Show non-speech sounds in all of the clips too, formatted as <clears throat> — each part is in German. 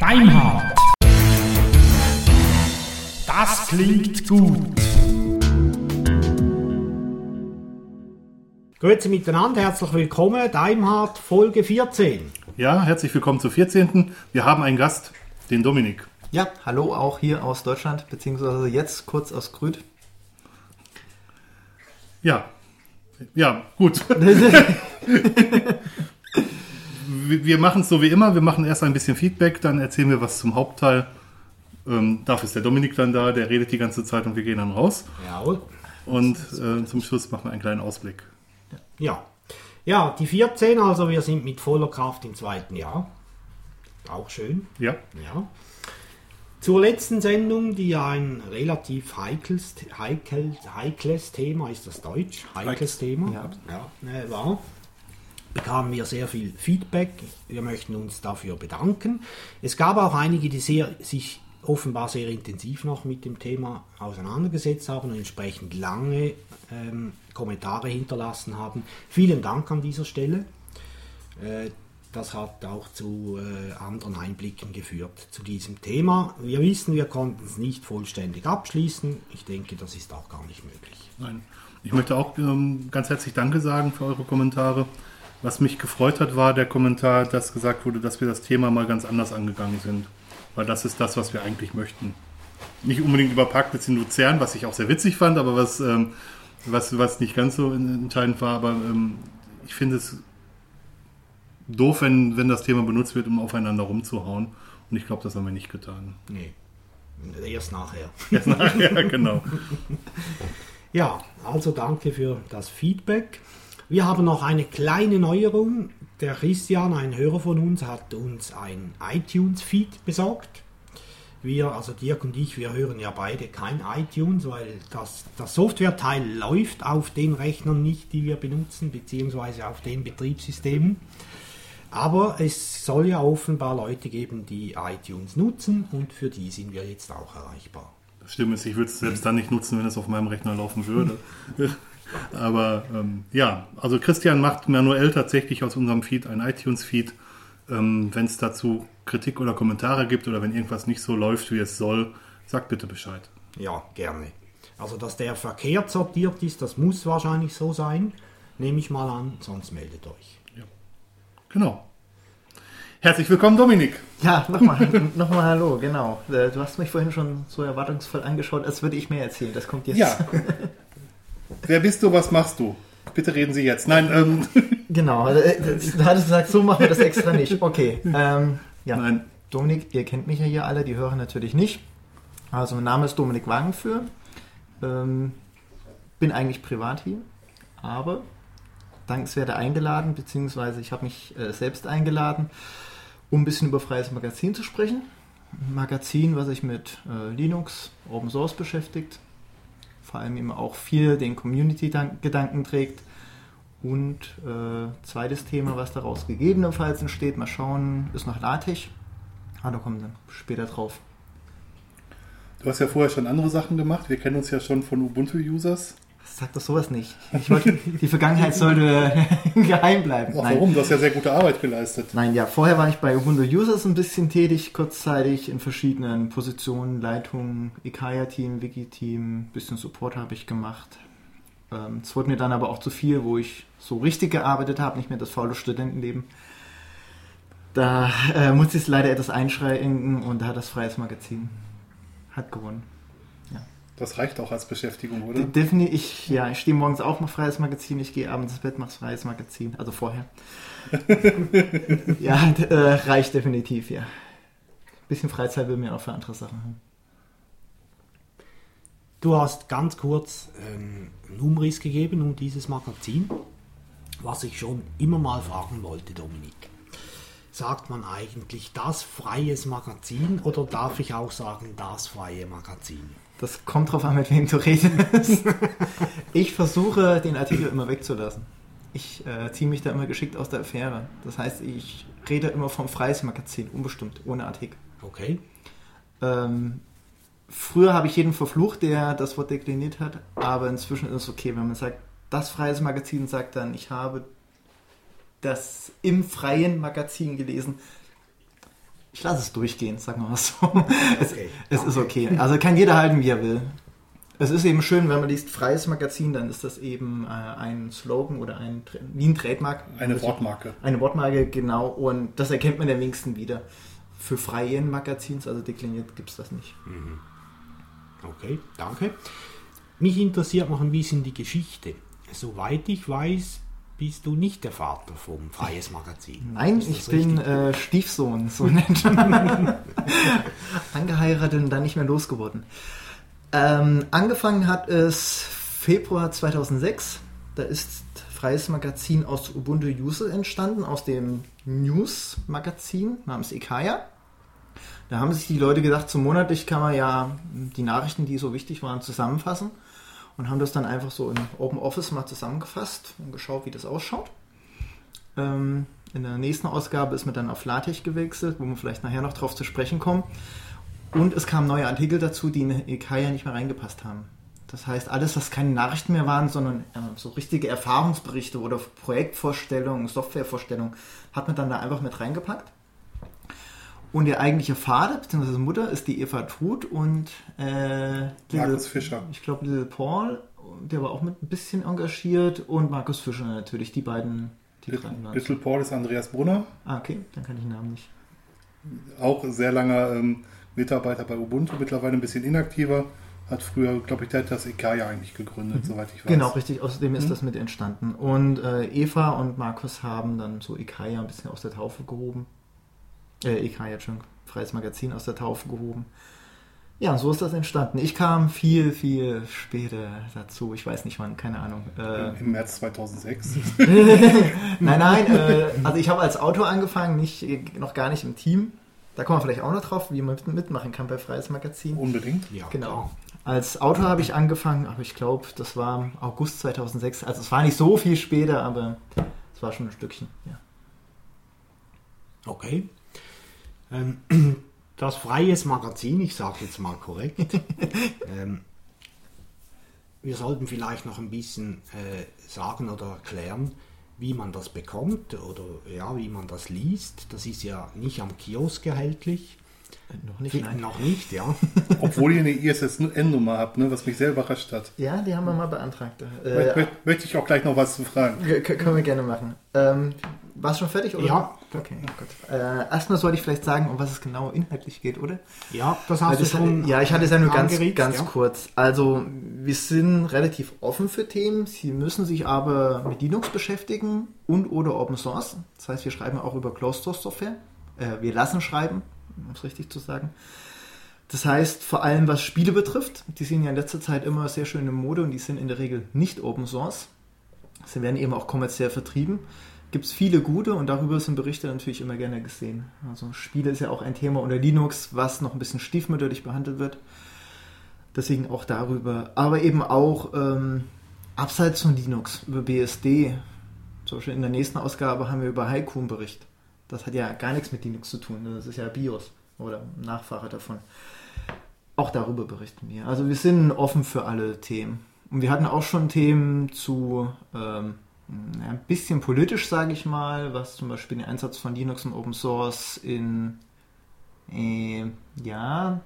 Deimhardt. Das klingt gut. Grüezi miteinander, herzlich willkommen. Daimhardt, Folge 14. Ja, herzlich willkommen zur 14. Wir haben einen Gast, den Dominik. Ja, hallo auch hier aus Deutschland, beziehungsweise jetzt kurz aus Grüt. Ja, ja, gut. <laughs> wir machen es so wie immer. Wir machen erst ein bisschen Feedback, dann erzählen wir was zum Hauptteil. Ähm, dafür ist der Dominik dann da, der redet die ganze Zeit und wir gehen dann raus. Jawohl. Und äh, zum Schluss machen wir einen kleinen Ausblick. Ja. Ja, die 14, also wir sind mit voller Kraft im zweiten Jahr. Auch schön. Ja. Ja. Zur letzten Sendung, die ja ein relativ heikles, heikel, heikles Thema, ist das Deutsch? Heikles Thema, Ja. ja äh, war, bekamen wir sehr viel Feedback. Wir möchten uns dafür bedanken. Es gab auch einige, die sehr, sich offenbar sehr intensiv noch mit dem Thema auseinandergesetzt haben und entsprechend lange ähm, Kommentare hinterlassen haben. Vielen Dank an dieser Stelle. Äh, das hat auch zu äh, anderen Einblicken geführt zu diesem Thema. Wir wissen, wir konnten es nicht vollständig abschließen. Ich denke, das ist auch gar nicht möglich. Nein. Ich möchte auch ähm, ganz herzlich Danke sagen für eure Kommentare. Was mich gefreut hat, war der Kommentar, dass gesagt wurde, dass wir das Thema mal ganz anders angegangen sind. Weil das ist das, was wir eigentlich möchten. Nicht unbedingt über Parkplätze in Luzern, was ich auch sehr witzig fand, aber was, ähm, was, was nicht ganz so entscheidend war. Aber ähm, ich finde es doof, wenn, wenn das Thema benutzt wird, um aufeinander rumzuhauen. Und ich glaube, das haben wir nicht getan. Nee, erst nachher. Erst nachher, <laughs> genau. <laughs> Ja, also danke für das Feedback. Wir haben noch eine kleine Neuerung. Der Christian, ein Hörer von uns, hat uns ein iTunes-Feed besorgt. Wir, also Dirk und ich, wir hören ja beide kein iTunes, weil das, das Softwareteil läuft auf den Rechnern nicht, die wir benutzen, beziehungsweise auf den Betriebssystemen. Aber es soll ja offenbar Leute geben, die iTunes nutzen und für die sind wir jetzt auch erreichbar. Stimmt ist, ich würde es selbst dann nicht nutzen, wenn es auf meinem Rechner laufen würde. <laughs> Aber ähm, ja, also Christian macht manuell tatsächlich aus unserem Feed ein iTunes-Feed. Ähm, wenn es dazu Kritik oder Kommentare gibt oder wenn irgendwas nicht so läuft, wie es soll, sagt bitte Bescheid. Ja, gerne. Also, dass der verkehrt sortiert ist, das muss wahrscheinlich so sein. Nehme ich mal an, sonst meldet euch. Genau. Herzlich willkommen, Dominik. Ja, nochmal <laughs> noch mal hallo, genau. Äh, Du hast mich vorhin schon so erwartungsvoll angeschaut, als würde ich mehr erzählen. Das kommt jetzt. Ja. <laughs> Wer bist du, was machst du? Bitte reden Sie jetzt. Nein, ähm, <laughs> Genau, äh, das- du hattest gesagt, so machen wir das extra nicht. Okay. Ähm, ja. Nein. Dominik, ihr kennt mich ja hier alle, die hören natürlich nicht. Also mein Name ist Dominik Wagenführ. Ähm, bin eigentlich privat hier, aber dankenswert eingeladen, beziehungsweise ich habe mich äh, selbst eingeladen, um ein bisschen über freies Magazin zu sprechen. Ein Magazin, was sich mit äh, Linux, Open Source beschäftigt, vor allem eben auch viel den Community-Gedanken trägt. Und äh, zweites Thema, was daraus gegebenenfalls entsteht, mal schauen, ist noch LaTeX. Ah, da kommen wir dann später drauf. du hast ja vorher schon andere Sachen gemacht. Wir kennen uns ja schon von Ubuntu-Users. Sag doch sowas nicht. Ich wollte, die Vergangenheit sollte <laughs> geheim bleiben. Ach, Nein. warum? Du hast ja sehr gute Arbeit geleistet. Nein, ja, vorher war ich bei Ubuntu Users ein bisschen tätig, kurzzeitig in verschiedenen Positionen, Leitungen, Ikaya-Team, Wiki-Team, bisschen Support habe ich gemacht. Ähm, Es wurde mir dann aber auch zu viel, wo ich so richtig gearbeitet habe, nicht mehr das faule Studentenleben. Da äh, musste ich es leider etwas einschränken und da hat das Freies Magazin hat gewonnen. Das reicht auch als Beschäftigung, oder? De- Definitiv, ich, ja, ich stehe morgens auf, mache freies Magazin, ich gehe abends ins Bett, mache freies Magazin, also vorher. <laughs> ja, äh, reicht definitiv, ja. Bisschen Freizeit will mir auch für andere Sachen haben. Du hast ganz kurz ähm, einen Umriss gegeben um dieses Magazin, was ich schon immer mal fragen wollte, Dominik. Sagt man eigentlich das freies Magazin oder darf ich auch sagen das freie Magazin? Das kommt drauf an, mit wem du redest. <laughs> ich versuche, den Artikel immer wegzulassen. Ich äh, ziehe mich da immer geschickt aus der Affäre. Das heißt, ich rede immer vom freies Magazin, unbestimmt, ohne Artikel. Okay. Ähm, früher habe ich jeden verflucht, der das Wort dekliniert hat, aber inzwischen ist es okay, wenn man sagt, das freies Magazin sagt dann, ich habe das im freien Magazin gelesen. Ich lasse es durchgehen, sagen wir mal so. <laughs> Es, Okay. es ist okay. Also kann jeder halten, wie er will. Es ist eben schön, wenn man liest freies Magazin, dann ist das eben äh, ein Slogan oder ein wie ein Trademark. Eine Also- Wortmarke. Eine Wortmarke, genau. Und das erkennt man am wenigsten wieder. Für freien Magazins, also dekliniert, gibt es das nicht. Okay, danke. Mich interessiert noch ein bisschen die Geschichte. Soweit ich weiß, bist du nicht der Vater vom Freies Magazin. Nein, ich bin äh, Stiefsohn, so nennt man. <laughs> Angeheiratet und dann nicht mehr losgeworden. Ähm, angefangen hat es Februar 2006. Da ist freies Magazin aus Ubuntu User entstanden, aus dem News-Magazin namens Ikaya. Da haben sich die Leute gedacht, so monatlich kann man ja die Nachrichten, die so wichtig waren, zusammenfassen und haben das dann einfach so in Open Office mal zusammengefasst und geschaut, wie das ausschaut. Ähm, in der nächsten Ausgabe ist mir dann auf LaTeX gewechselt, wo wir vielleicht nachher noch drauf zu sprechen kommen. Und es kamen neue Artikel dazu, die in Ikaya nicht mehr reingepasst haben. Das heißt, alles, was keine Nachrichten mehr waren, sondern äh, so richtige Erfahrungsberichte oder Projektvorstellungen, Softwarevorstellungen, hat man dann da einfach mit reingepackt. Und der eigentliche Vater bzw. Mutter ist die Eva Trud und äh, Markus Fischer. ich glaube, Little Paul, der war auch mit ein bisschen engagiert und Markus Fischer natürlich, die beiden, die Little. Little Paul ist Andreas Brunner, Ah, okay, dann kann ich den Namen nicht. auch sehr langer ähm, Mitarbeiter bei Ubuntu, mittlerweile ein bisschen inaktiver. Hat früher, glaube ich, der hat das Ikaya eigentlich gegründet, soweit ich weiß. Genau, richtig, außerdem ist Mhm. das mit entstanden. Und äh, Eva und Markus haben dann so Ikaya ein bisschen aus der Taufe gehoben. Äh, Ikaya, Entschuldigung, freies Magazin aus der Taufe gehoben. Ja, und so ist das entstanden. Ich kam viel, viel später dazu. Ich weiß nicht wann, keine Ahnung. Äh, Im März 2006. <laughs> Nein, nein, äh, also ich habe als Autor angefangen, nicht, noch gar nicht im Team. Da kommen wir vielleicht auch noch drauf, wie man mit- mitmachen kann bei Freies Magazin. Unbedingt. Ja, Genau. Als Autor habe ich angefangen, aber ich glaube, das war August 2006. Also es war nicht so viel später, aber es war schon ein Stückchen. Ja. Okay. Ähm, <clears throat> das Freies Magazin, ich sage jetzt mal korrekt. <laughs> ähm, wir sollten vielleicht noch ein bisschen äh, sagen oder erklären, wie man das bekommt oder ja, wie man das liest. Das ist ja nicht am Kiosk erhältlich. Äh, Noch nicht, nein. Noch nicht, ja. <laughs> Obwohl ihr eine ISSN-Nummer habt, ne, was mich sehr überrascht hat. Ja, die haben wir mal beantragt. Äh, mö- Möchte ich auch gleich noch was zu fragen. können wir gerne machen. Ähm, warst du schon fertig? Oder? Ja. Okay, gut. Äh, erstmal sollte ich vielleicht sagen, um was es genau inhaltlich geht, oder? Ja, das hast du schon. ja, ich hatte es ja nur ganz, ganz ja. kurz. Also, wir sind relativ offen für Themen. Sie müssen sich aber mit Linux beschäftigen und oder Open Source. Das heißt, wir schreiben auch über Closed Source Software. Äh, wir lassen schreiben, um es richtig zu sagen. Das heißt, vor allem was Spiele betrifft, die sind ja in letzter Zeit immer sehr schön in Mode und die sind in der Regel nicht Open Source. Sie werden eben auch kommerziell vertrieben. Gibt es viele gute und darüber sind Berichte natürlich immer gerne gesehen. Also Spiele ist ja auch ein Thema unter Linux, was noch ein bisschen stiefmütterlich behandelt wird. Deswegen auch darüber. Aber eben auch ähm, abseits von Linux, über BSD. Zum Beispiel in der nächsten Ausgabe haben wir über Haiku einen Bericht. Das hat ja gar nichts mit Linux zu tun. Das ist ja BIOS oder Nachfahre davon. Auch darüber berichten wir. Also wir sind offen für alle Themen. Und wir hatten auch schon Themen zu ähm, ein bisschen politisch, sage ich mal, was zum Beispiel den Einsatz von Linux und Open Source in äh, ja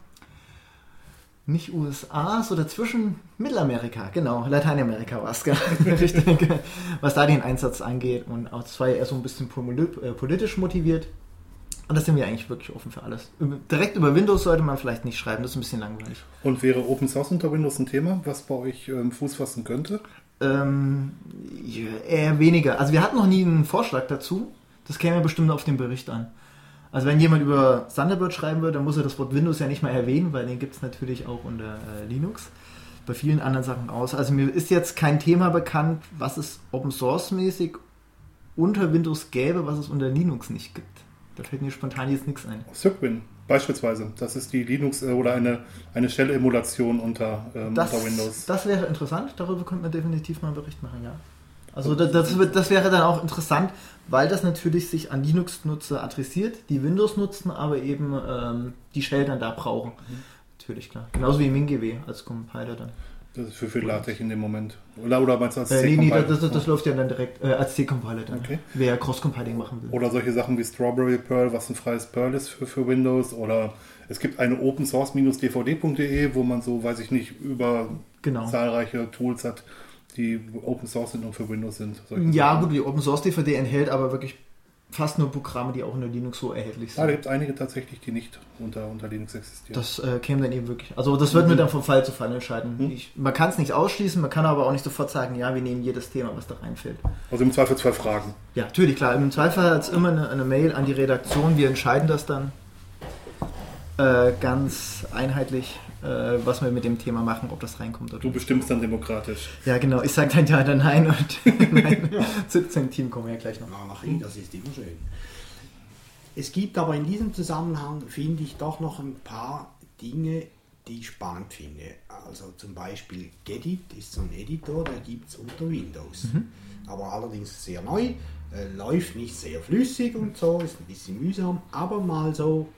nicht USA, so dazwischen Mittelamerika, genau, Lateinamerika war es, <laughs> was da den Einsatz angeht und auch ja eher so ein bisschen äh, politisch motiviert. Und da sind wir eigentlich wirklich offen für alles. Direkt über Windows sollte man vielleicht nicht schreiben, das ist ein bisschen langweilig. Und wäre Open Source unter Windows ein Thema, was bei euch ähm, Fuß fassen könnte? Ähm, ja, eher weniger. Also wir hatten noch nie einen Vorschlag dazu. Das käme bestimmt auf den Bericht an. Also wenn jemand über Thunderbird schreiben würde, dann muss er das Wort Windows ja nicht mal erwähnen, weil den gibt es natürlich auch unter äh, Linux. Bei vielen anderen Sachen aus. Also mir ist jetzt kein Thema bekannt, was es Open Source mäßig unter Windows gäbe, was es unter Linux nicht gibt. Da fällt mir spontan jetzt nichts ein. Cygwin beispielsweise. Das ist die Linux- äh, oder eine, eine Shell-Emulation unter, ähm, Das, unter Windows. das wäre interessant, darüber könnte man definitiv mal einen Bericht machen, ja. Also das, das, wäre dann auch interessant, weil das natürlich sich an Linux-Nutzer adressiert, die Windows nutzen, aber eben ähm, die Shell dann da brauchen. Natürlich, klar. Genauso wie MinGW als Compiler dann. Das ist für, für LaTeX in dem Moment. Oder, oder meinst du als Äh, nee, nee, C-Compile? das, das, das läuft ja dann direkt äh, als C-Compiler dann. Okay. Wer Cross-Compiling machen will. Oder solche Sachen wie Strawberry Pearl, was ein freies Perl ist für, für Windows. Oder es gibt eine Open Source-dvd.de, wo man so, weiß ich nicht, über Genau. zahlreiche Tools hat, die Open Source sind und für Windows sind. Ja, Sachen. gut, die Open Source DVD enthält aber wirklich fast nur Programme, die auch in der Linux so erhältlich Ja, da sind. gibt es einige tatsächlich, die nicht unter, unter Linux existieren. Das äh, käme dann eben wirklich. Also das wird mir dann von Fall zu Fall entscheiden. Ich, man kann es nicht ausschließen, man kann aber auch nicht sofort sagen, ja, wir nehmen jedes Thema, was da reinfällt. also im Zweifelsfall Fragen. Ja, natürlich, klar. Im Zweifel hat es immer eine, eine Mail an die Redaktion. Wir entscheiden das dann äh, ganz einheitlich, äh, was wir mit dem Thema machen, ob das reinkommt oder Du nicht. bestimmst dann demokratisch. Ja, genau. Ich sage dann ja oder nein und <laughs> nein. Zu, zum Team kommen wir ja gleich noch. Anarchie, das ist immer schön. Es gibt aber in diesem Zusammenhang, finde ich, doch noch ein paar Dinge, die ich spannend finde. Also zum Beispiel Gedit ist so ein Editor, der gibt es unter Windows. Aber allerdings sehr neu, äh, läuft nicht sehr flüssig und so, ist ein bisschen mühsam, aber mal so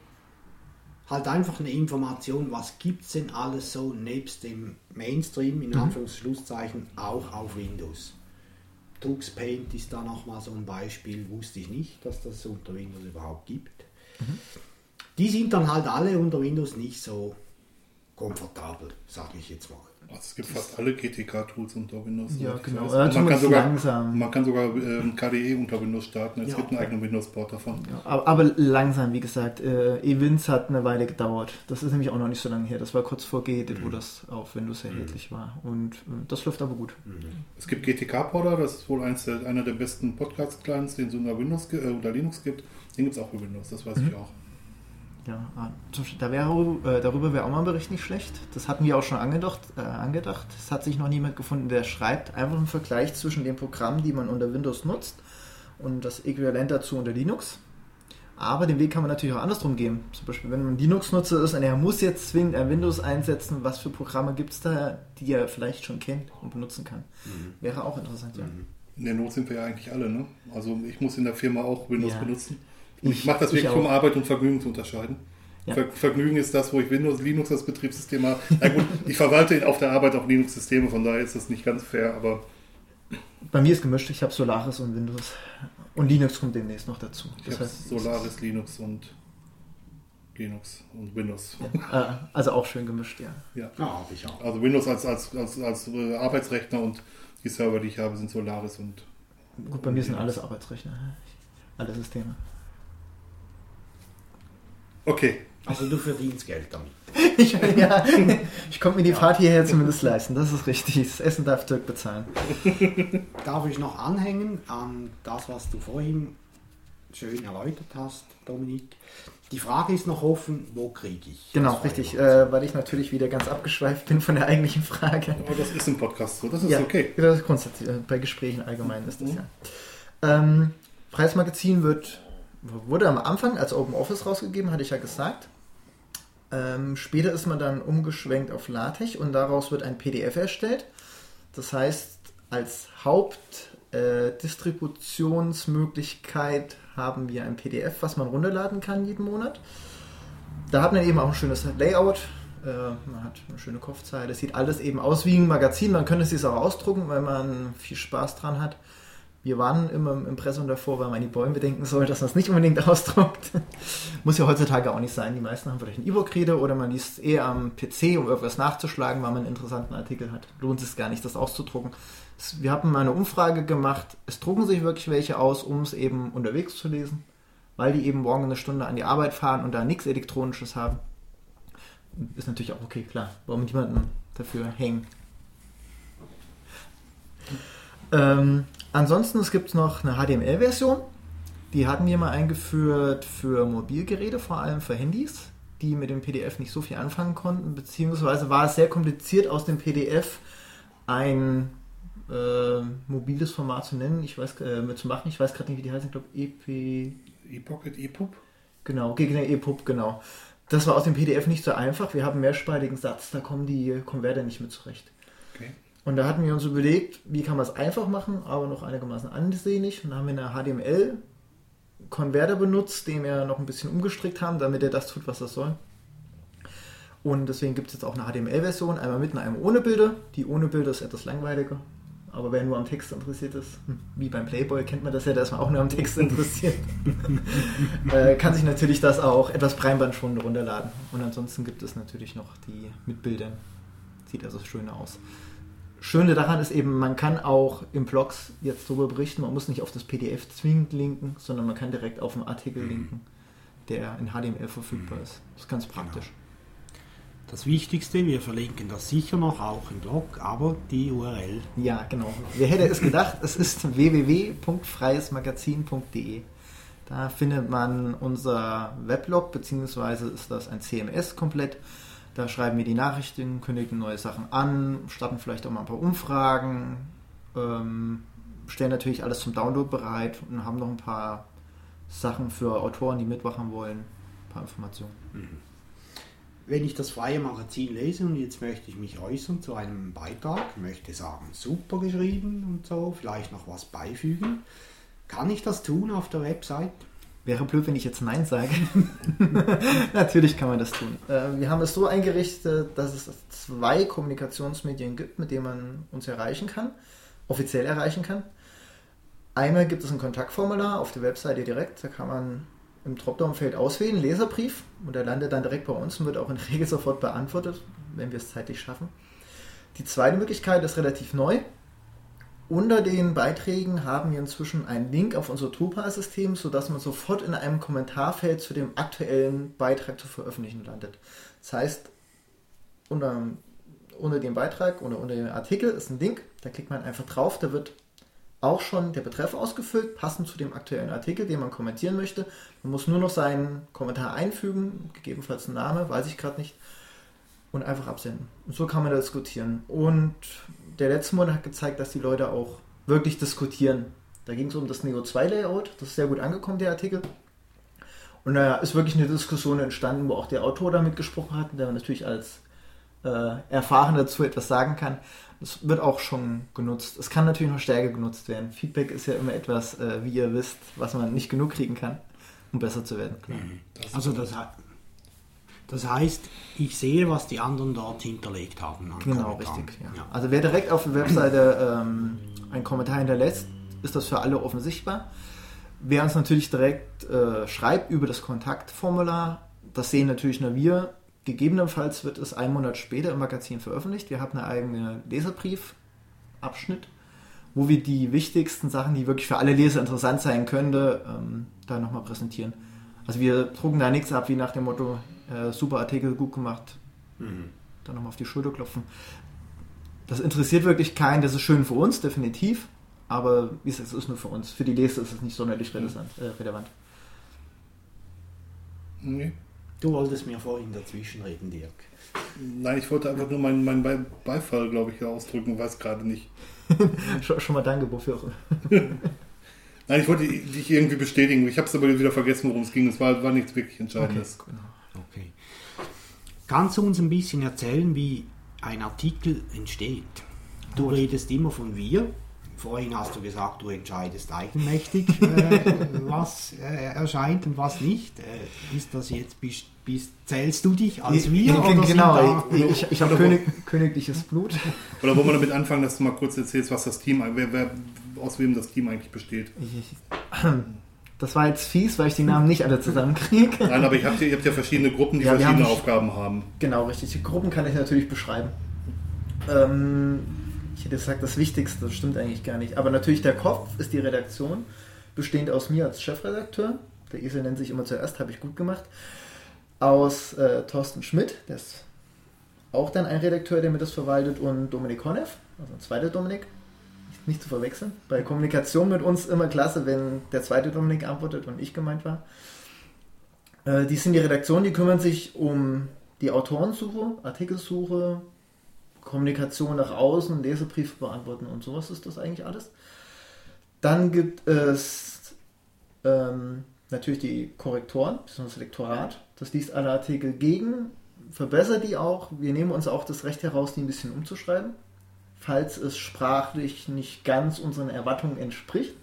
halt einfach eine Information, was gibt es denn alles so nebst dem Mainstream, in Anführungszeichen, auch auf Windows. Drux Paint ist da nochmal so ein Beispiel, wusste ich nicht, dass das unter Windows überhaupt gibt. Die sind dann halt alle unter Windows nicht so komfortabel, sage ich jetzt mal. Also es gibt fast alle GTK-Tools unter Windows. Ja, ich genau. Und man, kann sogar, langsam. man kann sogar ähm, KDE unter Windows starten. Es Ja. gibt einen eigenen Windows-Port davon. Ja, aber, aber langsam, wie gesagt, äh, Events hat eine Weile gedauert. Das ist nämlich auch noch nicht so lange her. Das war kurz vor Gedit, wo das auf Windows erhältlich war. Und äh, das läuft aber gut. Es gibt GTK-Porter, das ist wohl eins der, einer der besten Podcast-Clients, den es unter, Windows, äh, unter Linux gibt. Den gibt es auch für Windows, das weiß ich auch. Ja, ah, da wäre, äh, darüber wäre auch mal ein Bericht nicht schlecht. Das hatten wir auch schon angedacht. Äh, angedacht. Es hat sich noch niemand gefunden, der schreibt einfach einen Vergleich zwischen den Programmen, die man unter Windows nutzt und das Äquivalent dazu unter Linux. Aber den Weg kann man natürlich auch andersrum gehen. Zum Beispiel, wenn man Linux-Nutzer ist und er muss jetzt zwingend ein Windows einsetzen, was für Programme gibt es da, die er vielleicht schon kennt und benutzen kann. Wäre auch interessant, ja. In der Not sind wir ja eigentlich alle. Ne? Also ich muss in der Firma auch Windows Ja. benutzen. Und ich, Ich- mache das ich wirklich, um Arbeit und Vergnügen zu unterscheiden. Ja. Ver Vergnügen ist das, wo ich Windows, Linux als Betriebssystem habe. Na gut, ich verwalte auf der Arbeit auch Linux-Systeme, von daher ist das nicht ganz fair, aber Bei mir ist gemischt. Ich habe Solaris und Windows. Und Linux kommt demnächst noch dazu. ich Das heißt, Solaris, Linux und Linux und Windows. äh, also auch schön gemischt, ja. Ja. Ja, habe ich auch. Also Windows als, als, als, als äh, Arbeitsrechner und die Server, die ich habe, sind Solaris und Gut, bei mir sind alles Arbeitsrechner. Alle Systeme. Okay. Also du verdienst Geld damit. <laughs> Ich, ja, ich konnte mir die Fahrt hierher zumindest leisten. Das ist richtig. Das Essen darf Dirk bezahlen. <laughs> Darf ich noch anhängen an das, was du vorhin schön erläutert hast, Dominik? Die Frage ist noch offen, wo kriege ich? Genau, richtig. Äh, weil ich natürlich wieder ganz abgeschweift bin von der eigentlichen Frage. Aber das ist im Podcast so, das ist ja, okay. Das ist grundsätzlich. äh, Bei Gesprächen allgemein ist das ja. Ähm, Preismagazin wird, wurde am Anfang als Open Office rausgegeben, hatte ich ja gesagt. Ähm, später ist man dann umgeschwenkt auf LaTeX und daraus wird ein PDF erstellt. Das heißt, als Hauptdistributionsmöglichkeit haben wir ein PDF, was man runterladen kann jeden Monat. Da hat man eben auch ein schönes Layout. Äh, man hat eine schöne Kopfzeile. Es sieht alles eben aus wie ein Magazin. Man könnte es sich auch ausdrucken, wenn man viel Spaß dran hat. Wir waren immer im Impressum davor, weil man an die Bäume denken soll, dass man es nicht unbedingt <laughs> ausdruckt. Muss ja heutzutage auch nicht sein. Die meisten haben vielleicht einen E-Book-Reader oder man liest eher am PC, um irgendwas nachzuschlagen, weil man einen interessanten Artikel hat. Lohnt es gar nicht, das auszudrucken. Es- Wir haben mal eine Umfrage gemacht. Es drucken sich wirklich welche aus, um es eben unterwegs zu lesen, weil die eben morgen eine Stunde an die Arbeit fahren und da nichts Elektronisches haben. Ist natürlich auch okay, klar. Warum niemanden dafür hängen? Ähm, ansonsten es gibt noch eine HTML-Version. Die hatten wir mal eingeführt für Mobilgeräte, vor allem für Handys, die mit dem PDF nicht so viel anfangen konnten, beziehungsweise war es sehr kompliziert aus dem PDF ein äh, mobiles Format zu nennen, ich weiß, äh, zu machen. Ich weiß gerade nicht, wie die heißen. Ich glaube, EP. ePocket, ePub? Genau, Gegner EPUB, genau. Das war aus dem PDF nicht so einfach. Wir haben einen mehrspaltigen Satz, da kommen die Konverter nicht mit zurecht. Und da hatten wir uns überlegt, wie kann man es einfach machen, aber noch einigermaßen ansehnlich. Und da haben wir eine HTML-Konverter benutzt, den wir noch ein bisschen umgestrickt haben, damit er das tut, was er soll. Und deswegen gibt es jetzt auch eine HTML-Version, einmal mit und einmal ohne Bilder. Die ohne Bilder ist etwas langweiliger. Aber wer nur am Text interessiert ist, hm, wie beim Playboy kennt man das ja, da ist man auch nur am Text interessiert, <laughs> äh, kann sich natürlich das auch etwas breitbandschonender runterladen. Und ansonsten gibt es natürlich noch die mit Bildern. Sieht also schön aus. Schöne daran ist eben, man kann auch im Blogs jetzt darüber berichten, man muss nicht auf das PDF zwingend linken, sondern man kann direkt auf einen Artikel linken, der in HTML verfügbar ist. Das ist ganz praktisch. Das Wichtigste, wir verlinken das sicher noch auch im Blog, aber die URL. Ja, genau. Wer hätte es gedacht? Es ist www.freiesmagazin.de. Da findet man unser Weblog, beziehungsweise ist das ein CMS komplett. Da schreiben wir die Nachrichten, kündigen neue Sachen an, starten vielleicht auch mal ein paar Umfragen, ähm, stellen natürlich alles zum Download bereit und haben noch ein paar Sachen für Autoren, die mitmachen wollen, ein paar Informationen. Mhm wenn ich das freie Magazin lese und jetzt möchte ich mich äußern zu einem Beitrag, möchte sagen, super geschrieben und so, vielleicht noch was beifügen, kann ich das tun auf der Website? Wäre blöd, wenn ich jetzt Nein sage. <laughs> Natürlich kann man das tun. Äh, wir haben es so eingerichtet, dass es zwei Kommunikationsmedien gibt, mit denen man uns erreichen kann, offiziell erreichen kann. Einmal gibt es ein Kontaktformular auf der Webseite direkt, da kann man im Dropdown-Feld auswählen, Leserbrief, und der landet dann direkt bei uns und wird auch in der Regel sofort beantwortet, wenn wir es zeitlich schaffen. Die zweite Möglichkeit ist relativ neu. Unter den Beiträgen haben wir inzwischen einen Link auf unser Drupal-System, sodass man sofort in einem Kommentarfeld zu dem aktuellen Beitrag zu veröffentlichen landet. Das heißt, unter, unter dem Beitrag oder unter dem Artikel ist ein Link, da klickt man einfach drauf, da wird auch schon der Betreff ausgefüllt, passend zu dem aktuellen Artikel, den man kommentieren möchte. Man muss nur noch seinen Kommentar einfügen, gegebenenfalls einen Name, weiß ich gerade nicht, und einfach absenden. Und so kann man da diskutieren. Und der letzte Monat hat gezeigt, dass die Leute auch wirklich diskutieren. Da ging es um das Neo 2 Layout, das ist sehr gut angekommen, der Artikel. Und da ist wirklich eine Diskussion entstanden, wo auch der Autor damit gesprochen hat, der natürlich als äh, erfahren dazu etwas sagen kann. Es wird auch schon genutzt. Es kann natürlich noch stärker genutzt werden. Feedback ist ja immer etwas, äh, wie ihr wisst, was man nicht genug kriegen kann, um besser zu werden. Mhm. Das also das, das, heißt, ich sehe, was die anderen dort hinterlegt haben. genau, richtig. Ja. Ja. Also wer direkt auf der Webseite ähm, einen Kommentar hinterlässt, ist das für alle offen sichtbar. Wer uns natürlich direkt äh, schreibt über das Kontaktformular, das sehen natürlich nur wir, Gegebenenfalls wird es einen Monat später im Magazin veröffentlicht. Wir haben einen eigenen Leserbriefabschnitt, wo wir die wichtigsten Sachen, die wirklich für alle Leser interessant sein könnte, ähm, da nochmal präsentieren. Also wir drucken da nichts ab, wie nach dem Motto, äh, super Artikel, gut gemacht, mhm. dann nochmal auf die Schulter klopfen. Das interessiert wirklich keinen, das ist schön für uns, definitiv, aber wie gesagt, es ist nur für uns. Für die Leser ist es nicht sonderlich relevant. Äh, relevant. Nee. Du wolltest mir vorhin dazwischen reden, Dirk. Nein, ich wollte einfach nur meinen, meinen Beifall, glaube ich, ausdrücken, weiß gerade nicht. <laughs> schon, schon, mal danke, wofür <laughs> Nein, ich wollte dich irgendwie bestätigen. Ich habe es aber wieder vergessen, worum es ging. Es war, war nichts wirklich Entscheidendes. Okay, genau. Kannst du uns ein bisschen erzählen, wie ein Artikel entsteht? Du redest immer von wir, Vorhin hast du gesagt, du entscheidest eigenmächtig, <laughs> äh, was äh, erscheint und was nicht. Äh, ist das jetzt, bist, bist, zählst du dich als wir? Ja, oder genau, ich, ich habe König, königliches Blut. Oder wollen wir damit anfangen, dass du mal kurz erzählst, was das Team, wer, wer, aus wem das Team eigentlich besteht? <laughs> Das war jetzt fies, weil ich die Namen nicht alle zusammenkriege. Nein, aber ihr habt, ihr habt ja verschiedene Gruppen, die ja, verschiedene haben, Aufgaben haben. Genau, richtig. Die Gruppen kann ich natürlich beschreiben. Ähm, ich hätte gesagt, das Wichtigste, das stimmt eigentlich gar nicht. Aber natürlich der Kopf ist die Redaktion, bestehend aus mir als Chefredakteur. Der Esel nennt sich immer zuerst, habe ich gut gemacht. Aus äh, Thorsten Schmidt, der ist auch dann ein Redakteur, der mir das verwaltet, und Dominik Honeff, also ein zweiter Dominik, nicht, zu verwechseln. Bei Kommunikation mit uns immer klasse, wenn der zweite Dominik antwortet und ich gemeint war. Äh, die sind die Redaktion, die kümmern sich um die Autorensuche, Artikelsuche, Kommunikation nach außen, Leserbriefe beantworten und sowas ist das eigentlich alles. Dann gibt es ähm, natürlich die Korrektoren, das Lektorat. Das liest alle Artikel gegen, verbessert die auch. Wir nehmen uns auch das Recht heraus, die ein bisschen umzuschreiben, falls es sprachlich nicht ganz unseren Erwartungen entspricht,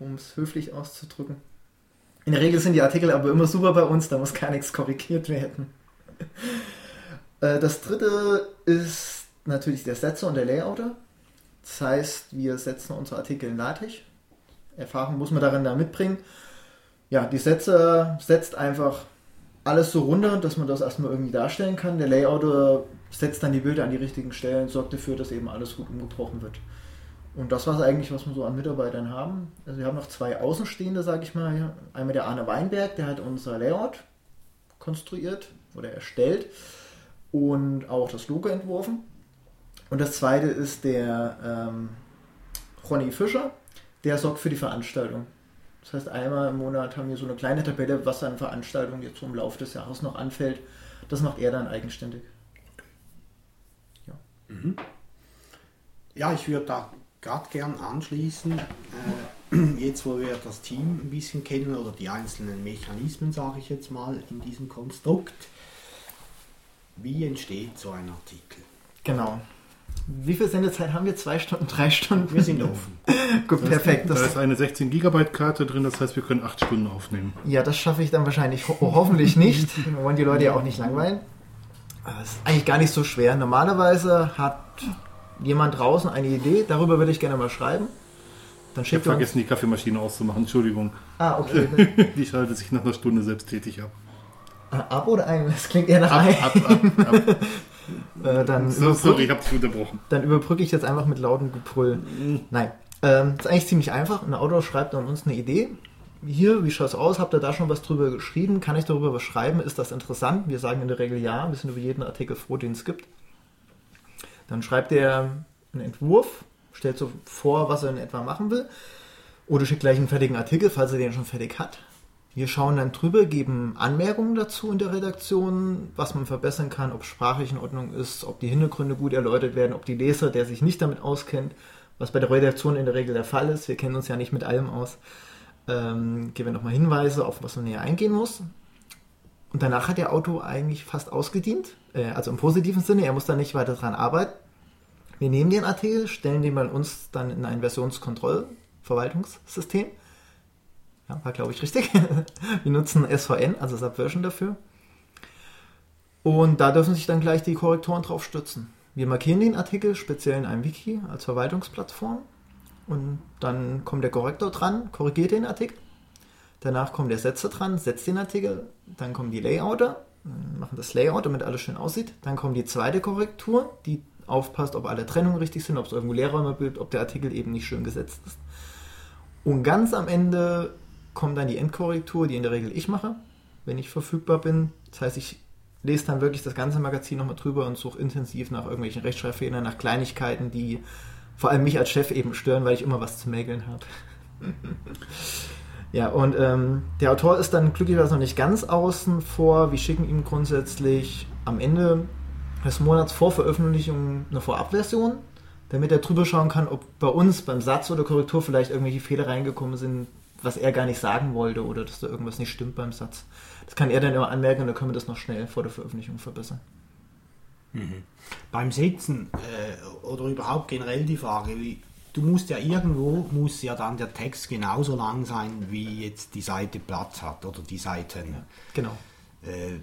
um es höflich auszudrücken. In der Regel sind die Artikel aber immer super bei uns, da muss gar nichts korrigiert werden. <laughs> Äh, das dritte ist natürlich der Setzer und der Layouter. Das heißt, wir setzen unsere Artikel in. Erfahrung muss man darin da mitbringen. Ja, die Setzer setzt einfach alles so runter, dass man das erstmal irgendwie darstellen kann. Der Layouter setzt dann die Bilder an die richtigen Stellen, sorgt dafür, dass eben alles gut umgebrochen wird. Und das war es eigentlich, was wir so an Mitarbeitern haben. Also wir haben noch zwei Außenstehende, sage ich mal. Einmal der Arne Weinberg, der hat unser Layout konstruiert oder erstellt und auch das Logo entworfen. Und das zweite ist der ähm, Ronny Fischer, der sorgt für die Veranstaltung. Das heißt, einmal im Monat haben wir so eine kleine Tabelle, was an Veranstaltungen jetzt so im Laufe des Jahres noch anfällt. Das macht er dann eigenständig. Ja, mhm. ja ich würde da gerade gern anschließen. Äh, <clears throat> jetzt, wo wir das Team ein bisschen kennen oder die einzelnen Mechanismen, sage ich jetzt mal, in diesem Konstrukt. Wie entsteht so ein Artikel? Genau. Wie viel Sendezeit haben wir? Zwei Stunden, drei Stunden? Wir sind offen. <laughs> Gut, perfekt. Da ist eine 16 Gigabyte Karte drin, das heißt, wir können acht Stunden aufnehmen. Ja, das schaffe ich dann wahrscheinlich ho hoffentlich nicht. Wir <laughs> wollen die Leute ja auch nicht langweilen. Das ist eigentlich gar nicht so schwer. Normalerweise hat jemand draußen eine Idee, darüber würde ich gerne mal schreiben. Dann ich habe vergessen, die Kaffeemaschine auszumachen, Entschuldigung. Ah, okay. <laughs> die schaltet sich nach einer Stunde selbst tätig ab. Ab oder ein? Das klingt eher nach ab, ein. Ab, ab, ab. <laughs> äh, dann so, sorry, ich habe dich unterbrochen. Dann überbrücke ich jetzt einfach mit lautem Gebrüll. Mhm. Nein, ähm, ist eigentlich ziemlich einfach. Ein Autor schreibt an uns eine Idee. Hier, wie schaut es aus? Habt ihr da schon was drüber geschrieben? Kann ich darüber was schreiben? Ist das interessant? Wir sagen in der Regel ja. Wir sind über jeden Artikel froh, den es gibt. Dann schreibt er einen Entwurf, stellt so vor, was er in etwa machen will. Oder schickt gleich einen fertigen Artikel, falls er den schon fertig hat. Wir schauen dann drüber, geben Anmerkungen dazu in der Redaktion, was man verbessern kann, ob sprachlich in Ordnung ist, ob die Hintergründe gut erläutert werden, ob die Leser, der sich nicht damit auskennt, was bei der Redaktion in der Regel der Fall ist, wir kennen uns ja nicht mit allem aus, ähm, geben wir nochmal Hinweise, auf was man näher eingehen muss. Und danach hat der Auto eigentlich fast ausgedient, äh, also im positiven Sinne, er muss da nicht weiter dran arbeiten. Wir nehmen den Artikel, stellen den bei uns dann in ein Versionskontrollverwaltungssystem ja, war glaube ich richtig. <laughs> Wir nutzen SVN, also Subversion dafür. Und da dürfen sich dann gleich die Korrektoren drauf stützen. Wir markieren den Artikel speziell in einem Wiki als Verwaltungsplattform und dann kommt der Korrektor dran, korrigiert den Artikel. Danach kommt der Setzer dran, setzt den Artikel. Dann kommen die Layouter, machen das Layout, damit alles schön aussieht. Dann kommt die zweite Korrektur, die aufpasst, ob alle Trennungen richtig sind, ob es irgendwo Leerräume gibt, ob der Artikel eben nicht schön gesetzt ist. Und ganz am Ende kommt dann die Endkorrektur, die in der Regel ich mache, wenn ich verfügbar bin. Das heißt, ich lese dann wirklich das ganze Magazin nochmal drüber und suche intensiv nach irgendwelchen Rechtschreibfehlern, nach Kleinigkeiten, die vor allem mich als Chef eben stören, weil ich immer was zu mäkeln habe. ja, und ähm, der Autor ist dann glücklicherweise noch nicht ganz außen vor. Wir schicken ihm grundsätzlich am Ende des Monats vor Veröffentlichung eine Vorabversion, damit er drüber schauen kann, ob bei uns beim Satz oder Korrektur vielleicht irgendwelche Fehler reingekommen sind, was er gar nicht sagen wollte oder dass da irgendwas nicht stimmt beim Satz. Das kann er dann immer anmerken und dann können wir das noch schnell vor der Veröffentlichung verbessern. Mhm. Beim Sitzen äh, oder überhaupt generell die Frage, wie, du musst ja irgendwo, muss ja dann der Text genauso lang sein, wie jetzt die Seite Platz hat oder die Seiten. Ja, genau. Äh,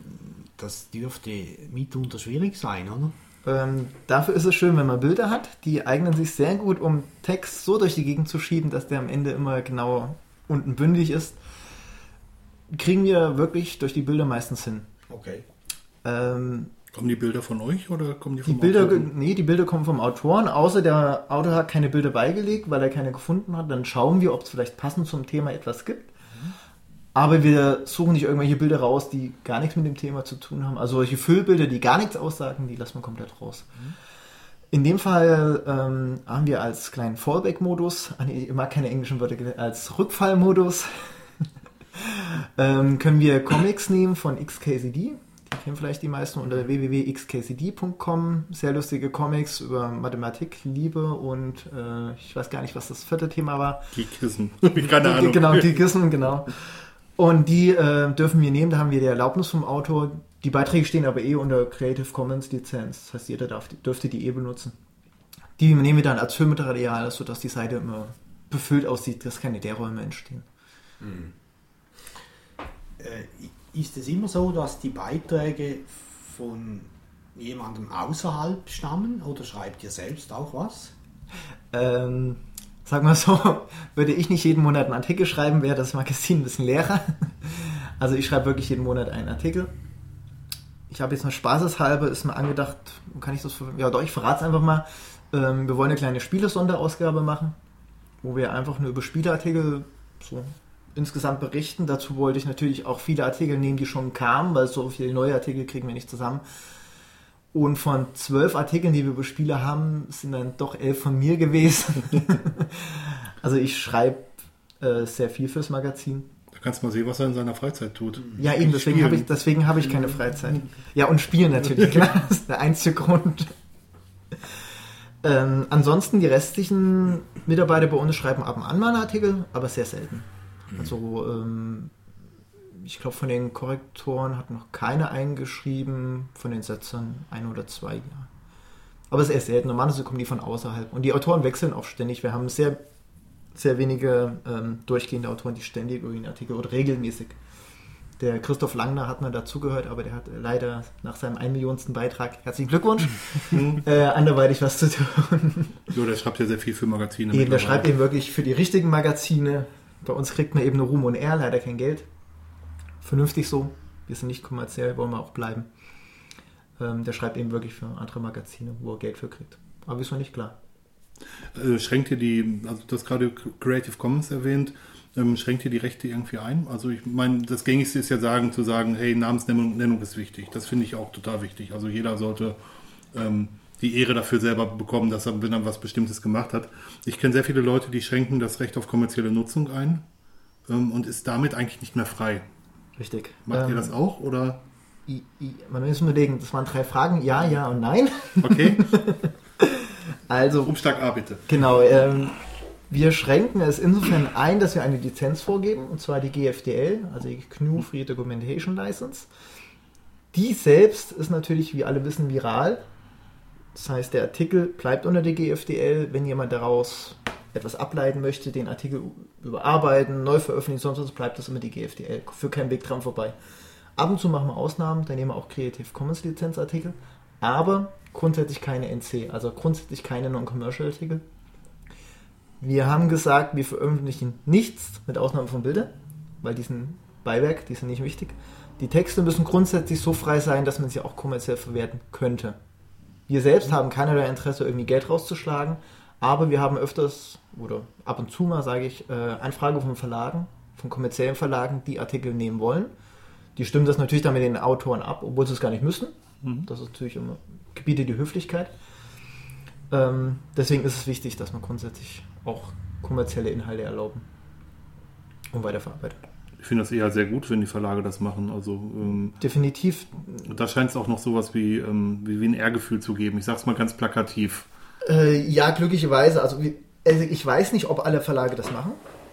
das dürfte mitunter schwierig sein, oder? Ähm, dafür ist es schön, wenn man Bilder hat. Die eignen sich sehr gut, um Text so durch die Gegend zu schieben, dass der am Ende immer genau unten bündig ist, kriegen wir wirklich durch die Bilder meistens hin. Okay. Ähm, kommen die Bilder von euch oder kommen die vom die Bilder, Autoren? Nee, die Bilder kommen vom Autoren, außer der Autor hat keine Bilder beigelegt, weil er keine gefunden hat. Dann schauen wir, ob es vielleicht passend zum Thema etwas gibt. Aber wir suchen nicht irgendwelche Bilder raus, die gar nichts mit dem Thema zu tun haben. Also solche Füllbilder, die gar nichts aussagen, die lassen wir komplett raus. Mhm. In dem Fall ähm, haben wir als kleinen Fallback-Modus, ah, ich mag keine englischen Wörter, als Rückfallmodus, <laughs> ähm, können wir Comics nehmen von XKCD. Die kennen vielleicht die meisten unter www.xkcd.com. Sehr lustige Comics über Mathematik, Liebe und äh, ich weiß gar nicht, was das vierte Thema war. Geekism. <laughs> Keine Ahnung. Genau, Geekism, genau. Und die äh, dürfen wir nehmen, da haben wir die Erlaubnis vom Autor, die Beiträge stehen aber eh unter Creative Commons Lizenz. Das heißt, jeder darf, dürfte die eh benutzen. Die nehmen wir dann als Filmmaterial, sodass die Seite immer befüllt aussieht, dass keine Leerräume entstehen. Mhm. Äh, ist es immer so, dass die Beiträge von jemandem außerhalb stammen oder schreibt ihr selbst auch was? Ähm, sag mal so, <laughs> würde ich nicht jeden Monat einen Artikel schreiben, wäre das Magazin ein bisschen leerer. <laughs> Also ich schreibe wirklich jeden Monat einen Artikel. Ich habe jetzt noch spaßeshalber, ist mir angedacht, kann ich das, ja doch, ich verrate es einfach mal. Ähm, wir wollen eine kleine Spielesonderausgabe machen, wo wir einfach nur über Spieleartikel so insgesamt berichten. Dazu wollte ich natürlich auch viele Artikel nehmen, die schon kamen, weil so viele neue Artikel kriegen wir nicht zusammen. Und von zwölf Artikeln, die wir über Spiele haben, sind dann doch elf von mir gewesen. <laughs> also ich schreibe äh, sehr viel fürs Magazin. Da kannst du mal sehen, was er in seiner Freizeit tut. Ja, eben, deswegen habe ich, deswegen hab ich keine Freizeit. Ja, und spielen natürlich, <laughs> klar. Das ist der einzige Grund. Ähm, ansonsten, die restlichen Mitarbeiter bei uns schreiben ab und an mal einen Artikel, aber sehr selten. Also, ähm, ich glaube, von den Korrektoren hat noch keiner eingeschrieben, von den Setzern ein oder zwei, ja. Aber es ist eher selten. Normalerweise kommen die von außerhalb. Und die Autoren wechseln auch ständig. Wir haben sehr, sehr wenige ähm, durchgehende Autoren, die ständig irgendwie einen Artikel oder regelmäßig. Der Christoph Langner hat mal dazugehört, aber der hat leider nach seinem 1 Millionsten Beitrag, herzlichen Glückwunsch, <laughs> äh, anderweitig was zu tun. So, der schreibt ja sehr viel für Magazine. Eben, der schreibt eben wirklich für die richtigen Magazine. Bei uns kriegt man eben nur Ruhm und Ehr, leider kein Geld. Vernünftig so. Wir sind nicht kommerziell, wollen wir auch bleiben. Ähm, der schreibt eben wirklich für andere Magazine, wo er Geld für kriegt. Aber ist noch nicht klar. Äh, schränkt ihr die, also du hast gerade Creative Commons erwähnt, ähm, schränkt ihr die Rechte irgendwie ein? Also ich meine, das gängigste ist ja sagen, zu sagen, hey, Namensnennung Nennung ist wichtig. Das finde ich auch total wichtig. Also jeder sollte ähm, die Ehre dafür selber bekommen, dass er, wenn er was Bestimmtes gemacht hat. Ich kenne sehr viele Leute, die schränken das Recht auf kommerzielle Nutzung ein ähm, und ist damit eigentlich nicht mehr frei. Richtig. Macht ihr Ähm, das auch oder? I, I, man muss überlegen, das waren drei Fragen, ja, ja und nein. Okay, <laughs> Also, Umschlag A bitte. genau, ähm, wir schränken es insofern ein, dass wir eine Lizenz vorgeben, und zwar die GFDL, also die GNU Free Documentation License. Die selbst ist natürlich, wie alle wissen, viral. Das heißt, der Artikel bleibt unter der GFDL. Wenn jemand daraus etwas ableiten möchte, den Artikel überarbeiten, neu veröffentlichen, sonst was, bleibt das immer die GFDL. Für keinen Weg dran vorbei. Ab und zu machen wir Ausnahmen, da nehmen wir auch Creative Commons Lizenzartikel, aber grundsätzlich keine NC, also grundsätzlich keine Non-Commercial Artikel. Wir haben gesagt, wir veröffentlichen nichts mit Ausnahme von Bildern, weil die sind Beiwerk, die sind nicht wichtig. Die Texte müssen grundsätzlich so frei sein, dass man sie auch kommerziell verwerten könnte. Wir selbst haben keinerlei Interesse, irgendwie Geld rauszuschlagen, aber wir haben öfters oder ab und zu mal, sage ich, äh, Anfrage von Verlagen, von kommerziellen Verlagen, die Artikel nehmen wollen. Die stimmen das natürlich dann mit den Autoren ab, obwohl sie es gar nicht müssen. Das ist natürlich immer Gebiete die Höflichkeit. Ähm, deswegen ist es wichtig, dass man grundsätzlich auch kommerzielle Inhalte erlauben und weiterverarbeitet. Ich finde das eher sehr gut, wenn die Verlage das machen. Also ähm, Definitiv. da scheint es auch noch sowas wie, ähm, wie, wie ein Ehrgefühl zu geben. Ich sag's mal ganz plakativ. Äh, ja, glücklicherweise. Also, also ich weiß nicht, ob alle Verlage das machen.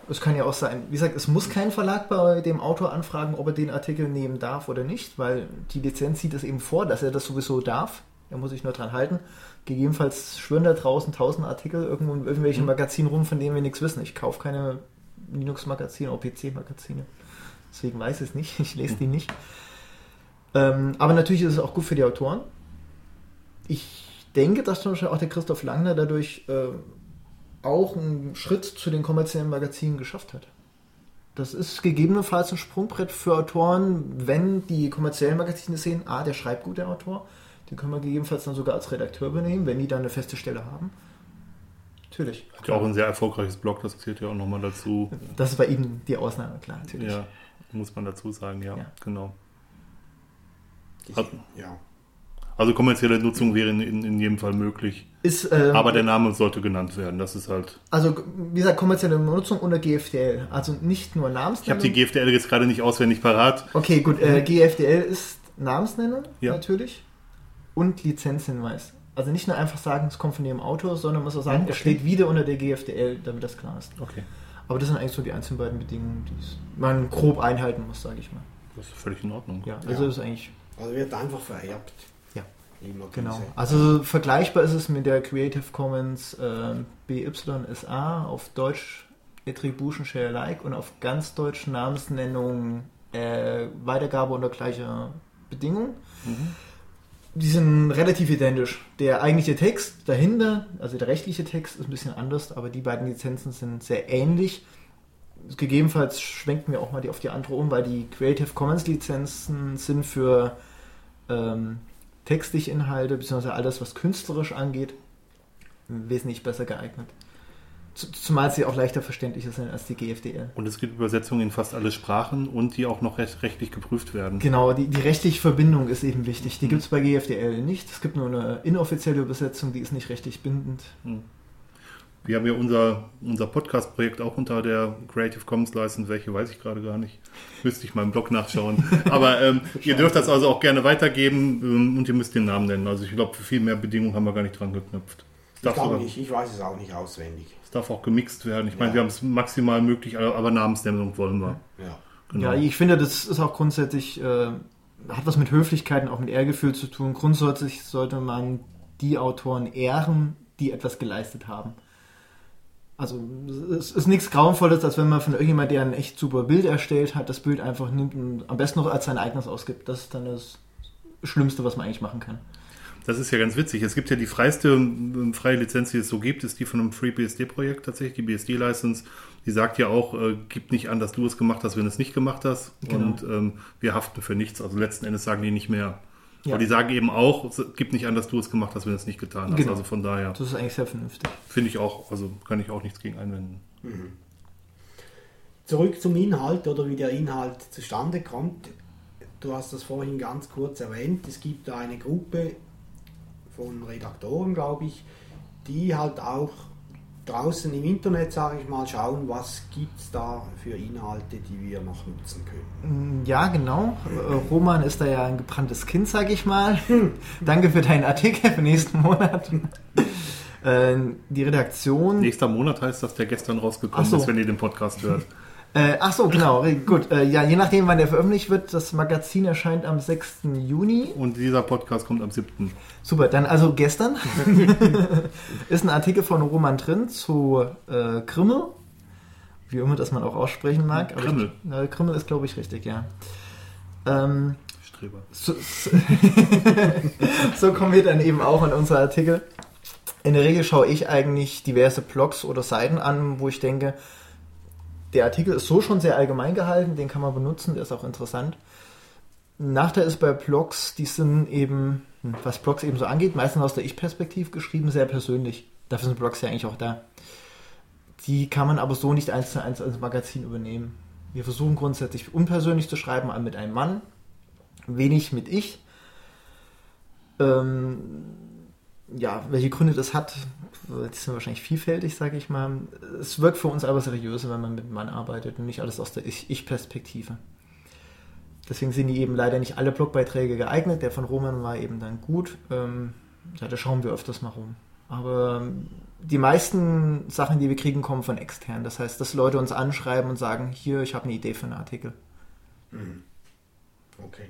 Es kann ja auch sein, wie gesagt, es muss kein Verlag bei dem Autor anfragen, ob er den Artikel nehmen darf oder nicht, weil die Lizenz sieht es eben vor, dass er das sowieso darf. Er muss sich nur dran halten. Gegebenenfalls schwören da draußen tausend Artikel irgendwo in irgendwelchen Magazinen rum, von denen wir nichts wissen. Ich kaufe keine Linux-Magazine oder PC-Magazine. Deswegen weiß ich es nicht. <laughs> Ich lese die nicht. Ähm, aber natürlich ist es auch gut für die Autoren. Ich denke, dass zum Beispiel auch der Christoph Langner dadurch äh, auch einen Schritt zu den kommerziellen Magazinen geschafft hat. Das ist gegebenenfalls ein Sprungbrett für Autoren, wenn die kommerziellen Magazine sehen, ah, der schreibt gut, der Autor, den können wir gegebenenfalls dann sogar als Redakteur übernehmen, wenn die dann eine feste Stelle haben. Natürlich. Hat ja auch ein sehr erfolgreiches Blog, das zählt ja auch nochmal dazu. Das ist bei Ihnen die Ausnahme, klar, natürlich. Ja, muss man dazu sagen, ja, Ja. genau. Ich, Hat- ja. Also kommerzielle Nutzung wäre in, in, in jedem Fall möglich. Ist, ähm, Aber der Name sollte genannt werden. Das ist halt. also, wie gesagt, kommerzielle Nutzung unter GFDL. Also nicht nur Ich Namensnennung. habe die GFDL jetzt gerade nicht auswendig parat. Okay, gut. Äh, GFDL ist Namensnennung, Ja. natürlich. Und Lizenzhinweis. Also nicht nur einfach sagen, es kommt von Ihrem Autor, sondern man muss auch sagen, Mhm, es okay. steht wieder unter der GFDL, damit das klar ist. Okay. Aber das sind eigentlich so die einzelnen beiden Bedingungen, die man grob einhalten muss, sage ich mal. Das ist völlig in Ordnung. Ja, also Ja. ist eigentlich, Also wird einfach vererbt. Ja. Immer genau. Also vergleichbar ist es mit der Creative Commons ähm, BYSA auf Deutsch Attribution Share Alike und auf ganz Deutsch Namensnennung äh, Weitergabe unter gleicher Bedingung. Mhm. Die sind relativ identisch. Der eigentliche Text dahinter, also der rechtliche Text, ist ein bisschen anders, aber die beiden Lizenzen sind sehr ähnlich. Gegebenenfalls schwenken wir auch mal die auf die andere um, weil die Creative Commons Lizenzen sind für ähm, textliche Inhalte, beziehungsweise alles, was künstlerisch angeht, wesentlich besser geeignet. Zumal sie auch leichter verständlicher sind als die GFDL. Und es gibt Übersetzungen in fast alle Sprachen und die auch noch recht, rechtlich geprüft werden. Genau, die, die rechtliche Verbindung ist eben wichtig. Die mhm. gibt es bei GFDL nicht. Es gibt nur eine inoffizielle Übersetzung, die ist nicht rechtlich bindend. Mhm. Wir haben ja unser, unser Podcast-Projekt auch unter der Creative Commons License. Welche weiß ich gerade gar nicht. Müsste ich im Blog nachschauen. <laughs> Aber ähm, ihr dürft das also auch gerne weitergeben ähm, und ihr müsst den Namen nennen. Also ich glaube, für viel mehr Bedingungen haben wir gar nicht dran geknüpft. Ich glaube nicht, ich weiß es auch nicht auswendig. Darf auch gemixt werden. Ich meine, wir haben es maximal möglich, aber Namensnennung wollen wir. Ja, genau. ja ich finde, das ist auch grundsätzlich, äh, hat was mit Höflichkeit und auch mit Ehrgefühl zu tun. Grundsätzlich sollte man die Autoren ehren, die etwas geleistet haben. Also es ist nichts Grauenvolles, als wenn man von irgendjemand, der ein echt super Bild erstellt hat, das Bild einfach nimmt und am besten noch als sein eigenes ausgibt. Das ist dann das Schlimmste, was man eigentlich machen kann. Das ist ja ganz witzig. Es gibt ja die freiste ähm, freie Lizenz, die es so gibt, ist die von einem FreeBSD-Projekt tatsächlich, die BSD-License. Die sagt ja auch, äh, gib nicht an, dass du es gemacht hast, wenn du es nicht gemacht hast. Genau. Und ähm, wir haften für nichts. Also letzten Endes sagen die nicht mehr. Ja. Aber die sagen eben auch, gib nicht an, dass du es gemacht hast, wenn du es nicht getan hast. Genau. Also von daher. Das ist eigentlich sehr vernünftig. Finde ich auch. Also kann ich auch nichts gegen einwenden. Mhm. Zurück zum Inhalt oder wie der Inhalt zustande kommt. Du hast das vorhin ganz kurz erwähnt. Es gibt da eine Gruppe, von Redaktoren, glaube ich, die halt auch draußen im Internet, sage ich mal, schauen, was gibt es da für Inhalte, die wir noch nutzen können. Mm, ja, genau. Äh, Roman ist da ja ein gebranntes Kind, sage ich mal. <laughs> Danke für deinen Artikel für nächsten Monat. Äh, die Redaktion. Nächster Monat heißt, dass der gestern rausgekommen so. ist, wenn ihr den Podcast hört. Äh, ach so, genau, gut. Äh, ja, je nachdem, wann der veröffentlicht wird, das Magazin erscheint am 6. Juni. Und dieser Podcast kommt am 7. Super, dann also gestern <laughs> ist ein Artikel von Roman drin zu äh, Krimmel. Wie immer das man auch aussprechen mag. Krimmel. Ich, äh, Krimmel ist, glaube ich, richtig, ja. Ähm, Streber. So, so, <laughs> so kommen wir dann eben auch in unsere Artikel. In der Regel schaue ich eigentlich diverse Blogs oder Seiten an, wo ich denke, der Artikel ist so schon sehr allgemein gehalten, den kann man benutzen, der ist auch interessant. Nachteil ist bei Blogs, die sind eben, was Blogs eben so angeht, meistens aus der Ich-Perspektive geschrieben, sehr persönlich. Dafür sind Blogs ja eigentlich auch da. Die kann man aber so nicht eins zu eins als Magazin übernehmen. Wir versuchen grundsätzlich unpersönlich zu schreiben, mit einem Mann, wenig mit Ich. Ähm, ja, welche Gründe das hat, die sind wahrscheinlich vielfältig, sage ich mal. Es wirkt für uns aber seriöser, wenn man mit Mann arbeitet und nicht alles aus der Ich-Perspektive. Deswegen sind die eben leider nicht alle Blogbeiträge geeignet. Der von Roman war eben dann gut. Ähm, ja, da schauen wir öfters mal rum. Aber ähm, die meisten Sachen, die wir kriegen, kommen von extern. Das heißt, dass Leute uns anschreiben und sagen, hier, ich habe eine Idee für einen Artikel. Mhm. Okay.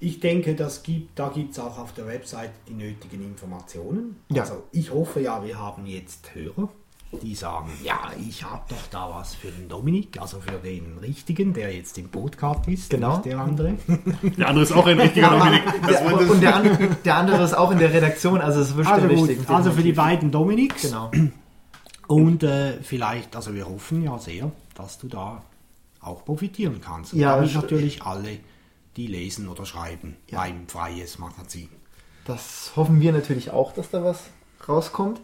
Ich denke, das gibt, da gibt es auch auf der Website die nötigen Informationen. Ja. Also ich hoffe ja, wir haben jetzt Hörer, die sagen, ja, ich habe doch da was für den Dominik, also für den Richtigen, der jetzt im Podcast ist, genau. der andere. <laughs> Der andere ist auch ein richtiger Dominik. Der, und der andere, der andere, ist auch in der Redaktion, also es wird also gut, Also für die beiden Dominiks. Genau. Und äh, vielleicht, also wir hoffen ja sehr, dass du da auch profitieren kannst. Und ja, habe ich natürlich alle die lesen oder schreiben ja. beim Freies Magazin. Das hoffen wir natürlich auch, dass da was rauskommt.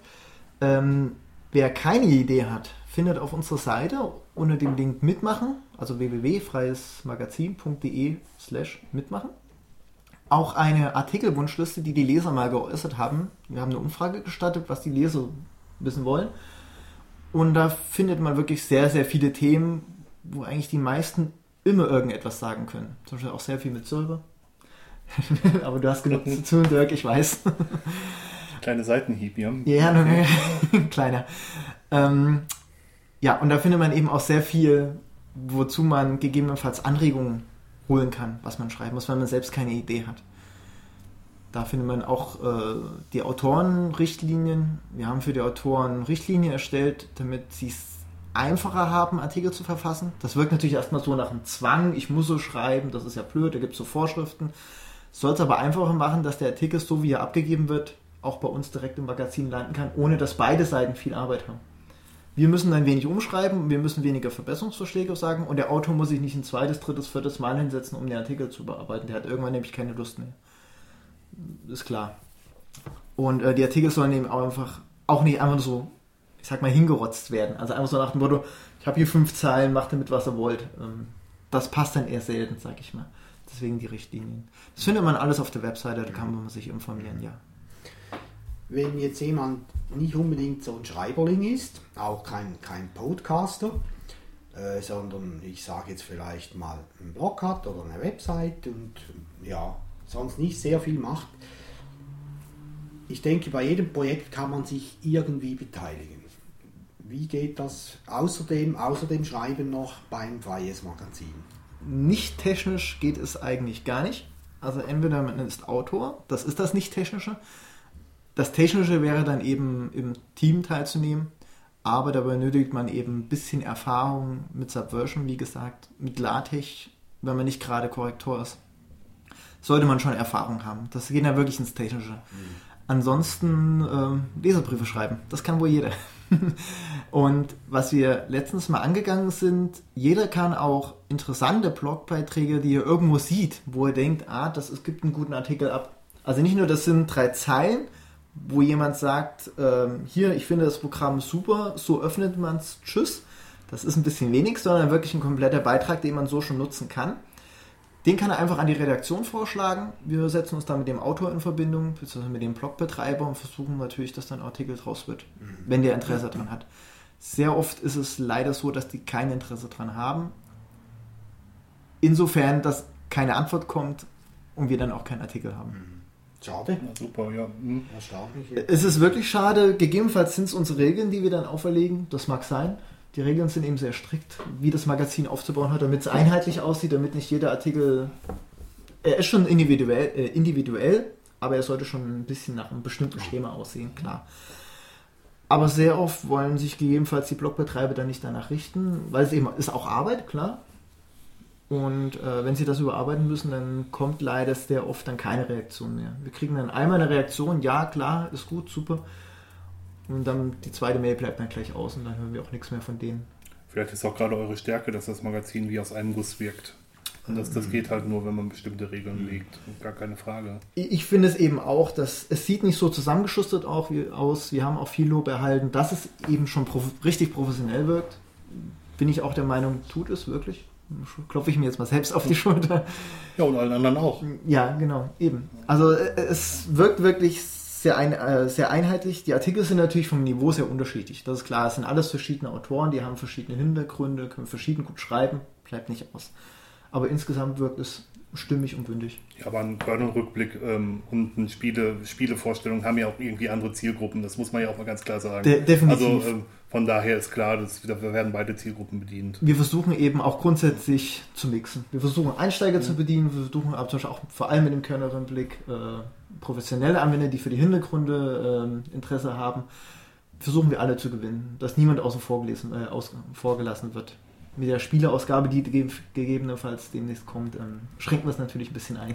Ähm, wer keine Idee hat, findet auf unserer Seite unter dem Link mitmachen, also www.freiesmagazin.de slash mitmachen. Auch eine Artikelwunschliste, die die Leser mal geäußert haben. Wir haben eine Umfrage gestartet, was die Leser wissen wollen. Und da findet man wirklich sehr, sehr viele Themen, wo eigentlich die meisten immer irgendetwas sagen können. Zum Beispiel auch sehr viel mit Silber. <laughs> Aber du hast genug zu tun, Dirk, ich weiß. Kleine Seitenhieb, ja. Ja, ne, <laughs> kleiner. Ähm, ja, und da findet man eben auch sehr viel, wozu man gegebenenfalls Anregungen holen kann, was man schreiben muss, wenn man selbst keine Idee hat. Da findet man auch äh, die Autorenrichtlinien. Wir haben für die Autoren Richtlinien erstellt, damit sie es einfacher haben, Artikel zu verfassen. Das wirkt natürlich erstmal so nach einem Zwang, ich muss so schreiben, das ist ja blöd, da gibt es so Vorschriften. Soll es aber einfacher machen, dass der Artikel, so wie er abgegeben wird, auch bei uns direkt im Magazin landen kann, ohne dass beide Seiten viel Arbeit haben. Wir müssen ein wenig umschreiben, wir müssen weniger Verbesserungsvorschläge sagen und der Autor muss sich nicht ein zweites, drittes, viertes Mal hinsetzen, um den Artikel zu bearbeiten. Der hat irgendwann nämlich keine Lust mehr. Ist klar. Und äh, die Artikel sollen eben auch einfach auch nicht einfach so, ich sag mal, hingerotzt werden. Also einfach so nach dem Motto, ich habe hier fünf Zeilen, macht damit, was ihr wollt. Ähm, das passt dann eher selten, sag ich mal. Deswegen die Richtlinien. Das findet man alles auf der Webseite, da kann man sich informieren, ja wenn jetzt jemand nicht unbedingt so ein Schreiberling ist, auch kein, kein Podcaster, äh, sondern ich sage jetzt vielleicht mal einen Blog hat oder eine Website und ja, sonst nicht sehr viel macht. Ich denke, bei jedem Projekt kann man sich irgendwie beteiligen. Wie geht das außerdem, außer dem Schreiben noch beim Freies Magazin? Nicht technisch geht es eigentlich gar nicht. Also entweder man ist Autor, das ist das nicht technische, das Technische wäre dann eben im Team teilzunehmen, aber da benötigt man eben ein bisschen Erfahrung mit Subversion, wie gesagt, mit LaTeX, wenn man nicht gerade Korrektor ist. Sollte man schon Erfahrung haben. Das geht ja wirklich ins Technische. Mhm. Ansonsten äh, Leserbriefe schreiben, das kann wohl jeder. <laughs> Und was wir letztens mal angegangen sind, jeder kann auch interessante Blogbeiträge, die er irgendwo sieht, wo er denkt, ah, das, es gibt einen guten Artikel ab. Also nicht nur, das sind drei Zeilen, wo jemand sagt, ähm, hier, ich finde das Programm super, so öffnet man es, tschüss. Das ist ein bisschen wenig, sondern wirklich ein kompletter Beitrag, den man so schon nutzen kann. Den kann er einfach an die Redaktion vorschlagen. Wir setzen uns dann mit dem Autor in Verbindung, beziehungsweise mit dem Blogbetreiber und versuchen natürlich, dass dann ein Artikel draus wird, mhm. wenn der Interesse daran hat. Sehr oft ist es leider so, dass die kein Interesse daran haben. Insofern, dass keine Antwort kommt und wir dann auch keinen Artikel haben. Mhm. Schade. Na super, ja. Hm. Es ist wirklich schade. Gegebenenfalls sind es unsere Regeln, die wir dann auferlegen. Das mag sein. Die Regeln sind eben sehr strikt, wie das Magazin aufzubauen hat, damit es einheitlich aussieht, damit nicht jeder Artikel. Er ist schon individuell, äh, individuell, aber er sollte schon ein bisschen nach einem bestimmten Schema aussehen, klar. Aber sehr oft wollen sich gegebenenfalls die Blogbetreiber dann nicht danach richten, weil es eben ist auch Arbeit, klar. Und äh, wenn sie das überarbeiten müssen, dann kommt leider sehr oft dann keine Reaktion mehr. Wir kriegen dann einmal eine Reaktion, ja, klar, ist gut, super. Und dann die zweite Mail bleibt dann gleich aus und dann hören wir auch nichts mehr von denen. Vielleicht ist auch gerade eure Stärke, dass das Magazin wie aus einem Guss wirkt. Und das, das geht halt nur, wenn man bestimmte Regeln legt. Gar keine Frage. Ich finde es eben auch, dass es sieht nicht so zusammengeschustert auch wie, aus. Wir haben auch viel Lob erhalten, dass es eben schon prof richtig professionell wirkt. Bin ich auch der Meinung, tut es wirklich klopfe ich mir jetzt mal selbst auf die Schulter. Ja, und allen anderen auch. Ja, genau, eben. Also äh, es wirkt wirklich sehr, ein, äh, sehr einheitlich. Die Artikel sind natürlich vom Niveau sehr unterschiedlich. Das ist klar, es sind alles verschiedene Autoren, die haben verschiedene Hintergründe, können verschieden gut schreiben, bleibt nicht aus. Aber insgesamt wirkt es stimmig und bündig. Ja, aber ein Kernel-Rückblick ähm, und eine Spiele, Spielevorstellung haben ja auch irgendwie andere Zielgruppen. Das muss man ja auch mal ganz klar sagen. De definitiv. Also ähm, von daher ist klar, dass wir werden beide Zielgruppen bedient. Wir versuchen eben auch grundsätzlich zu mixen. Wir versuchen Einsteiger ja. zu bedienen, wir versuchen aber zum Beispiel auch vor allem mit dem Kernel-Rückblick äh, professionelle Anwender, die für die Hintergründe äh, Interesse haben, versuchen wir alle zu gewinnen, dass niemand außen vor, äh, aus, vorgelassen wird mit der Spieleausgabe, die gegebenenfalls demnächst kommt, ähm, schränken wir es natürlich ein bisschen ein.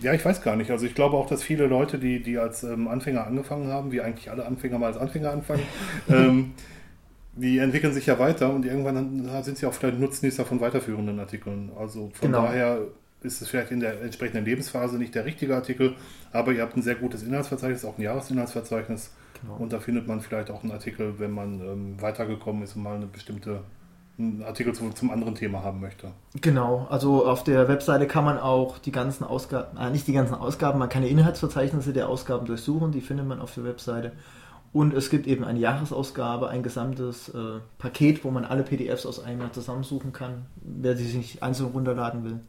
Ja, ich weiß gar nicht. Also ich glaube auch, dass viele Leute, die, die als ähm, Anfänger angefangen haben, wie eigentlich alle Anfänger mal als Anfänger anfangen, <laughs> ähm, die entwickeln sich ja weiter und irgendwann sind sie auch vielleicht Nutznießer von weiterführenden Artikeln. Also von genau. daher ist es vielleicht in der entsprechenden Lebensphase nicht der richtige Artikel, aber ihr habt ein sehr gutes Inhaltsverzeichnis, auch ein Jahresinhaltsverzeichnis. Genau. Und da findet man vielleicht auch einen Artikel, wenn man ähm, weitergekommen ist und mal eine bestimmte einen Artikel zu, zum anderen Thema haben möchte. Genau, also auf der Webseite kann man auch die ganzen Ausgaben, äh, nicht die ganzen Ausgaben, man kann die Inhaltsverzeichnisse der Ausgaben durchsuchen, die findet man auf der Webseite. Und es gibt eben eine Jahresausgabe, ein gesamtes äh, Paket, wo man alle PDFs aus einem Jahr zusammensuchen kann, wer sie sich nicht einzeln runterladen will.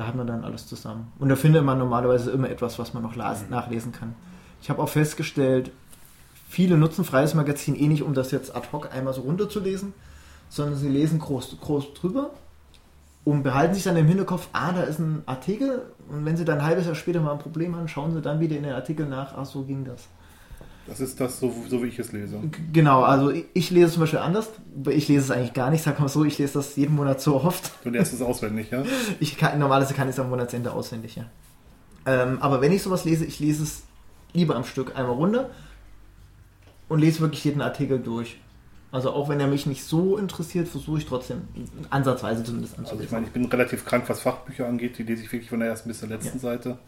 Da hat man dann alles zusammen. Und da findet man normalerweise immer etwas, was man noch mhm. nachlesen kann. Ich habe auch festgestellt, viele nutzen freies Magazin eh nicht, um das jetzt ad hoc einmal so runterzulesen, sondern sie lesen groß, groß drüber und behalten sich dann im Hinterkopf, ah, da ist ein Artikel und wenn sie dann ein halbes Jahr später mal ein Problem haben, schauen sie dann wieder in den Artikel nach, ach, so ging das. Das ist das, so, so wie ich es lese. Genau, also ich, ich lese es zum Beispiel anders. Ich lese es eigentlich gar nicht, sag mal so, ich lese das jeden Monat so oft. Du lernst es auswendig, ja? <laughs> Ich kann, normalerweise kann ich es am Monatsende auswendig, ja. Ähm, aber wenn ich sowas lese, ich lese es lieber am Stück einmal runter und lese wirklich jeden Artikel durch. Also auch wenn er mich nicht so interessiert, versuche ich trotzdem ansatzweise zumindest Also anzulesen. ich meine, ich bin relativ krank, was Fachbücher angeht. Die lese ich wirklich von der ersten bis zur letzten Ja. Seite.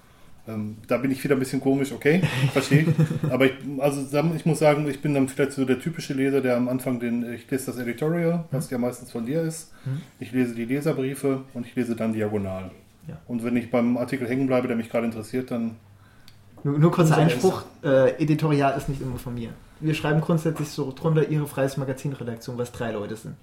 Ähm, da bin ich wieder ein bisschen komisch, okay, verstehe ich. <laughs> Aber ich, also ich muss sagen, ich bin dann vielleicht so der typische Leser, der am Anfang den, ich lese das Editorial, was ja meistens von dir ist. Ich lese die Leserbriefe und ich lese dann diagonal. Ja. Und wenn ich beim Artikel hängen bleibe, der mich gerade interessiert, dann Nur, nur kurzer Einspruch, äh, Editorial ist nicht immer von mir. Wir schreiben grundsätzlich so drunter Ihre freies Magazinredaktion, was drei Leute sind.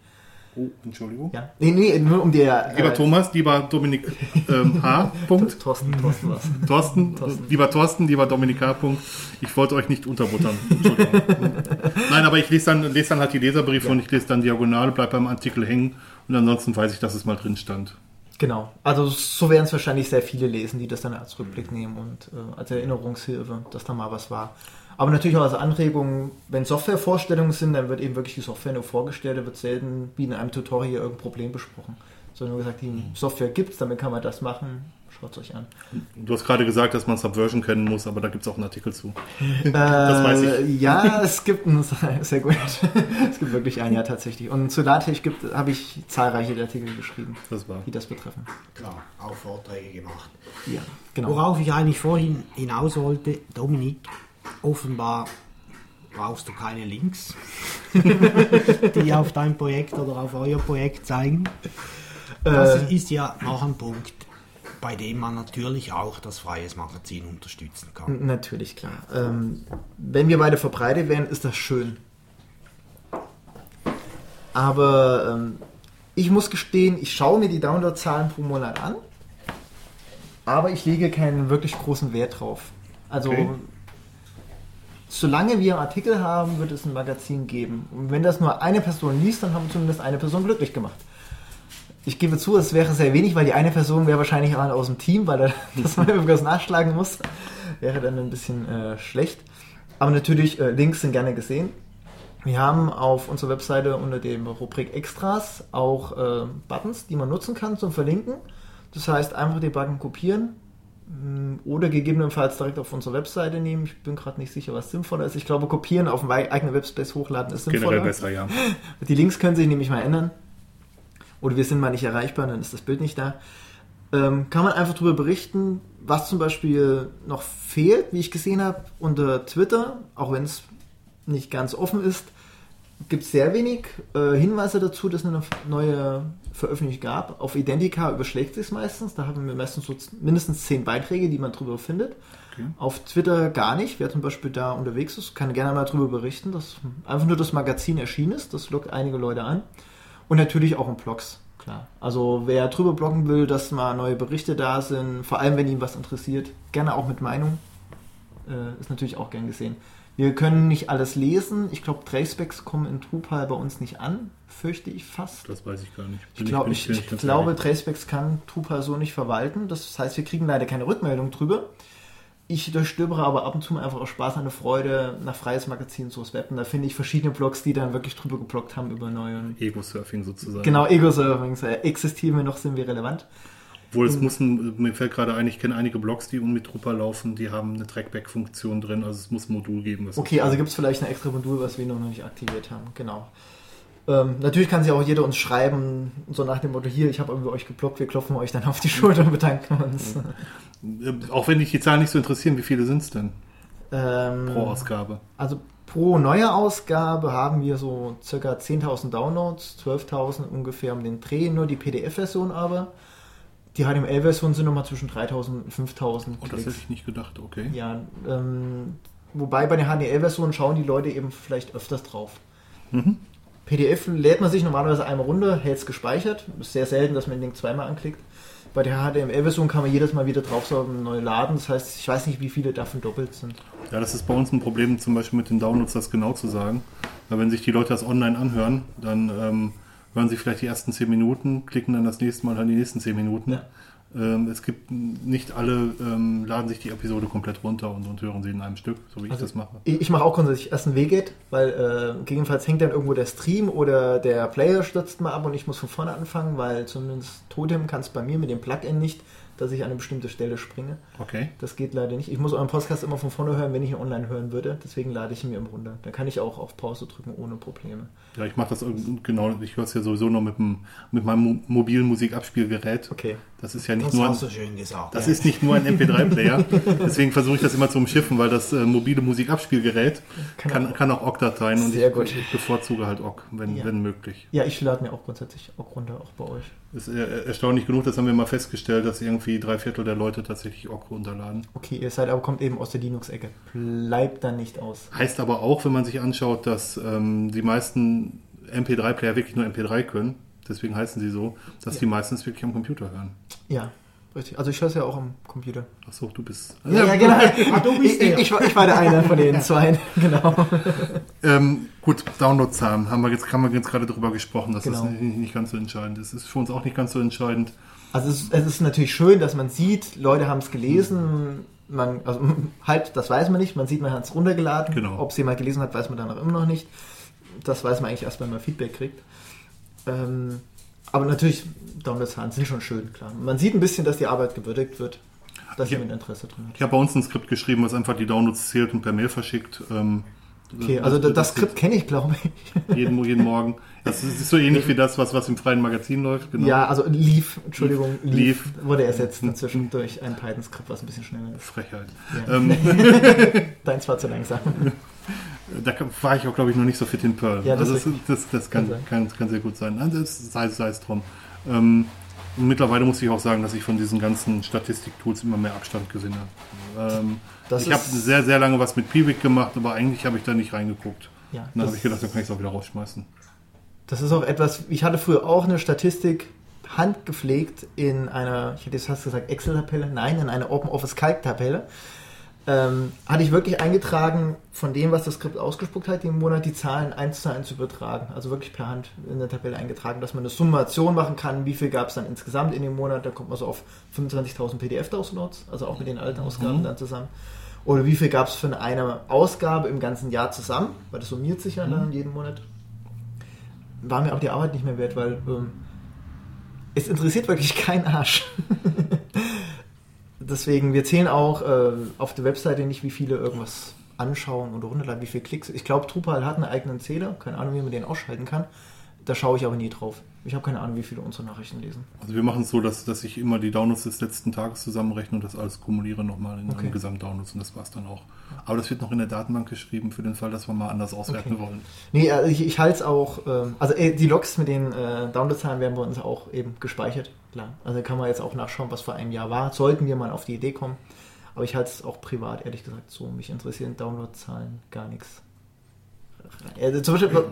Oh, Entschuldigung. Ja. Nee, nee, nur um dir. Lieber äh, Thomas, lieber Dominik ähm, H. Punkt. Thorsten, Thorsten was. Thorsten, Thorsten. lieber Thorsten, lieber Dominik H. Punkt. Ich wollte euch nicht unterbuttern. Entschuldigung. Nein, aber ich lese dann, lese dann halt die Leserbriefe und ich lese dann diagonal, bleib beim Artikel hängen und ansonsten weiß ich, dass es mal drin stand. Genau. Also so werden es wahrscheinlich sehr viele lesen, die das dann als Rückblick nehmen und äh, als Erinnerungshilfe, dass da mal was war. Aber natürlich auch als Anregung, wenn Softwarevorstellungen sind, dann wird eben wirklich die Software nur vorgestellt, da wird selten wie in einem Tutorial irgendein Problem besprochen. Sondern nur gesagt, die Software gibt es, damit kann man das machen, schaut es euch an. Du hast gerade gesagt, dass man Subversion kennen muss, aber da gibt es auch einen Artikel zu. <laughs> das weiß ich. Ja, es gibt einen, <laughs> sehr gut. es gibt wirklich ein Jahr tatsächlich. Und zu LaTeX gibt- habe ich zahlreiche Artikel geschrieben, Das war. die das betreffen. Klar, auch Vorträge gemacht. Ja, genau. Worauf ich eigentlich vorhin hinaus wollte, Dominik, offenbar brauchst du keine Links, <laughs> die auf dein Projekt oder auf euer Projekt zeigen. Das Äh, ist ja noch ein Punkt, bei dem man natürlich auch das Freies Magazin unterstützen kann. Natürlich, klar. Ähm, wenn wir beide verbreitet werden, ist das schön. Aber ähm, ich muss gestehen, ich schaue mir die Downloadzahlen pro Monat an, aber ich lege keinen wirklich großen Wert drauf. Also, Okay. Solange wir Artikel haben, wird es ein Magazin geben. Und wenn das nur eine Person liest, dann haben wir zumindest eine Person glücklich gemacht. Ich gebe zu, es wäre sehr wenig, weil die eine Person wäre wahrscheinlich auch aus dem Team, weil er <laughs> das mal irgendwas nachschlagen muss. Wäre dann ein bisschen äh, schlecht. Aber natürlich, äh, Links sind gerne gesehen. Wir haben auf unserer Webseite unter dem Rubrik Extras auch äh, Buttons, die man nutzen kann zum Verlinken. Das heißt, einfach den Button kopieren oder gegebenenfalls direkt auf unsere Webseite nehmen. Ich bin gerade nicht sicher, was sinnvoller ist. Ich glaube, kopieren auf dem eigenen Webspace hochladen ist sinnvoller. Generell besser, ja. <laughs> Die Links können sich nämlich mal ändern. Oder wir sind mal nicht erreichbar, dann ist das Bild nicht da. Ähm, kann man einfach darüber berichten, was zum Beispiel noch fehlt, wie ich gesehen habe, unter Twitter, auch wenn es nicht ganz offen ist, gibt es sehr wenig äh, Hinweise dazu, dass eine neue Veröffentlichung gab. Auf Identica überschlägt sich meistens. Da haben wir meistens so mindestens zehn Beiträge, die man drüber findet. Okay. Auf Twitter gar nicht. Wer zum Beispiel da unterwegs ist, kann gerne mal drüber berichten, dass einfach nur das Magazin erschienen ist. Das lockt einige Leute an. Und natürlich auch in Blogs, klar. Also wer drüber bloggen will, dass mal neue Berichte da sind, vor allem wenn ihn was interessiert, gerne auch mit Meinung, äh, ist natürlich auch gern gesehen. Wir können nicht alles lesen. Ich glaube, Tracebacks kommen in Drupal bei uns nicht an, fürchte ich fast. Das weiß ich gar nicht. Ich, glaub, ich, ich ganz glaube. Tracebacks kann Drupal so nicht verwalten. Das heißt, wir kriegen leider keine Rückmeldung drüber. Ich durchstöbere aber ab und zu mal einfach aus Spaß eine Freude nach freies Magazin so Web. Und da finde ich verschiedene Blogs, die dann wirklich drüber geblockt haben über neue. Ego-Surfing sozusagen. Genau, Ego-Surfings. Äh, existieren wir noch, sind wir relevant. Obwohl es muss, ein, mir fällt gerade ein, ich kenne einige Blogs, die mit Drupal laufen, die haben eine Trackback-Funktion drin, also es muss ein Modul geben. Was Okay, also gibt es vielleicht ein extra Modul, was wir noch nicht aktiviert haben. Genau. Ähm, natürlich kann sich auch jeder uns schreiben, so nach dem Motto, hier, ich habe irgendwie euch geblockt, wir klopfen euch dann auf die Schulter und bedanken uns. Äh, Auch wenn dich die Zahlen nicht so interessieren, wie viele sind es denn Ähm, pro Ausgabe? Also pro neue Ausgabe haben wir so circa 10.000 Downloads, 12.000 ungefähr um den Dreh, nur die PDF-Version aber. Die HTML-Version sind nochmal zwischen 3.000 und 5.000 Oh, das hätte ich nicht gedacht, okay. Ja, ähm, wobei bei der HTML-Version schauen die Leute eben vielleicht öfters drauf. Mhm. PDF lädt man sich normalerweise einmal runter, hält es gespeichert. Ist sehr selten, dass man den Link zweimal anklickt. Bei der HTML-Version kann man jedes Mal wieder draufsaugen und neu laden. Das heißt, ich weiß nicht, wie viele davon doppelt sind. Ja, das ist bei uns ein Problem, zum Beispiel mit den Downloads, das genau zu sagen. Weil wenn sich die Leute das online anhören, dann ähm, hören sie vielleicht die ersten 10 Minuten, klicken dann das nächste Mal dann die nächsten 10 Minuten. Ja. Ähm, es gibt nicht alle, ähm, laden sich die Episode komplett runter und, und hören sie in einem Stück, so wie Also ich das mache. Ich ich mache auch grundsätzlich erst ein Wget, weil äh, gegebenenfalls hängt dann irgendwo der Stream oder der Player stürzt mal ab und ich muss von vorne anfangen, weil zumindest Totem kann es bei mir mit dem Plugin nicht dass ich an eine bestimmte Stelle springe. Okay. Das geht leider nicht. Ich muss euren Podcast immer von vorne hören, wenn ich ihn online hören würde. Deswegen lade ich ihn mir im runter. Dann kann ich auch auf Pause drücken ohne Probleme. Ja, ich mache das genau, ich höre es ja sowieso nur mit, dem, mit meinem mo- mobilen Musikabspielgerät. Okay. Das ist ja nicht Das nur ein, hast du schön gesagt. das ja. ist nicht nur ein MP3-Player. <laughs> Deswegen versuche ich das immer zu umschiffen, weil das äh, mobile Musikabspielgerät Kann kann, auch- kann auch OGG-Dateien und Sehr ich, gut. ich bevorzuge halt OGG, wenn, Ja. wenn möglich. Ja, ich lade mir auch grundsätzlich auch runter, auch bei euch. Ist erstaunlich genug, das haben wir mal festgestellt, dass irgendwie drei Viertel der Leute tatsächlich OGG runterladen. Okay, ihr seid aber kommt eben aus der Linux-Ecke. Bleibt dann nicht aus. Heißt aber auch, wenn man sich anschaut, dass ähm, die meisten MP3-Player wirklich nur MP3 können, deswegen heißen sie so, dass Ja. die meisten es wirklich am Computer hören. Ja, richtig. Also ich höre es ja auch am Computer. Achso, du bist. Ja, genau. Ah, du bist ich, ich, war, ich war der eine von den <laughs> zwei. Genau. Ähm, gut, Downloadzahlen haben wir jetzt, haben wir jetzt gerade drüber gesprochen, dass Genau. das nicht, nicht ganz so entscheidend ist. Ist für uns auch nicht ganz so entscheidend. Also es, es ist natürlich schön, dass man sieht, Leute haben es gelesen. Man, also <laughs> halt, das weiß man nicht. Man sieht, man hat es runtergeladen. Genau. Ob es jemand gelesen hat, weiß man dann auch immer noch nicht. Das weiß man eigentlich erst, wenn man Feedback kriegt. Ähm, aber natürlich, Downloadzahlen sind schon schön, klar. Man sieht ein bisschen, dass die Arbeit gewürdigt wird, dass jemand Interesse drin hat. Ich habe bei uns ein Skript geschrieben, was einfach die Downloads zählt und per Mail verschickt. Ähm, Okay, also das, das Skript kenne ich, glaube ich. Jeden, jeden Morgen. Das ist, so ähnlich wie das, was, was im freien Magazin läuft. Genau. Ja, also Leaf, Entschuldigung, Leaf, Leaf. wurde ersetzt inzwischen durch ein Python-Skript, was ein bisschen schneller ist. Frechheit. Ja. Ähm, <laughs> Deins war zu langsam. <laughs> da war ich auch, glaube ich, noch nicht so fit in Perl. Ja, das also das, das, das kann, Kann kann, sehr gut sein. Das sei, sei es drum. Ähm, mittlerweile muss ich auch sagen, dass ich von diesen ganzen Statistik-Tools immer mehr Abstand gewinne. Ähm, Das ich habe sehr, sehr lange was mit Piwik gemacht, aber eigentlich habe ich da nicht reingeguckt. Ja, Und dann habe ich gedacht, dann kann ich es auch wieder rausschmeißen. Das ist auch etwas, ich hatte früher auch eine Statistik handgepflegt in einer, ich hätte jetzt fast gesagt Excel-Tabelle, nein, in einer OpenOffice-Calc-Tabelle. Ähm, hatte ich wirklich eingetragen, von dem, was das Skript ausgespuckt hat, im Monat die Zahlen eins zu eins übertragen. Also wirklich per Hand in der Tabelle eingetragen, dass man eine Summation machen kann, wie viel gab es dann insgesamt in dem Monat. Da kommt man so auf 25.000 PDF-Downloads, also auch mit den alten Ausgaben dann zusammen. Oder wie viel gab es für eine Ausgabe im ganzen Jahr zusammen, weil das summiert sich ja dann jeden Monat war mir aber die Arbeit nicht mehr wert, weil ähm, es interessiert wirklich keinen Arsch. <laughs> Deswegen, wir zählen auch äh, auf der Webseite nicht, wie viele irgendwas anschauen oder runterladen, wie viele Klicks. Ich glaube, Drupal hat einen eigenen Zähler, keine Ahnung, wie man den ausschalten kann. Da schaue ich aber nie drauf. Ich habe keine Ahnung, wie viele unsere Nachrichten lesen. Also wir machen es so, dass, dass ich immer die Downloads des letzten Tages zusammenrechne und das alles kumuliere nochmal in Okay. einem Gesamtdownloads und das war's dann auch. Aber das wird noch in der Datenbank geschrieben für den Fall, dass wir mal anders auswerten Okay. wollen. Nee, also ich, ich halte es auch, ähm, also äh, die Logs mit den äh, Downloadzahlen werden bei uns auch eben gespeichert, klar. Also kann man jetzt auch nachschauen, was vor einem Jahr war, sollten wir mal auf die Idee kommen. Aber ich halte es auch privat, ehrlich gesagt, so. Mich interessieren Downloadzahlen gar nichts. Also zum Beispiel,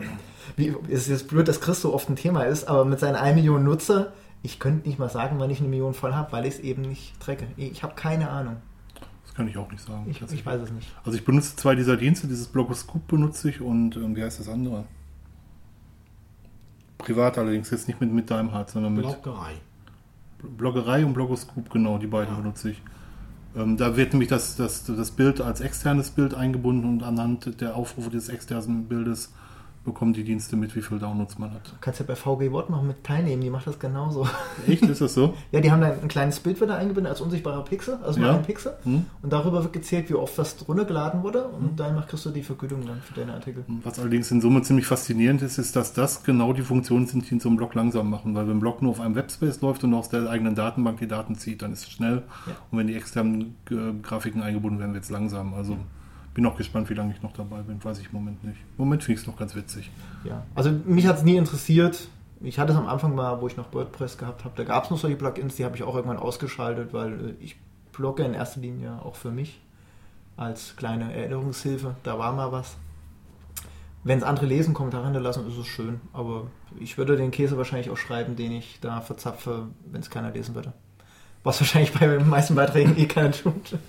wie, es ist jetzt blöd, dass Chris so oft ein Thema ist, aber mit seinen 1 Million Nutzer, ich könnte nicht mal sagen, wann ich eine Million voll habe, weil ich es eben nicht trecke. Ich habe keine Ahnung. Das kann ich auch nicht sagen. Ich, ich weiß es nicht. Also ich benutze zwei dieser Dienste, dieses Blogoscoop benutze ich und ähm, wie heißt das andere? Privat allerdings, jetzt nicht mit, mit deinem Hart, sondern mit Blockerei. Bloggerei und Blogoscoop, genau, die beiden Ja. benutze ich. Ähm, da wird nämlich das, das, das Bild als externes Bild eingebunden und anhand der Aufrufe des externen Bildes bekommen die Dienste mit, wie viel Downloads man hat. Du kannst ja bei VG Wort noch mit teilnehmen, die macht das genauso. <laughs> Echt, ist das so? Ja, die haben dann ein kleines Bild wieder eingeblendet als unsichtbarer Pixel, also Ja. ein Pixel. Hm? Und darüber wird gezählt, wie oft das runtergeladen wurde. Und dann kriegst du die Vergütung dann für deine Artikel. Was allerdings in Summe ziemlich faszinierend ist, ist, dass das genau die Funktionen sind, die in so einem Blog langsam machen. Weil wenn ein Blog nur auf einem Webspace läuft und aus der eigenen Datenbank die Daten zieht, dann ist es schnell. Ja. Und wenn die externen äh, Grafiken eingebunden werden, wird es langsam. Also bin auch gespannt, wie lange ich noch dabei bin. Weiß ich im Moment nicht. Im Moment finde ich es noch ganz witzig. Ja. Also mich hat es nie interessiert. Ich hatte es am Anfang mal, wo ich noch WordPress gehabt habe, da gab es noch solche Plugins, die habe ich auch irgendwann ausgeschaltet, weil äh, ich blogge in erster Linie auch für mich als kleine Erinnerungshilfe. Da war mal was. Wenn es andere lesen, Kommentare hinterlassen, ist es schön. Aber ich würde den Käse wahrscheinlich auch schreiben, den ich da verzapfe, wenn es keiner lesen würde. Was wahrscheinlich bei den meisten Beiträgen eh keiner tut.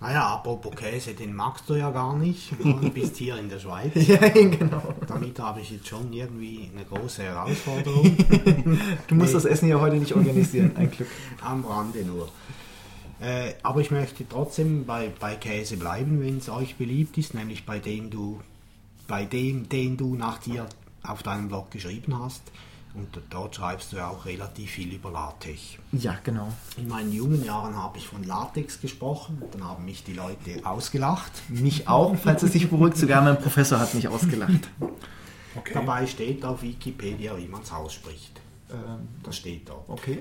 Naja, apropos Käse, den magst du ja gar nicht. <laughs> Du bist hier in der Schweiz. ja, <laughs> genau. Damit habe ich jetzt schon irgendwie eine große Herausforderung. <laughs> Du musst Nee. das Essen hier heute nicht organisieren, ein Glück. Am Rande nur. Äh, aber ich möchte trotzdem bei, bei Käse bleiben, wenn es euch beliebt ist, nämlich bei dem du, bei dem, den du nach dir auf deinem Blog geschrieben hast. Und dort schreibst du ja auch relativ viel über LaTeX. Ja, genau. In meinen jungen Jahren habe ich von Latex gesprochen. Dann haben mich die Leute ausgelacht. Mich auch, falls es sich beruhigt. Sogar mein Professor hat mich ausgelacht. Okay. Dabei steht auf Wikipedia, wie man es ausspricht. Ähm, Das steht dort. okay.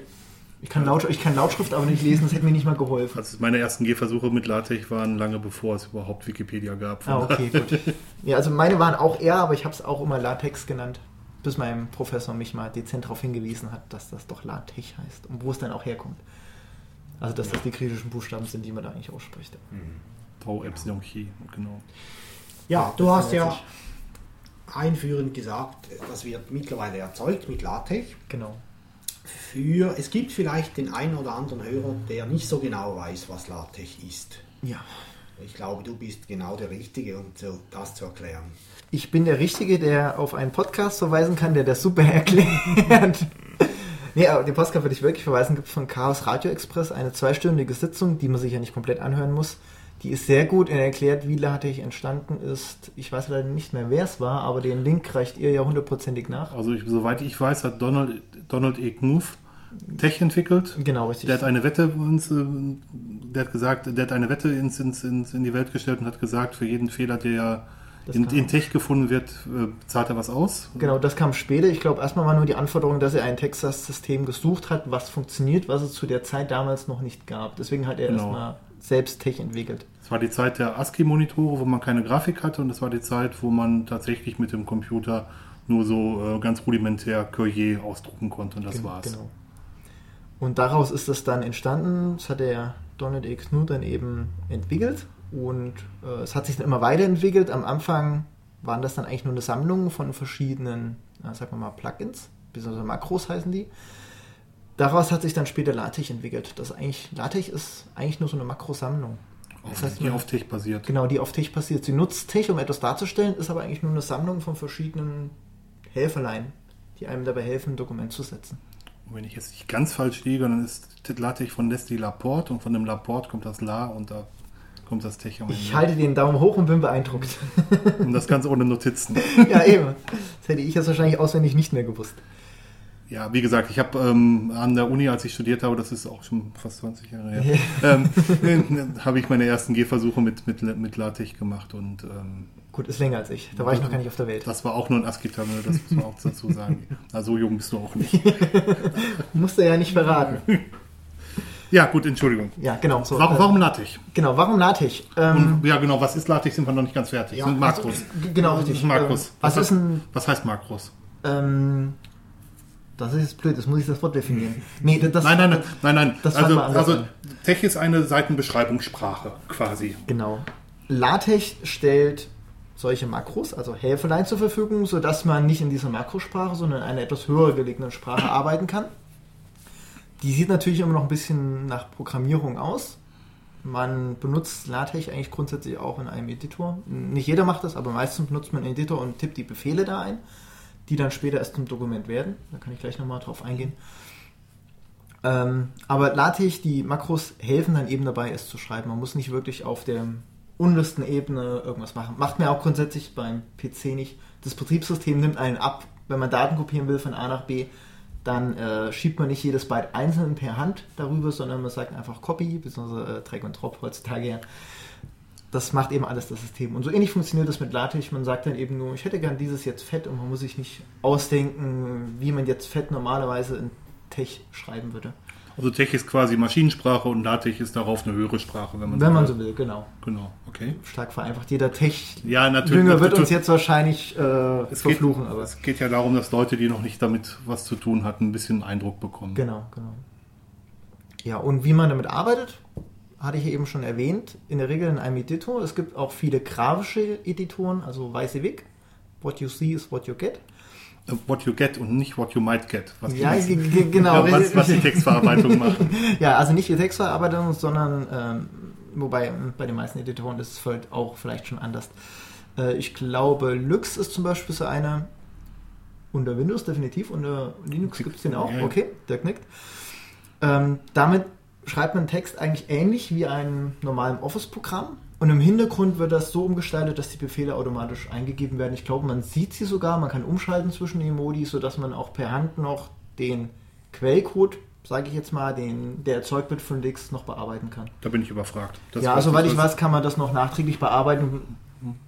Ich kann, Laut, ich kann Lautschrift aber nicht lesen, das hätte mir nicht mal geholfen. Also meine ersten Gehversuche mit LaTeX waren lange bevor es überhaupt Wikipedia gab. Ah, okay, gut. Ja, also meine waren auch eher, aber ich habe es auch immer Latex genannt, bis mein Professor mich mal dezent darauf hingewiesen hat, dass das doch Latex heißt und wo es dann auch herkommt. Also, dass das die griechischen Buchstaben sind, die man da eigentlich ausspricht. Tau Epsilon Chi, genau. Ja, du hast ja einführend gesagt, das wird mittlerweile erzeugt mit LaTeX. Genau. Für, es gibt vielleicht den einen oder anderen Hörer, der nicht so genau weiß, was LaTeX ist. Ja. Ich glaube, du bist genau der Richtige, um so das zu erklären. Ich bin der Richtige, der auf einen Podcast verweisen kann, der das super <laughs> erklärt. nee, aber den Podcast würde ich wirklich verweisen. Gibt von Chaos Radio Express eine zweistündige Sitzung, die man sich ja nicht komplett anhören muss. Die ist sehr gut und erklärt, wie LaTeX entstanden ist. Ich weiß leider nicht mehr, wer es war, aber den Link reicht ihr ja hundertprozentig nach. Also ich, soweit ich weiß, hat Donald, Donald E. Knuth Tech entwickelt. Genau, richtig. Der hat eine Wette uns, äh, der hat gesagt, der hat eine Wette ins, ins, ins, in die Welt gestellt und hat gesagt, für jeden Fehler, der Das in, in Tech gefunden wird, äh, zahlt er was aus. Genau, das kam später. Ich glaube, erstmal war nur die Anforderung, dass er ein Texas-System gesucht hat, was funktioniert, was es zu der Zeit damals noch nicht gab. Deswegen hat er Genau. erstmal selbst Tech entwickelt. Es war die Zeit der ASCII-Monitore, wo man keine Grafik hatte und es war die Zeit, wo man tatsächlich mit dem Computer nur so äh, ganz rudimentär Courier ausdrucken konnte und das Gen- war's. Genau. Und daraus ist das dann entstanden. Das hat der Donald E. Knuth dann eben entwickelt. Und äh, es hat sich dann immer weiterentwickelt. Am Anfang waren das dann eigentlich nur eine Sammlung von verschiedenen, na, sagen wir mal, Plugins, beziehungsweise Makros heißen die. Daraus hat sich dann später LaTeX entwickelt. Das ist eigentlich, LaTeX ist eigentlich nur so eine Makrosammlung. Auf, Das heißt, die auf Tech basiert. Genau, die auf Tech passiert. Sie nutzt Tech, um etwas darzustellen, ist aber eigentlich nur eine Sammlung von verschiedenen Helferlein, die einem dabei helfen, ein Dokument zu setzen. Und wenn ich jetzt nicht ganz falsch liege, dann ist LaTeX von Leslie Laporte und von dem Laporte kommt das La und da kommt das Tech am Ich halte den Daumen hoch und bin beeindruckt. <laughs> Und das Ganze ohne Notizen. <laughs> ja, eben. Das hätte ich jetzt wahrscheinlich auswendig nicht mehr gewusst. Ja, wie gesagt, ich habe ähm, an der Uni, als ich studiert habe, das ist auch schon fast 20 Jahre her, <laughs> ähm, habe ich meine ersten Gehversuche mit, mit, mit LaTeX gemacht und ähm, Gut, ist länger als ich. Da war ich noch gar nicht auf der Welt. das war auch nur ein ASCII-Terminal, das muss man auch dazu sagen. Na, so jung bist du auch nicht. Musste ja nicht verraten. Ja, gut, Entschuldigung. Ja, genau. So, Warum, äh, warum LaTeX? Genau, warum LaTeX? Ähm, ja, genau, was ist LaTeX? Sind wir noch nicht ganz fertig. Ja, sind Makros. g- genau, richtig. Makros? Ähm, was ist ein Was heißt Makros? Ähm, das ist jetzt blöd, das muss ich das Wort definieren. Nee, das, Nein, nein, nein, nein. Das also, also. Tech ist eine Seitenbeschreibungssprache quasi. Genau. LaTeX stellt solche Makros, also Helferlein zur Verfügung, sodass man nicht in dieser Makrosprache, sondern in einer etwas höher gelegenen Sprache arbeiten kann. Die sieht natürlich immer noch ein bisschen nach Programmierung aus. Man benutzt LaTeX eigentlich grundsätzlich auch in einem Editor. Nicht jeder macht das, aber meistens benutzt man einen Editor und tippt die Befehle da ein, die dann später erst zum Dokument werden. Da kann ich gleich nochmal drauf eingehen. Ähm, aber LaTeX, die Makros helfen dann eben dabei, es zu schreiben. Man muss nicht wirklich auf der untersten Ebene irgendwas machen. Macht mir auch grundsätzlich beim PC nicht. Das Betriebssystem nimmt einen ab. Wenn man Daten kopieren will von A nach B, dann äh, schiebt man nicht jedes Byte einzeln per Hand darüber, sondern man sagt einfach Copy, beziehungsweise äh, Drag und Drop heutzutage. Das macht eben alles das System. Und so ähnlich funktioniert das mit LaTeX. Man sagt dann eben nur, ich hätte gern dieses jetzt fett und man muss sich nicht ausdenken, wie man jetzt fett normalerweise in Tech schreiben würde. Also Tech ist quasi Maschinensprache und LaTeX ist darauf eine höhere Sprache, wenn man Wenn man will. so will, genau. Genau, okay. Stark vereinfacht. Jeder Tech-Jünger Ja, natürlich. wird uns jetzt wahrscheinlich äh, es geht, verfluchen. aber es geht ja darum, dass Leute, die noch nicht damit was zu tun hatten, ein bisschen Eindruck bekommen. Genau, genau. Ja, und wie man damit arbeitet, hatte ich eben schon erwähnt, in der Regel in einem Editor. Es gibt auch viele grafische Editoren, also WYSIWYG. What you see is what you get. What you get und nicht what you might get. Was Ja, ge- ge- genau. ja, was, was die Textverarbeitung <laughs> macht. Ja, also nicht die Textverarbeitung, sondern ähm, wobei ähm, bei den meisten Editoren ist es halt auch vielleicht schon anders. Äh, ich glaube, Lux ist zum Beispiel so einer unter Windows definitiv, unter Linux gibt es den auch. Ja. Okay, der knickt. Ähm, damit schreibt man Text eigentlich ähnlich wie einem normalen Office-Programm. Und im Hintergrund wird das so umgestaltet, dass die Befehle automatisch eingegeben werden. Ich glaube, man sieht sie sogar, man kann umschalten zwischen den Modi, sodass man auch per Hand noch den Quellcode, sage ich jetzt mal, den, der erzeugt wird von Lix, noch bearbeiten kann. Da bin ich überfragt. Das ja, soweit ich weiß, kann man das noch nachträglich bearbeiten.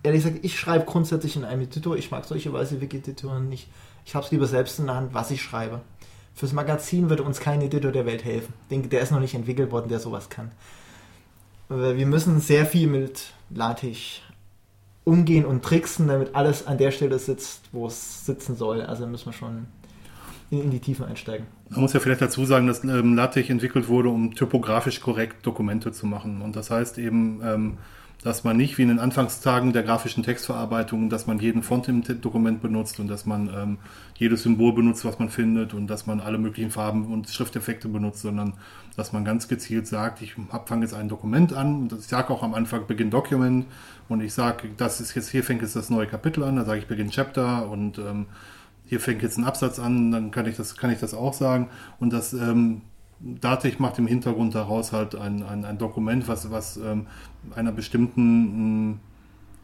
Ehrlich gesagt, ich schreibe grundsätzlich in einem Editor. Ich mag solche weiße Wiki-Editoren nicht. Ich habe es lieber selbst in der Hand, was ich schreibe. Fürs Magazin wird uns kein Editor der Welt helfen. Der ist noch nicht entwickelt worden, der sowas kann. Wir müssen sehr viel mit LaTeX umgehen und tricksen, damit alles an der Stelle sitzt, wo es sitzen soll. Also müssen wir schon in, in die Tiefen einsteigen. Man muss ja vielleicht dazu sagen, dass ähm, LaTeX entwickelt wurde, um typografisch korrekt Dokumente zu machen. Und das heißt eben, ähm, dass man nicht wie in den Anfangstagen der grafischen Textverarbeitung, dass man jeden Font im Dokument benutzt und dass man ähm, jedes Symbol benutzt, was man findet und dass man alle möglichen Farben und Schrifteffekte benutzt, sondern dass man ganz gezielt sagt, ich fange jetzt ein Dokument an. Und ich sage auch am Anfang Begin Document. Und ich sage, das ist jetzt hier fängt jetzt das neue Kapitel an, da sage ich Begin Chapter. Und ähm, hier fängt jetzt ein Absatz an, dann kann ich das, kann ich das auch sagen. Und das ähm, Datech macht im Hintergrund daraus halt ein, ein, ein Dokument, was, was ähm, einer bestimmten,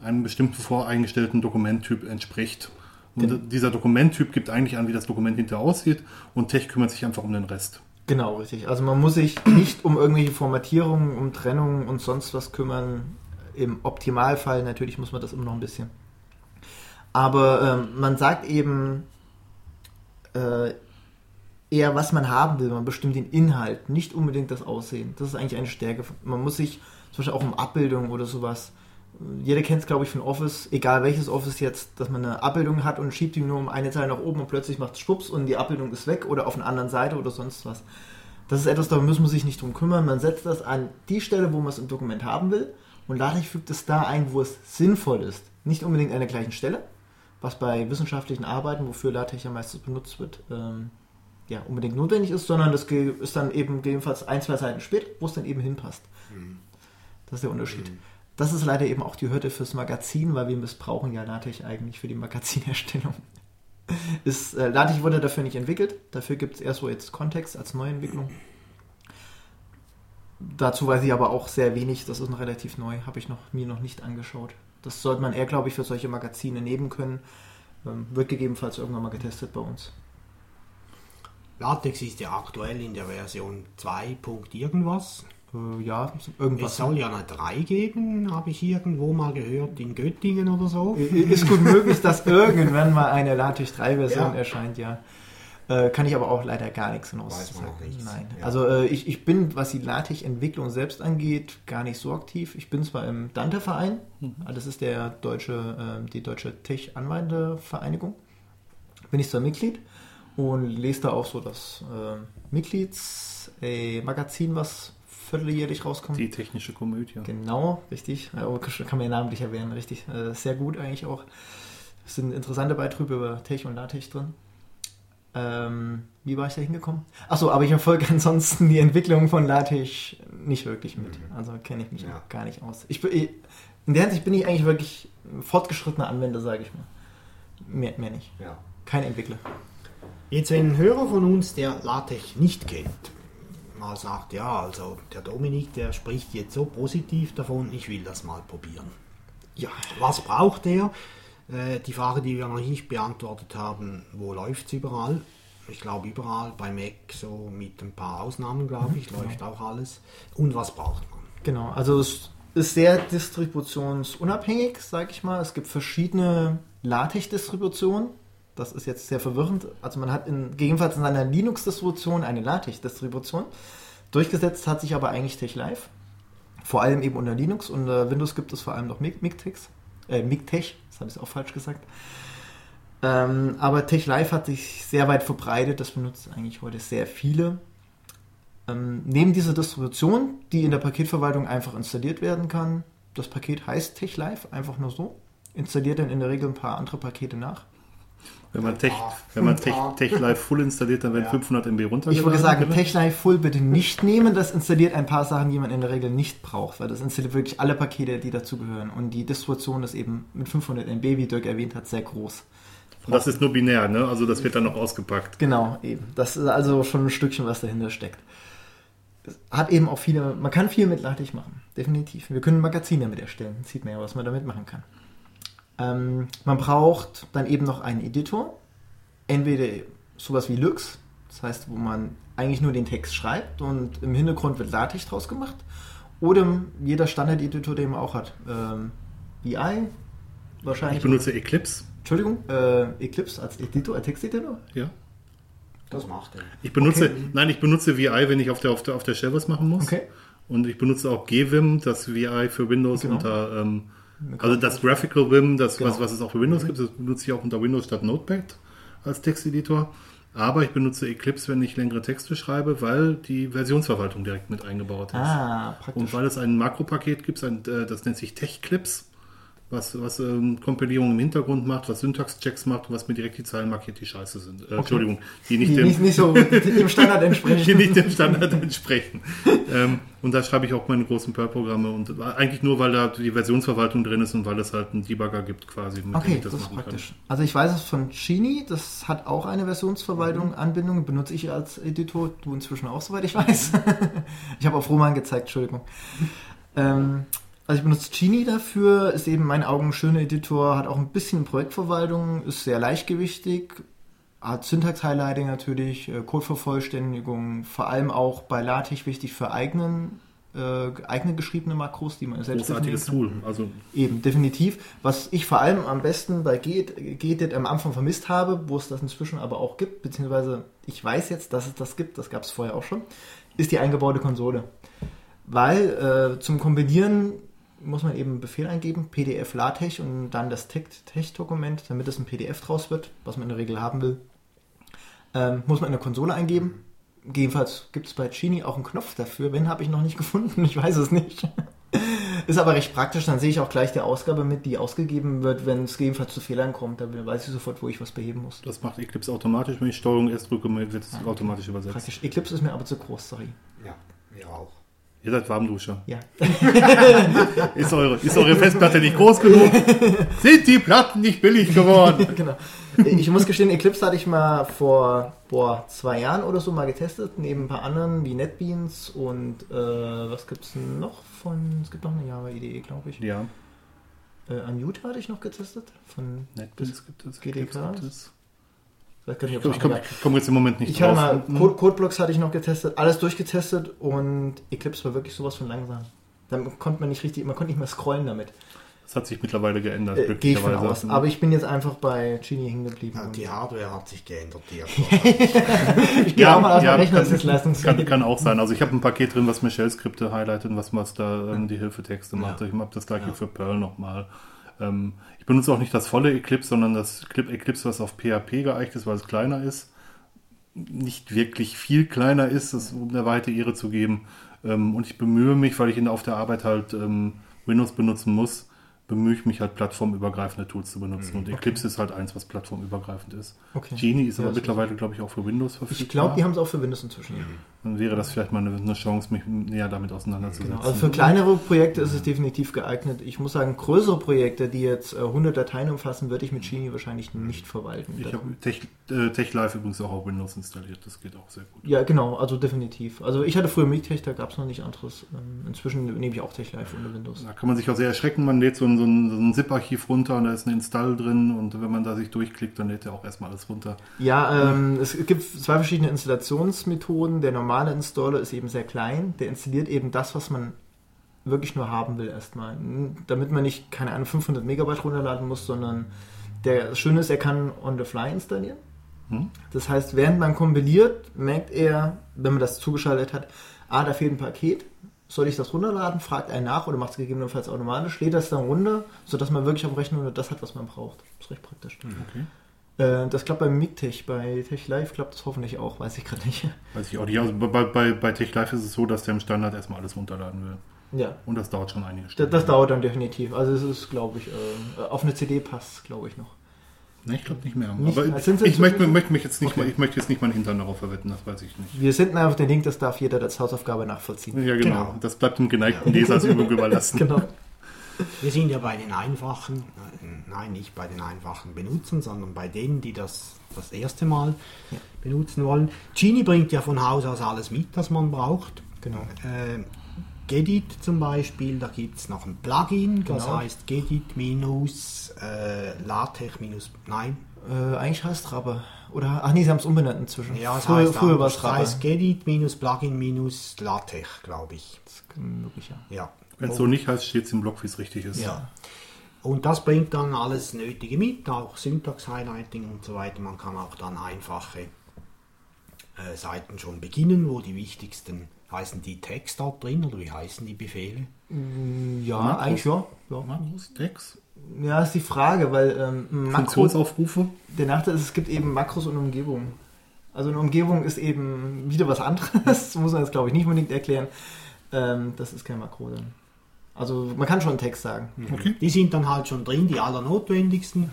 einem bestimmten voreingestellten Dokumenttyp entspricht. Und genau. dieser Dokumenttyp gibt eigentlich an, wie das Dokument hinterher aussieht und Tech kümmert sich einfach um den Rest. Genau, richtig. Also man muss sich nicht um irgendwelche Formatierungen, um Trennungen und sonst was kümmern. Im Optimalfall natürlich muss man das immer noch ein bisschen. Aber ähm, man sagt eben, äh, eher, was man haben will. Man bestimmt den Inhalt, nicht unbedingt das Aussehen. Das ist eigentlich eine Stärke. Man muss sich zum Beispiel auch um Abbildung oder sowas. Jeder kennt es, glaube ich, von Office, egal welches Office jetzt, dass man eine Abbildung hat und schiebt die nur um eine Zeile nach oben und plötzlich macht es Schwupps und die Abbildung ist weg oder auf einer anderen Seite oder sonst was. Das ist etwas, da muss man sich nicht drum kümmern. Man setzt das an die Stelle, wo man es im Dokument haben will und dadurch fügt es da ein, wo es sinnvoll ist. Nicht unbedingt an der gleichen Stelle, was bei wissenschaftlichen Arbeiten, wofür LaTeX ja meistens benutzt wird, ähm, ja, unbedingt notwendig ist, sondern das ist dann eben gegebenenfalls ein, zwei Seiten später, wo es dann eben hinpasst. Mhm. Das ist der Unterschied. Mhm. Das ist leider eben auch die Hürde fürs Magazin, weil wir missbrauchen ja LaTeX eigentlich für die Magazinerstellung. <laughs> ist, äh, LaTeX wurde dafür nicht entwickelt. Dafür gibt es erst so jetzt Kontext als Neuentwicklung. Dazu weiß ich aber auch sehr wenig. Das ist noch relativ neu. Habe ich noch, mir noch nicht angeschaut. Das sollte man eher, glaube ich, für solche Magazine nehmen können. Ähm, wird gegebenenfalls irgendwann mal getestet bei uns. LaTeX ist ja aktuell in der Version 2. irgendwas. Äh, ja, irgendwas. Es soll ja eine 3 geben, habe ich irgendwo mal gehört, in Göttingen oder so. Ist gut möglich, dass <laughs> irgendwann mal eine LaTeX 3 Version ja. erscheint, ja. Äh, kann ich aber auch leider gar nichts hinaus sagen. Nein. Ja. Also äh, ich, ich bin, was die LaTeX-Entwicklung selbst angeht, gar nicht so aktiv. Ich bin zwar im Dante-Verein, mhm. das ist der deutsche, äh, die deutsche Tech-Anwendervereinigung, bin ich zwar Mitglied, und lese da auch so das äh, Mitgliedsmagazin, was vierteljährlich rauskommt. Die technische Komödie. Genau, richtig. Oh, kann man ja namentlich erwähnen, richtig. Äh, sehr gut eigentlich auch. Es sind interessante Beiträge über Tech und LaTeX drin. Ähm, wie war ich da hingekommen? Achso, aber ich verfolge <laughs> ansonsten die Entwicklung von LaTeX nicht wirklich mit. Mhm. Also kenne ich mich ja. gar nicht aus. Ich, in der Hinsicht bin ich eigentlich wirklich fortgeschrittener Anwender, sage ich mal. Mehr, mehr nicht. Ja. Kein Entwickler. Jetzt, wenn ein Hörer von uns, der LaTeX nicht kennt, mal sagt, ja, also der Dominik, der spricht jetzt so positiv davon, ich will das mal probieren. Ja, was braucht er? Äh, die Frage, die wir noch nicht beantwortet haben, wo läuft es überall? Ich glaube überall, bei Mac so mit ein paar Ausnahmen, glaube ich, mhm, läuft genau. auch alles. Und was braucht man? Genau, also es ist sehr distributionsunabhängig, sage ich mal. Es gibt verschiedene LaTeX-Distributionen das ist jetzt sehr verwirrend. Also man hat in, gegebenenfalls in seiner Linux-Distribution eine LaTeX-Distribution. Durchgesetzt hat sich aber eigentlich TechLive. Vor allem eben unter Linux. Unter Windows gibt es vor allem noch MiGTex. Äh, MiGTech, das habe ich auch falsch gesagt. Ähm, aber TechLive hat sich sehr weit verbreitet. Das benutzen eigentlich heute sehr viele. Ähm, neben dieser Distribution, die in der Paketverwaltung einfach installiert werden kann, das Paket heißt TechLive, einfach nur so. Installiert dann in der Regel ein paar andere Pakete nach. Wenn man, Tech, wenn man Tech, Tech Live Full installiert, dann werden ja. 500 MB runtergeladen. Ich würde sagen, Tech Live Full bitte nicht nehmen. Das installiert ein paar Sachen, die man in der Regel nicht braucht, weil das installiert wirklich alle Pakete, die dazugehören. Und die Distribution ist eben mit 500 MB, wie Dirk erwähnt hat, sehr groß. Und das ist nur binär, ne? Also das wird dann noch ausgepackt. Genau, eben. Das ist also schon ein Stückchen, was dahinter steckt. hat eben auch viele, man kann viel mit LaTeX machen, definitiv. Wir können Magazine damit erstellen, sieht man ja, was man damit machen kann. Ähm, man braucht dann eben noch einen Editor, entweder sowas wie Lux, das heißt, wo man eigentlich nur den Text schreibt und im Hintergrund wird LaTeX draus gemacht, oder jeder Standard-Editor, den man auch hat. Ähm, VI wahrscheinlich. Ich benutze Eclipse. Entschuldigung, äh, Eclipse als Editor, als Texteditor? Ja. Das macht er. Ich benutze, Okay. nein, ich benutze VI, wenn ich auf der, auf der, auf der Shell was machen muss. Okay. Und ich benutze auch GVim, das VI für Windows Genau. unter, ähm, also das Graphical Vim, das, was, Genau. was es auch für Windows gibt, das benutze ich auch unter Windows statt Notepad als Texteditor. Aber ich benutze Eclipse, wenn ich längere Texte schreibe, weil die Versionsverwaltung direkt mit eingebaut ist. Ah, praktisch. Und weil es ein Makropaket gibt, ein, äh, das nennt sich TechClips, was, was ähm, Kompilierung im Hintergrund macht, was Syntax-Checks macht und was mir direkt die Zeilen markiert, die scheiße sind. Äh, Entschuldigung, die nicht die dem, nicht, <laughs> nicht so dem Standard entsprechen. die nicht dem Standard entsprechen. ähm, und da schreibe ich auch meine großen Perl-Programme und eigentlich nur, weil da die Versionsverwaltung drin ist und weil es halt einen Debugger gibt quasi, mit dem Okay, ich das, das, ist machen praktisch. Also ich weiß es von Genie, das hat auch eine Versionsverwaltung, Anbindung, benutze ich als Editor, du inzwischen auch, soweit ich weiß. <laughs> ich habe auf Roman gezeigt, Entschuldigung. Ähm, also ich benutze Genie dafür, ist eben in meinen Augen ein schöner Editor, hat auch ein bisschen Projektverwaltung, ist sehr leichtgewichtig, hat Syntax-Highlighting natürlich, äh, Codevervollständigung, vor allem auch bei LaTeX wichtig für eigenen, äh, eigene geschriebene Makros, die man selbst Großartiges. Tool. Also Eben, definitiv. Was ich vor allem am besten bei Gedit am Anfang vermisst habe, wo es das inzwischen aber auch gibt, beziehungsweise ich weiß jetzt, dass es das gibt, das gab es vorher auch schon, ist die eingebaute Konsole. Weil äh, zum Kombinieren muss man eben einen Befehl eingeben, PDF LaTeX und dann das Text-Dokument, damit es ein PDF draus wird, was man in der Regel haben will. Ähm, muss man in der Konsole eingeben. Jedenfalls gibt es bei Genie auch einen Knopf dafür. Wenn, habe ich noch nicht <laughs> gefunden. Ich weiß es nicht. <laughs> Ist aber recht praktisch. Dann sehe ich auch gleich die Ausgabe mit, die ausgegeben wird, wenn es gegebenenfalls zu Fehlern kommt. Da weiß ich sofort, wo ich was beheben muss. das macht Eclipse automatisch. Wenn ich Steuerung S drücke, wird es automatisch übersetzt. Praktisch. Eclipse ist mir aber zu groß, sorry. Ja, wir auch. Ihr seid Warmduscher. Ja. <laughs> Ist eure, ist eure Festplatte nicht groß genug? <laughs> Sind die Platten nicht billig geworden? <laughs> genau. Ich muss gestehen, Eclipse hatte ich mal vor boah, zwei Jahren oder so mal getestet, neben ein paar anderen wie NetBeans und äh, was gibt es noch von, es gibt noch eine Java IDE, glaube ich. Ja, Äh, Unmute hatte ich noch getestet, von, NetBeans gibt es. GDK? Gibt es. Ich gar nicht, Ich, ob ich komme komm jetzt im Moment nicht Ich hatte drauf. mal Code, Codeblocks hatte ich noch getestet, alles durchgetestet und Eclipse war wirklich sowas von langsam. Dann konnte man nicht richtig, man konnte nicht mehr scrollen damit. Das hat sich mittlerweile geändert, Äh, Gehe ich von aus. Aber ich bin jetzt einfach bei Genie hängen geblieben. Ja, und die Hardware hat sich geändert. Die <laughs> ich gehe auch mal aus dem Rechner, das ist kann, leistungsfähig. kann, kann auch sein. Also ich habe ein Paket drin, was mir Shell-Skripte highlightet und was, was da ähm, die Hilfetexte macht. Ja. Ich habe das gleiche Ja. für Perl nochmal. Ähm, ich benutze auch nicht das volle Eclipse, sondern das Clip Eclipse, was auf PHP geeicht ist, weil es kleiner ist. Nicht wirklich viel kleiner ist, das, um der weite Ehre zu geben. Ähm, und ich bemühe mich, weil ich in, auf der Arbeit halt ähm, Windows benutzen muss, bemühe ich mich halt plattformübergreifende Tools zu benutzen. Und Eclipse ist halt eins, was plattformübergreifend ist. Okay. Genie ist Ja, aber mittlerweile, glaube ich, auch für Windows verfügbar. Ich glaube, die haben es auch für Windows inzwischen. Dann wäre das vielleicht mal eine, eine Chance, mich näher damit auseinanderzusetzen. Genau. Also für kleinere Projekte ist es definitiv geeignet. Ich muss sagen, größere Projekte, die jetzt äh, 100 Dateien umfassen, würde ich mit Genie wahrscheinlich nicht verwalten. ich habe Tech, äh, TechLive übrigens auch auf Windows installiert. Das geht auch sehr gut. ja, genau, also definitiv. Also ich hatte früher MiGTech, da gab es noch nicht anderes. Ähm, Inzwischen nehme ich auch TechLive unter Windows. Da kann man sich auch sehr erschrecken. Man lädt so ein, so ein, so ein ZIP-Archiv runter und da ist ein Install drin. Und wenn man da sich durchklickt, dann lädt er auch erstmal alles runter. Ja, ähm, es gibt zwei verschiedene Installationsmethoden. Der normale Installer ist eben sehr klein. Der installiert eben das, was man wirklich nur haben will erstmal. Damit man nicht, keine Ahnung, 500 Megabyte runterladen muss, sondern der das Schöne ist, er kann on the fly installieren. Hm? Das heißt, während man kompiliert, merkt er, wenn man das zugeschaltet hat, ah, da fehlt ein Paket. Soll ich das runterladen? Fragt einen nach oder macht es gegebenenfalls automatisch, lädt das dann runter, sodass man wirklich am Rechner nur das hat, was man braucht. Das ist recht praktisch. Okay. Äh, das klappt bei MIGTech, bei TechLive klappt das hoffentlich auch, weiß ich gerade nicht. Weiß ich auch nicht. Also bei, bei, bei TechLive ist es so, dass der im Standard erstmal alles runterladen will. Ja, Und das dauert schon einige das, Stunden. das dauert dann definitiv. Also es ist, glaube ich, äh, auf eine CD passt, glaube ich noch. Ne, ich glaube nicht mehr. Nicht- Aber sie ich, möchte, möchte mich jetzt nicht Okay. mal, ich möchte jetzt nicht meinen Hintern darauf verwetten, das weiß ich nicht. Wir senden einfach den Link, das darf jeder als Hausaufgabe nachvollziehen. Ja, genau. Genau. Das bleibt dem geneigten Leser als Übung überlassen. <laughs> Genau. Wir sind ja bei den einfachen, nein, nicht bei den einfachen Benutzern, sondern bei denen, die das das erste Mal benutzen wollen. Genie bringt ja von Haus aus alles mit, das man braucht. Genau. Äh, Gedit zum Beispiel, da gibt es noch ein Plugin, das Genau. heißt Gedit minus äh, LaTeX minus, nein, Äh, eigentlich heißt Rabbe. Oder, ach nee, sie haben es umbenannt inzwischen. ja, es früher, heißt, früher war es Rabbe. heißt Gedit minus Plugin minus LaTeX, glaube ich. Das ist möglich, ja. Ja. Wenn es so nicht heißt, steht es im Blog, wie es richtig ist. Ja. Und das bringt dann alles Nötige mit, auch Syntax-Highlighting und so weiter. Man kann auch dann einfache äh, Seiten schon beginnen, wo die wichtigsten, heißen die Text dort drin oder wie heißen die Befehle? Ja, Makros. eigentlich ja. ja. Makros, Text, Ja, ist die Frage, weil ähm, Funktionsaufrufe. der Nachteil ist, es gibt eben Makros und Umgebungen. Also eine Umgebung ist eben wieder was anderes, das <laughs> muss man jetzt glaube ich nicht unbedingt erklären. Ähm, das ist kein Makro dann. Also man kann schon einen Text sagen. Okay. Die sind dann halt schon drin, die allernotwendigsten.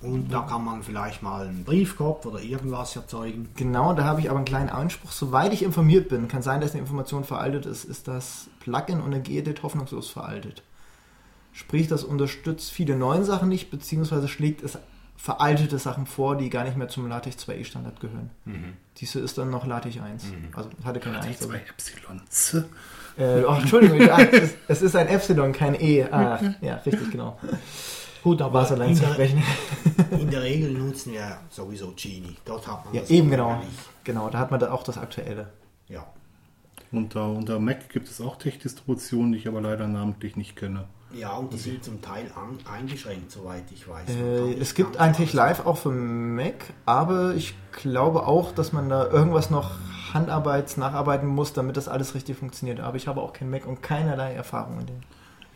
Und da kann man vielleicht mal einen Briefkopf oder irgendwas erzeugen. Genau, da habe ich aber einen kleinen Einspruch. Soweit ich informiert bin, kann sein, dass die Information veraltet ist, ist das Plugin und der Gedit hoffnungslos veraltet. Sprich, das unterstützt viele neuen Sachen nicht, beziehungsweise schlägt es veraltete Sachen vor, die gar nicht mehr zum LaTeX 2e Standard gehören. Diese ist dann noch LaTeX 1. Also hatte keine Die 1. zwei Epsilons. Äh, oh, Entschuldigung, ja, <laughs> es, ist, es ist ein Epsilon, kein E. Ah, ja, richtig, genau. Gut, War aber es allein in zu der, sprechen. in der Regel nutzen wir sowieso Genie. Dort hat man Ja, das eben genau. Genau, da hat man da auch das Aktuelle. Ja. Unter, unter Mac gibt es auch Tech-Distributionen, die ich aber leider namentlich nicht kenne. Ja, und die sind zum Teil an, eingeschränkt, soweit ich weiß. Äh, es gibt ein Tech Live auch für Mac, aber ich glaube auch, dass man da irgendwas noch Handarbeits nacharbeiten muss, damit das alles richtig funktioniert. Aber ich habe auch kein Mac und keinerlei Erfahrung in dem.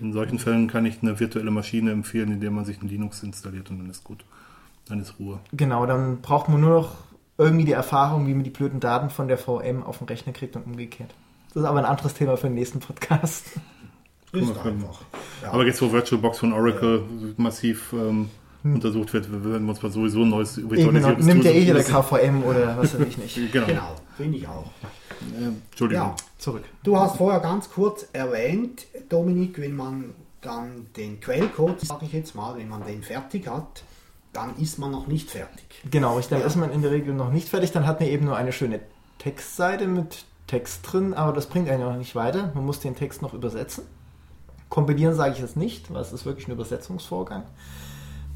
In solchen Fällen kann ich eine virtuelle Maschine empfehlen, indem man sich ein Linux installiert und dann ist gut. Dann ist Ruhe. Genau, dann braucht man nur noch irgendwie die Erfahrung, wie man die blöden Daten von der VM auf den Rechner kriegt und umgekehrt. Das ist aber ein anderes Thema für den nächsten Podcast. Ist einfach. Ja. Aber jetzt, wo VirtualBox von Oracle massiv ähm, untersucht wird, werden wir uns mal sowieso ein neues Eben, genau, nimmt ja eh jeder. KVM oder was weiß ich nicht. <laughs> Genau. genau, finde ich auch. Äh, Entschuldigung. Ja, Zurück. du hast vorher ganz kurz erwähnt, Dominik, wenn man dann den Quellcode, sage ich jetzt mal, wenn man den fertig hat, dann ist man noch nicht fertig. Genau, ich, dann Ja. ist man in der Regel noch nicht fertig. Dann hat man eben nur eine schöne Textseite mit Text drin, aber das bringt einen auch nicht weiter. Man muss den Text noch übersetzen. Kompilieren sage ich jetzt nicht, weil es ist wirklich ein Übersetzungsvorgang.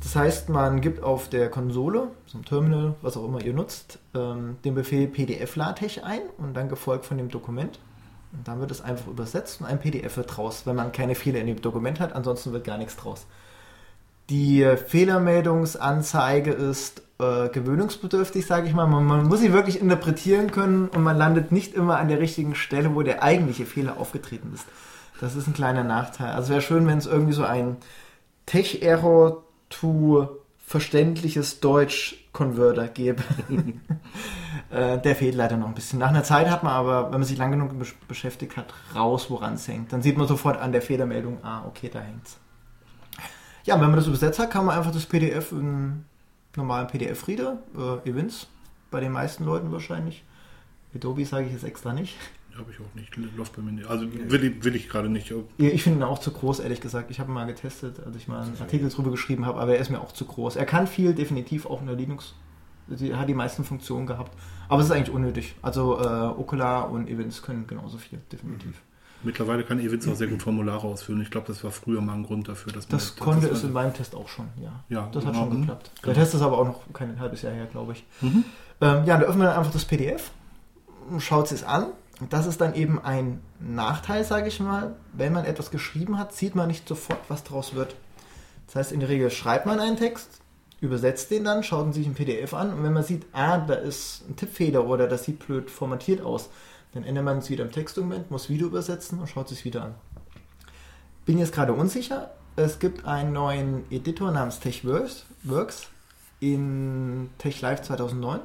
Das heißt, man gibt auf der Konsole, so ein Terminal, was auch immer ihr nutzt, ähm, den Befehl PDF-LaTeX ein und dann gefolgt von dem Dokument. Und dann wird es einfach übersetzt und ein PDF wird draus, wenn man keine Fehler in dem Dokument hat. Ansonsten wird gar nichts draus. Die Fehlermeldungsanzeige ist äh, gewöhnungsbedürftig, sage ich mal. Man, man muss sie wirklich interpretieren können und man landet nicht immer an der richtigen Stelle, wo der eigentliche Fehler aufgetreten ist. Das ist ein kleiner Nachteil. Also wäre schön, wenn es irgendwie so ein Tech-Error to verständliches Deutsch-Converter gäbe. <laughs> äh, der fehlt leider noch ein bisschen. Nach einer Zeit hat man aber, wenn man sich lang genug besch- beschäftigt hat, raus, woran es hängt. Dann sieht man sofort an der Fehlermeldung, ah, okay, da hängt's. Ja, wenn man das übersetzt hat, kann man einfach das PDF in normalen PDF-Reader, äh, Events, bei den meisten Leuten wahrscheinlich. Adobe sage ich jetzt extra nicht. Habe ich auch nicht. Läuft bei mir nicht. Also will, ich- will ich gerade nicht. Ja, Ich finde ihn auch zu groß, ehrlich gesagt. Ich habe ihn mal getestet, als ich mal einen Artikel drüber geschrieben habe, aber er ist mir auch zu groß. Er kann viel, definitiv auch in der Linux. Sie hat die meisten Funktionen gehabt. Aber es ist eigentlich unnötig. Also äh, Okular und Events können genauso viel, definitiv. Mittlerweile kann Events auch sehr gut Formulare ausfüllen. Ich glaube, das war früher mal ein Grund dafür, dass man Das konnte es in meinem Test auch schon, ja. Ja, das hat genau. schon Mhm. geklappt. Genau. Der Test ist aber auch noch kein halbes Jahr her, glaube ich. Mhm. Ähm, ja, da öffnet man einfach das PDF, schaut es an. Das ist dann eben ein Nachteil, sage ich mal. Wenn man etwas geschrieben hat, sieht man nicht sofort, was daraus wird. Das heißt, in der Regel schreibt man einen Text, übersetzt den dann, schaut ihn sich ein PDF an und wenn man sieht, ah, da ist ein Tippfehler oder das sieht blöd formatiert aus, dann ändert man es wieder im Textdokument, muss wieder übersetzen und schaut es sich wieder an. Bin jetzt gerade unsicher. Es gibt einen neuen Editor namens TechWorks Works in TechLive 2009.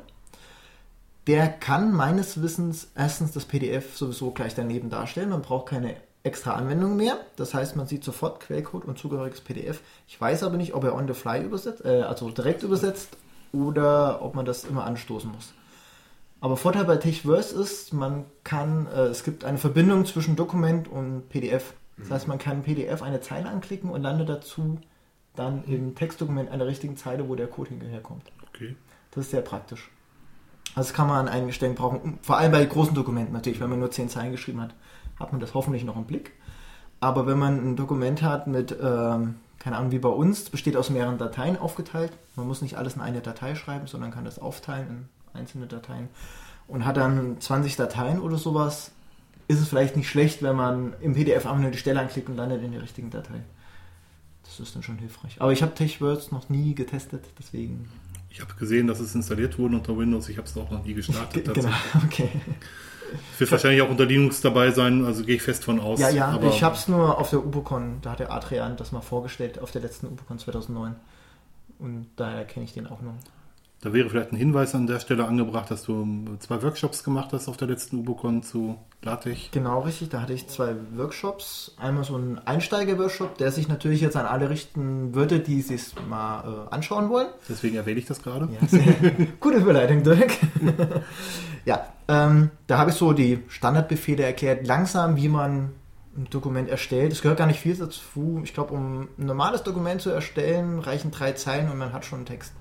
Der kann meines Wissens erstens das PDF sowieso gleich daneben darstellen. Man braucht keine extra Anwendung mehr. Das heißt, man sieht sofort Quellcode und zugehöriges PDF. Ich weiß aber nicht, ob er on the fly übersetzt, äh, also direkt übersetzt oder ob man das immer anstoßen muss. Aber Vorteil bei TechVerse ist, man kann, äh, es gibt eine Verbindung zwischen Dokument und PDF. Das heißt, man kann PDF eine Zeile anklicken und landet dazu dann im Textdokument an der richtigen Zeile, wo der Code hinterherkommt. Okay. Das ist sehr praktisch. Also das kann man an einigen Stellen brauchen, vor allem bei großen Dokumenten natürlich, wenn man nur zehn Zeilen geschrieben hat, hat man das hoffentlich noch im Blick. Aber wenn man ein Dokument hat mit, ähm, keine Ahnung, wie bei uns, besteht aus mehreren Dateien aufgeteilt. Man muss nicht alles in eine Datei schreiben, sondern kann das aufteilen in einzelne Dateien und hat dann 20 Dateien oder sowas, ist es vielleicht nicht schlecht, wenn man im PDF einfach nur die Stelle anklickt und landet in der richtigen Datei. Das ist dann schon hilfreich. Aber ich habe TechWords noch nie getestet, deswegen. Ich habe gesehen, dass es installiert wurde unter Windows. Ich habe es auch noch nie gestartet. Genau, <laughs> okay. Es wird wahrscheinlich auch unter Linux dabei sein, also gehe ich fest von aus. Ja, ja, aber ich habe es nur auf der Ubocon, da hat der Adrian das mal vorgestellt, auf der letzten Ubocon 2009. Und daher kenne ich den auch noch. Da wäre vielleicht ein Hinweis an der Stelle angebracht, dass du zwei Workshops gemacht hast auf der letzten Ubocon zu LaTeX. Genau, richtig. Da hatte ich zwei Workshops. Einmal so ein Einsteiger-Workshop, der sich natürlich jetzt an alle richten würde, die sich mal äh, anschauen wollen. Deswegen erwähne ich das gerade. Ja, <laughs> gute Überleitung, Dirk. <laughs> ja, ähm, da habe ich so die Standardbefehle erklärt, langsam, wie man ein Dokument erstellt. Es gehört gar nicht viel dazu. Ich glaube, um ein normales Dokument zu erstellen, reichen drei Zeilen und man hat schon einen Text.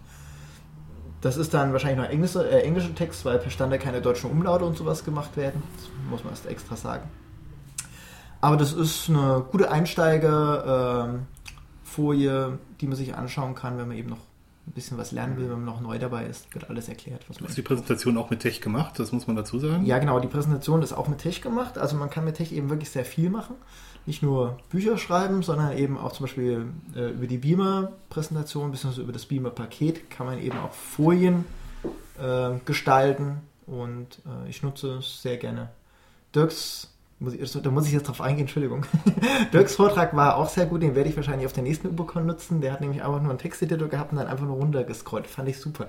Das ist dann wahrscheinlich noch englischer, äh, englischer Text, weil per Standard keine deutschen Umlaute und sowas gemacht werden. Das muss man erst extra sagen. Aber das ist eine gute Einsteigerfolie, die man sich anschauen kann, wenn man eben noch ein bisschen was lernen will, wenn man noch neu dabei ist. Wird alles erklärt. Was Du hast die Präsentation auch mit Tech gemacht, das muss man dazu sagen. ja, genau, die Präsentation ist auch mit Tech gemacht. Also man kann mit Tech eben wirklich sehr viel machen. Nicht nur Bücher schreiben, sondern eben auch zum Beispiel äh, über die Beamer-Präsentation bzw. über das Beamer-Paket kann man eben auch Folien äh, gestalten und äh, ich nutze es sehr gerne. Dirks, muss ich, da muss ich jetzt drauf eingehen, Entschuldigung. <laughs> Dirks Vortrag war auch sehr gut, den werde ich wahrscheinlich auf der nächsten Ubicon nutzen. Der hat nämlich einfach nur einen Texteditor gehabt und dann einfach nur runtergescrollt. Fand ich super.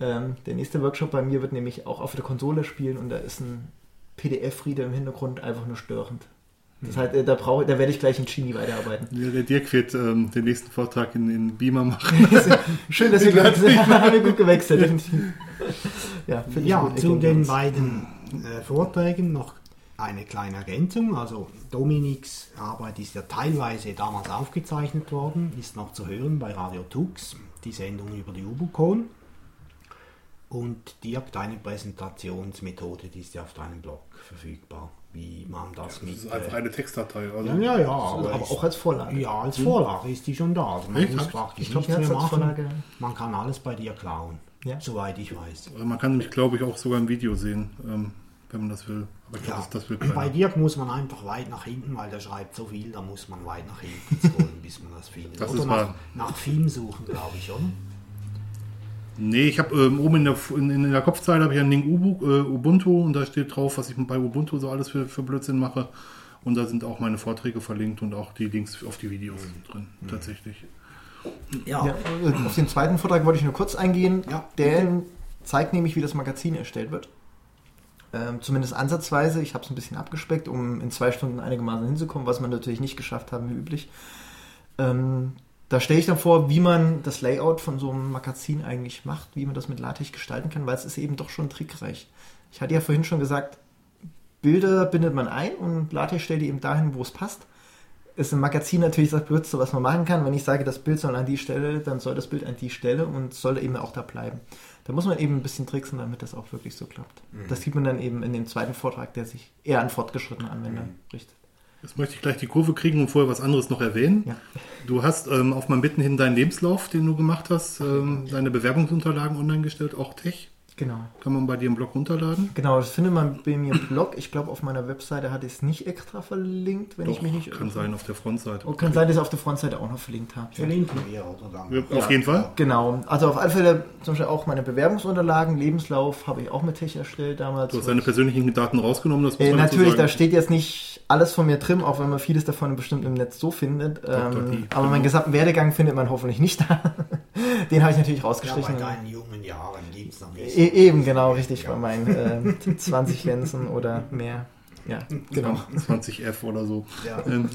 Ähm, der nächste Workshop bei mir wird nämlich auch auf der Konsole spielen und da ist ein PDF-Reader im Hintergrund einfach nur störend. Das heißt, äh, da, brauche, da werde ich gleich in Genie weiterarbeiten. Ja, der Dirk wird ähm, den nächsten Vortrag in, in Beamer machen. <laughs> Schön, dass habt. <laughs> Haben wir gut gewechselt. Ja, Ja, gut. zu den uns. beiden äh, Vorträgen noch eine kleine Ergänzung. Also Dominiks Arbeit ist ja teilweise damals aufgezeichnet worden, ist noch zu hören bei Radio Tux, die Sendung über die Ubucon. Und Dirk, deine Präsentationsmethode, die ist ja auf deinem Blog verfügbar, wie man das Das mit... ist einfach äh, eine Textdatei. Also ja, ja, ja, Aber, aber auch als Vorlage. ja, als Vorlage ist die schon da. Also man Echt? muss ich- praktisch ich nichts mehr machen. Vorlage. Man kann alles bei dir klauen, Ja. soweit ich weiß. Man kann nämlich, glaube ich, auch sogar ein Video sehen, ähm, wenn man das will. Aber ich glaube, Ja, das, das will bei. Dirk muss man einfach weit nach hinten, weil der schreibt so viel, da muss man weit nach hinten scrollen, <laughs> bis man das findet. Das oder ist nach, wahr. nach Film suchen, glaube ich, oder? Nee, ich habe ähm, oben in der, in, in der Kopfzeile habe ich einen Link Ubu, äh, Ubuntu und da steht drauf, was ich bei Ubuntu so alles für, für Blödsinn mache. Und da sind auch meine Vorträge verlinkt und auch die Links auf die Videos drin, tatsächlich. Ja. Ja, äh, auf den zweiten Vortrag wollte ich nur kurz eingehen. Ja, Der zeigt nämlich, wie das Magazin erstellt wird. Ähm, zumindest ansatzweise. Ich habe es ein bisschen abgespeckt, um in zwei Stunden einigermaßen hinzukommen, was wir natürlich nicht geschafft haben, wie üblich. Ähm, da stelle ich dann vor, wie man das Layout von so einem Magazin eigentlich macht, wie man das mit LaTeX gestalten kann, weil es ist eben doch schon trickreich. Ich hatte ja vorhin schon gesagt, Bilder bindet man ein und LaTeX stellt die eben dahin, wo es passt. Ist im Magazin natürlich das Blödste, was man machen kann. Wenn ich sage, das Bild soll an die Stelle, dann soll das Bild an die Stelle und soll eben auch da bleiben. Da muss man eben ein bisschen tricksen, damit das auch wirklich so klappt. Das sieht man dann eben in dem zweiten Vortrag, der sich eher an fortgeschrittene Anwender richtet. Jetzt möchte ich gleich die Kurve kriegen und vorher was anderes noch erwähnen. Ja. Du hast ähm, auf meinem Bitten hin deinen Lebenslauf, den du gemacht hast, ähm, deine Bewerbungsunterlagen online gestellt, auch Tech. Genau. Kann man bei dir im Blog runterladen. Genau, das findet man bei mir im Blog. Ich glaube, auf meiner Webseite hatte ich es nicht extra verlinkt, wenn ich mich nicht kann sein auf der Frontseite. Oh, kann sein, dass ich es auf der Frontseite auch noch verlinkt habe. Ja. Verlinken wir, oder dann? Ja, auf jeden Fall. Genau, also auf alle Fälle zum Beispiel auch meine Bewerbungsunterlagen, Lebenslauf habe ich auch mit Tech erstellt damals. Du hast deine persönlichen Daten rausgenommen, das muss Äh, man natürlich, da sagen. steht jetzt nicht alles von mir drin, auch wenn man vieles davon bestimmt im Netz so findet. Dr. Ähm, Die. aber meinen gesamten Werdegang findet man hoffentlich nicht da. <laughs> Den habe ich natürlich Ja, bei rausgestrichen. deinen es noch nicht. e eben, genau, richtig, bei meinen äh, 20 Lenzen oder mehr. Ja, genau. 20F oder so. Ja. Ähm,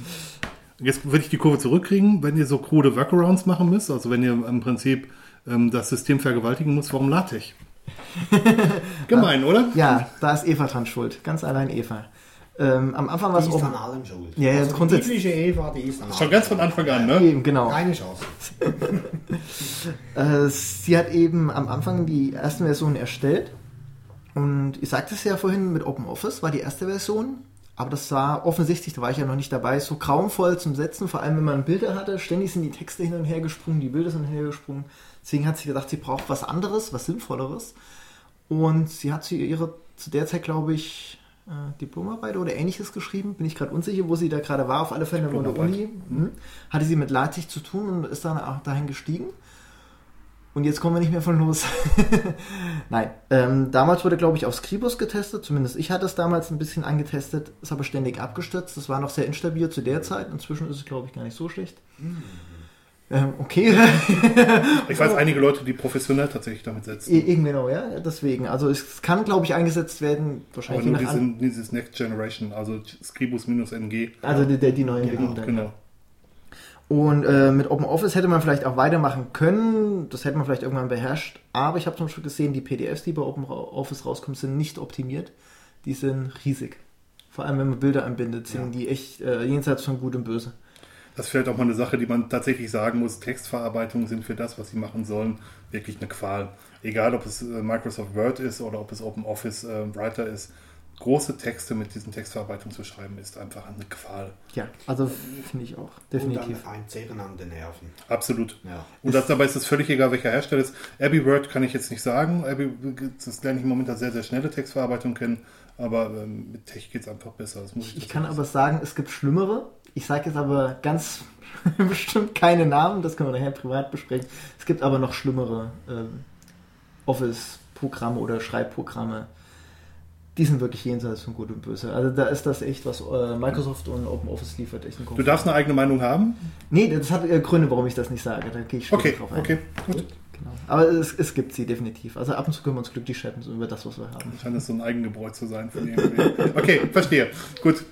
jetzt würde ich die Kurve zurückkriegen, wenn ihr so krude Workarounds machen müsst, also wenn ihr im Prinzip ähm, das System vergewaltigen müsst, warum LaTeX? <laughs> Gemein, oder? Ja, da ist Eva dran schuld. Ganz allein Eva. Ähm, am Anfang war es Die ist auch. an allem schuld. Ja, ja, also die biblische Eva, die ist an Schon allem ganz von. Anfang an, ne? Eben, genau. Keine Chance. <laughs> Äh, sie hat eben am Anfang die ersten Versionen erstellt Und ich sagte es ja vorhin, mit OpenOffice war die erste Version, aber das war offensichtlich, da war ich ja noch nicht dabei, so grauenvoll zum Setzen, vor allem wenn man Bilder hatte. Ständig sind die Texte hin und her gesprungen, die Bilder sind hin und her gesprungen. Deswegen hat sie gedacht, sie braucht was anderes, was Sinnvolleres. Und sie hat zu ihrer, zu der Zeit, glaube ich, Diplomarbeit oder ähnliches geschrieben. Bin ich gerade unsicher, wo sie da gerade war. Auf alle Fälle an der Uni. Hm. Hatte sie mit LaTeX zu tun und ist dann auch dahin gestiegen. Und jetzt kommen wir nicht mehr von los. <laughs> Nein. Ähm, damals wurde, glaube ich, auf Scribus getestet. Zumindest ich hatte es damals ein bisschen angetestet. Ist aber ständig abgestürzt. Das war noch sehr instabil zu der Zeit. Inzwischen ist es, glaube ich, gar nicht so schlecht. Mhm. Ähm, okay. <laughs> ich weiß einige Leute, die professionell tatsächlich damit setzen. Irgendwie genau, ja. Deswegen. Also es kann, glaube ich, eingesetzt werden. Wahrscheinlich aber nur diese, dieses Next Generation, also Scribus-NG. Also die, die, die neuen genau, Genau. Und äh, mit OpenOffice hätte man vielleicht auch weitermachen können. Das hätte man vielleicht irgendwann beherrscht. Aber ich habe zum Beispiel gesehen, die PDFs, die bei OpenOffice rauskommen, sind nicht optimiert. Die sind riesig. Vor allem, wenn man Bilder anbindet, sind ja. die echt äh, jenseits von Gut und Böse. Das ist vielleicht auch mal eine Sache, die man tatsächlich sagen muss. Textverarbeitungen sind für das, was sie machen sollen, wirklich eine Qual. Egal, ob es äh, Microsoft Word ist oder ob es OpenOffice äh, Writer ist große Texte mit diesen Textverarbeitungen zu schreiben, ist einfach eine Qual. Ja, also finde ich auch, definitiv. Und ein Zehren an den Nerven. Absolut. Ja. Und das, dabei ist es völlig egal, welcher Hersteller ist. Abbey Word kann ich jetzt nicht sagen. Abbey, das lerne ich im Moment als sehr, sehr schnelle Textverarbeitung kennen, aber ähm, mit Tech geht es einfach besser. ich, ich kann aber sagen, es gibt schlimmere. Ich sage jetzt aber ganz <laughs> bestimmt keine Namen, das können wir nachher privat besprechen. Es gibt aber noch schlimmere ähm, Office-Programme oder Schreibprogramme die sind wirklich jenseits von Gut und Böse. Also da ist das echt, was äh, Microsoft und OpenOffice liefert, echt ein Du darfst eine eigene Meinung haben? Nee, das hat äh, Gründe, warum ich das nicht sage. Da gehe ich später okay, drauf ein. Okay, gut. Genau. Aber es, es, gibt sie definitiv. Also ab und zu können wir uns glücklich schätzen über das, was wir haben. Scheint es so ein Eigengebräu zu sein von irgendwie. Okay, verstehe. Gut.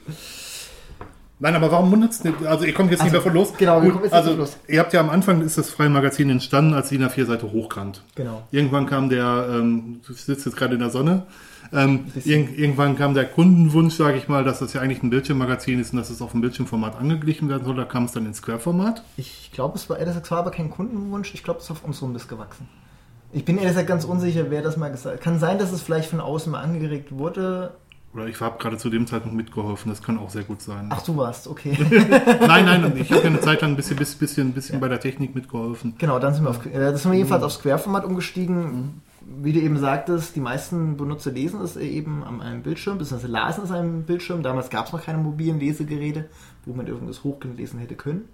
Nein, aber warum wundert es nicht? Also ihr kommt jetzt also, nicht mehr von los. Genau, Gut, jetzt also los. ihr habt ja am Anfang ist das freie Magazin entstanden, als DIN A4-Seite hochkant. Genau. Irgendwann kam der, ähm, du sitzt jetzt gerade in der Sonne, ähm, irg irgendwann kam der Kundenwunsch, sage ich mal, dass das ja eigentlich ein Bildschirmmagazin ist und dass es auf dem Bildschirmformat angeglichen werden soll. Da kam es dann ins Square-Format. Ich glaube, es war, das war aber kein Kundenwunsch. Ich glaube, es ist auf unserem Mist gewachsen. Ich bin ehrlich gesagt ganz unsicher, wer das mal gesagt hat. Kann sein, dass es vielleicht von außen mal angeregt wurde. Oder ich habe gerade zu dem Zeitpunkt mitgeholfen, das kann auch sehr gut sein. Ach, du warst, okay. <laughs> nein, nein, ich habe ja eine Zeit lang ein bisschen, bisschen, bisschen ja. bei der Technik mitgeholfen. Genau, dann sind wir, auf, äh, sind wir jedenfalls mhm. aufs Querformat umgestiegen. Mhm wie du eben sagtest, die meisten Benutzer lesen es eben an einem Bildschirm, beziehungsweise lasen es an einem Bildschirm. Damals gab es noch keine mobilen Lesegeräte, wo man irgendwas hochgelesen hätte können.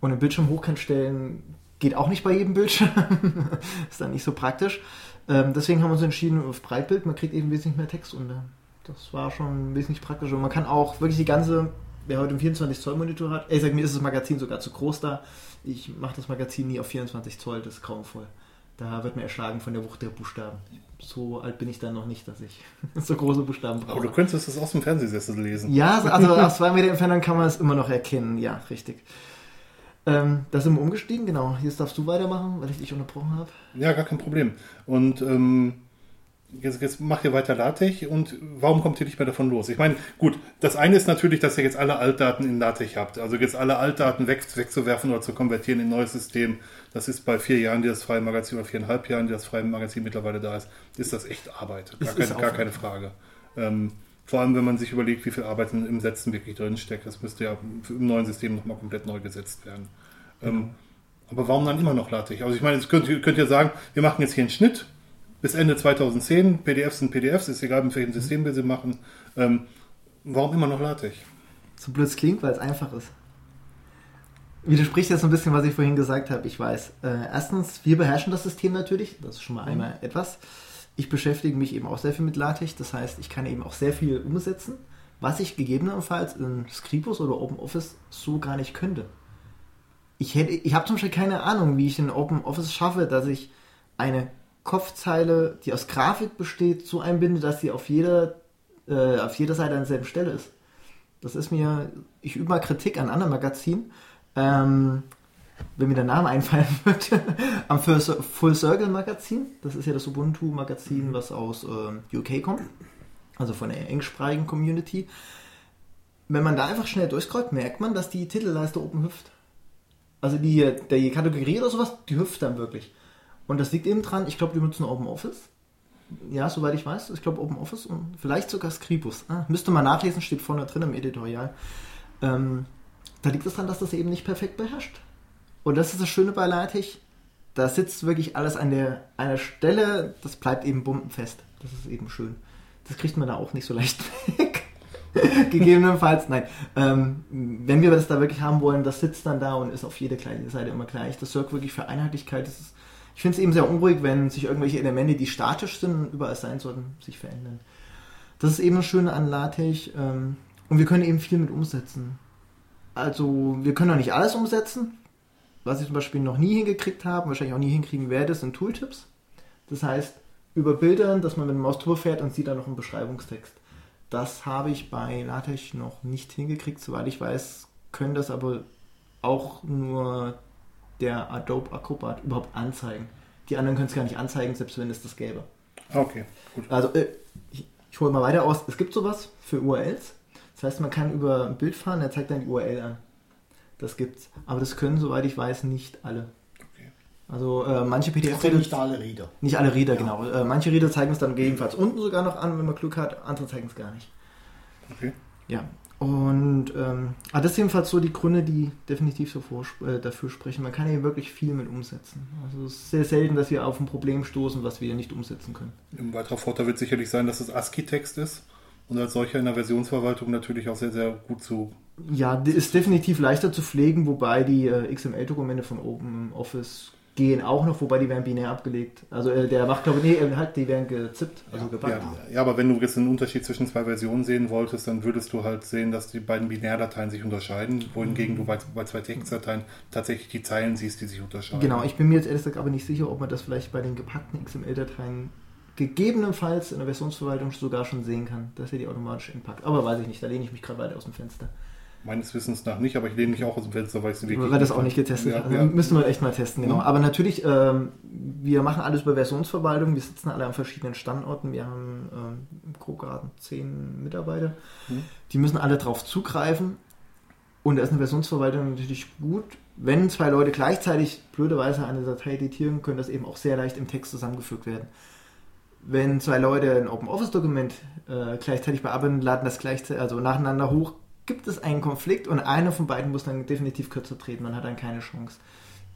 Und den Bildschirm hochkant stellen geht auch nicht bei jedem Bildschirm. <laughs> ist dann nicht so praktisch. Ähm, deswegen haben wir uns entschieden auf Breitbild. Man kriegt eben wesentlich mehr Text unter. Das war schon wesentlich praktischer. Und man kann auch wirklich die ganze, wer heute einen 24 Zoll Monitor hat, ich sage mir ist das Magazin sogar zu groß da. Ich mache das Magazin nie auf 24 Zoll, das ist grauenvoll. Da wird mir erschlagen von der Wucht der Buchstaben. So alt bin ich dann noch nicht, dass ich <laughs> so große Buchstaben brauche. Aber du könntest es aus dem Fernsehsessel lesen. Ja, <laughs> also aus zwei Meter Entfernung kann man es immer noch erkennen. Ja, richtig. Ähm, da sind wir umgestiegen, genau. Jetzt darfst du weitermachen, weil ich dich unterbrochen habe. Ja, gar kein Problem. Und ähm, jetzt, jetzt macht ihr weiter LaTeX und warum kommt ihr nicht mehr davon los? Ich meine, gut, das eine ist natürlich, dass ihr jetzt alle Altdaten in LaTeX habt. Also jetzt alle Altdaten weg, wegzuwerfen oder zu konvertieren in ein neues System. Das ist bei vier Jahren, die das freie Magazin oder viereinhalb Jahren, die das freie Magazin mittlerweile da ist, ist das echt Arbeit. Gar, keine, gar keine, Frage. Ähm, vor allem, wenn man sich überlegt, wie viel Arbeit im Setzen wirklich drinsteckt. Das müsste ja im neuen System nochmal komplett neu gesetzt werden. Ähm, genau. aber warum dann immer noch LaTeX? Also ich meine, jetzt könnt, könnt ihr sagen, wir machen jetzt hier einen Schnitt bis Ende 2010. PDFs sind PDFs, ist egal, mit welchem mhm. System wir sie machen. Ähm, warum immer noch LaTeX? So blöd es klingt, weil es einfach ist. Widerspricht jetzt so ein bisschen, was ich vorhin gesagt habe, ich weiß. Äh, erstens, wir beherrschen das System natürlich, das ist schon mal mhm. einmal etwas. Ich beschäftige mich eben auch sehr viel mit LaTeX, das heißt, ich kann eben auch sehr viel umsetzen, was ich gegebenenfalls in Scribus oder OpenOffice so gar nicht könnte. Ich, ich habe zum Beispiel keine Ahnung, wie ich in OpenOffice schaffe, dass ich eine Kopfzeile, die aus Grafik besteht, so einbinde, dass sie auf jeder, äh, auf jeder Seite an derselben Stelle ist. Das ist mir, ich übe mal Kritik an anderen Magazinen. Ähm, wenn mir der Name einfallen <laughs> wird, am Full Circle Magazin. Das ist ja das Ubuntu Magazin, was aus äh, UK kommt. Also von der englischsprachigen Community. Wenn man da einfach schnell durchscrollt, merkt man, dass die Titelleiste oben hüpft. Also die, die Kategorie oder sowas, die hüpft dann wirklich. Und das liegt eben dran, ich glaube, die nutzen OpenOffice. Ja, soweit ich weiß. Ich glaube OpenOffice und vielleicht sogar Scribus. Ah, müsste man nachlesen, steht vorne drin im Editorial. Ähm, da liegt es daran, dass das eben nicht perfekt beherrscht. Und das ist das Schöne bei LaTeX. Da sitzt wirklich alles an der einer Stelle, das bleibt eben bombenfest. Das ist eben schön. Das kriegt man da auch nicht so leicht <laughs> weg. Gegebenenfalls, nein. Ähm, wenn wir das da wirklich haben wollen, das sitzt dann da und ist auf jeder kleinen Seite immer gleich. Das sorgt wirklich für Einheitlichkeit. Das ist, ich finde es eben sehr unruhig, wenn sich irgendwelche Elemente, die statisch sind und überall sein sollten, sich verändern. Das ist eben das Schöne an LaTeX. Ähm, und wir können eben viel mit umsetzen. Also, wir können auch nicht alles umsetzen. Was ich zum Beispiel noch nie hingekriegt habe, wahrscheinlich auch nie hinkriegen werde, sind Tooltips. Das heißt, über Bildern, dass man mit dem Maus fährt und sieht dann noch einen Beschreibungstext. Das habe ich bei LaTeX noch nicht hingekriegt. Soweit ich weiß, können das aber auch nur der Adobe Acrobat überhaupt anzeigen. Die anderen können es gar nicht anzeigen, selbst wenn es das gäbe. Okay, gut. Also, äh, ich, ich hole mal weiter aus. Es gibt sowas für URLs. Das heißt, man kann über ein Bild fahren, er zeigt dann die URL an. Das gibt's. Aber das können, soweit ich weiß, nicht alle. Also äh, manche PDF-Reader. Nicht alle Reader. Nicht alle Reader, ja. genau. Äh, manche Reader zeigen es dann gegebenenfalls unten sogar noch an, wenn man Glück hat. Andere zeigen es gar nicht. Okay. Ja. Und ähm, aber das sind jedenfalls so die Gründe, die definitiv so vor, äh, dafür sprechen. Man kann hier wirklich viel mit umsetzen. Also es ist sehr selten, dass wir auf ein Problem stoßen, was wir nicht umsetzen können. Ein weiterer Vorteil wird sicherlich sein, dass es ASCII-Text ist und als solcher in der Versionsverwaltung natürlich auch sehr, sehr gut zu. Ja, ist definitiv leichter zu pflegen, wobei die äh, XML-Dokumente von OpenOffice gehen auch noch, wobei die werden binär abgelegt. Also äh, der macht, glaube ich, nee, halt, die werden gezippt, also ja, gepackt. Ja, ja, aber wenn du jetzt einen Unterschied zwischen zwei Versionen sehen wolltest, dann würdest du halt sehen, dass die beiden Binärdateien sich unterscheiden, wohingegen mhm. du bei, bei zwei Textdateien tatsächlich die Zeilen siehst, die sich unterscheiden. Genau, ich bin mir jetzt ehrlich gesagt aber nicht sicher, ob man das vielleicht bei den gepackten XML-Dateien gegebenenfalls in der Versionsverwaltung sogar schon sehen kann, dass er die automatisch entpackt. Aber weiß ich nicht, da lehne ich mich gerade weiter aus dem Fenster. Meines Wissens nach nicht, aber ich lehne mich auch aus dem Fenster, weil ich es wirklich. Weil das auch nicht getestet ja, also ja. Müsste man echt mal testen, genau. Mhm. Aber natürlich, ähm, wir machen alles über Versionsverwaltung. Wir sitzen alle an verschiedenen Standorten. Wir haben ähm, im Krogarten zehn Mitarbeiter. Mhm. Die müssen alle drauf zugreifen. Und da ist eine Versionsverwaltung natürlich gut. Wenn zwei Leute gleichzeitig blöderweise eine Datei editieren, können das eben auch sehr leicht im Text zusammengefügt werden wenn zwei Leute ein Open Office Dokument äh, gleichzeitig bearbeiten, laden das gleichzeitig, also nacheinander hoch, gibt es einen Konflikt und einer von beiden muss dann definitiv kürzer treten. Man hat dann keine Chance.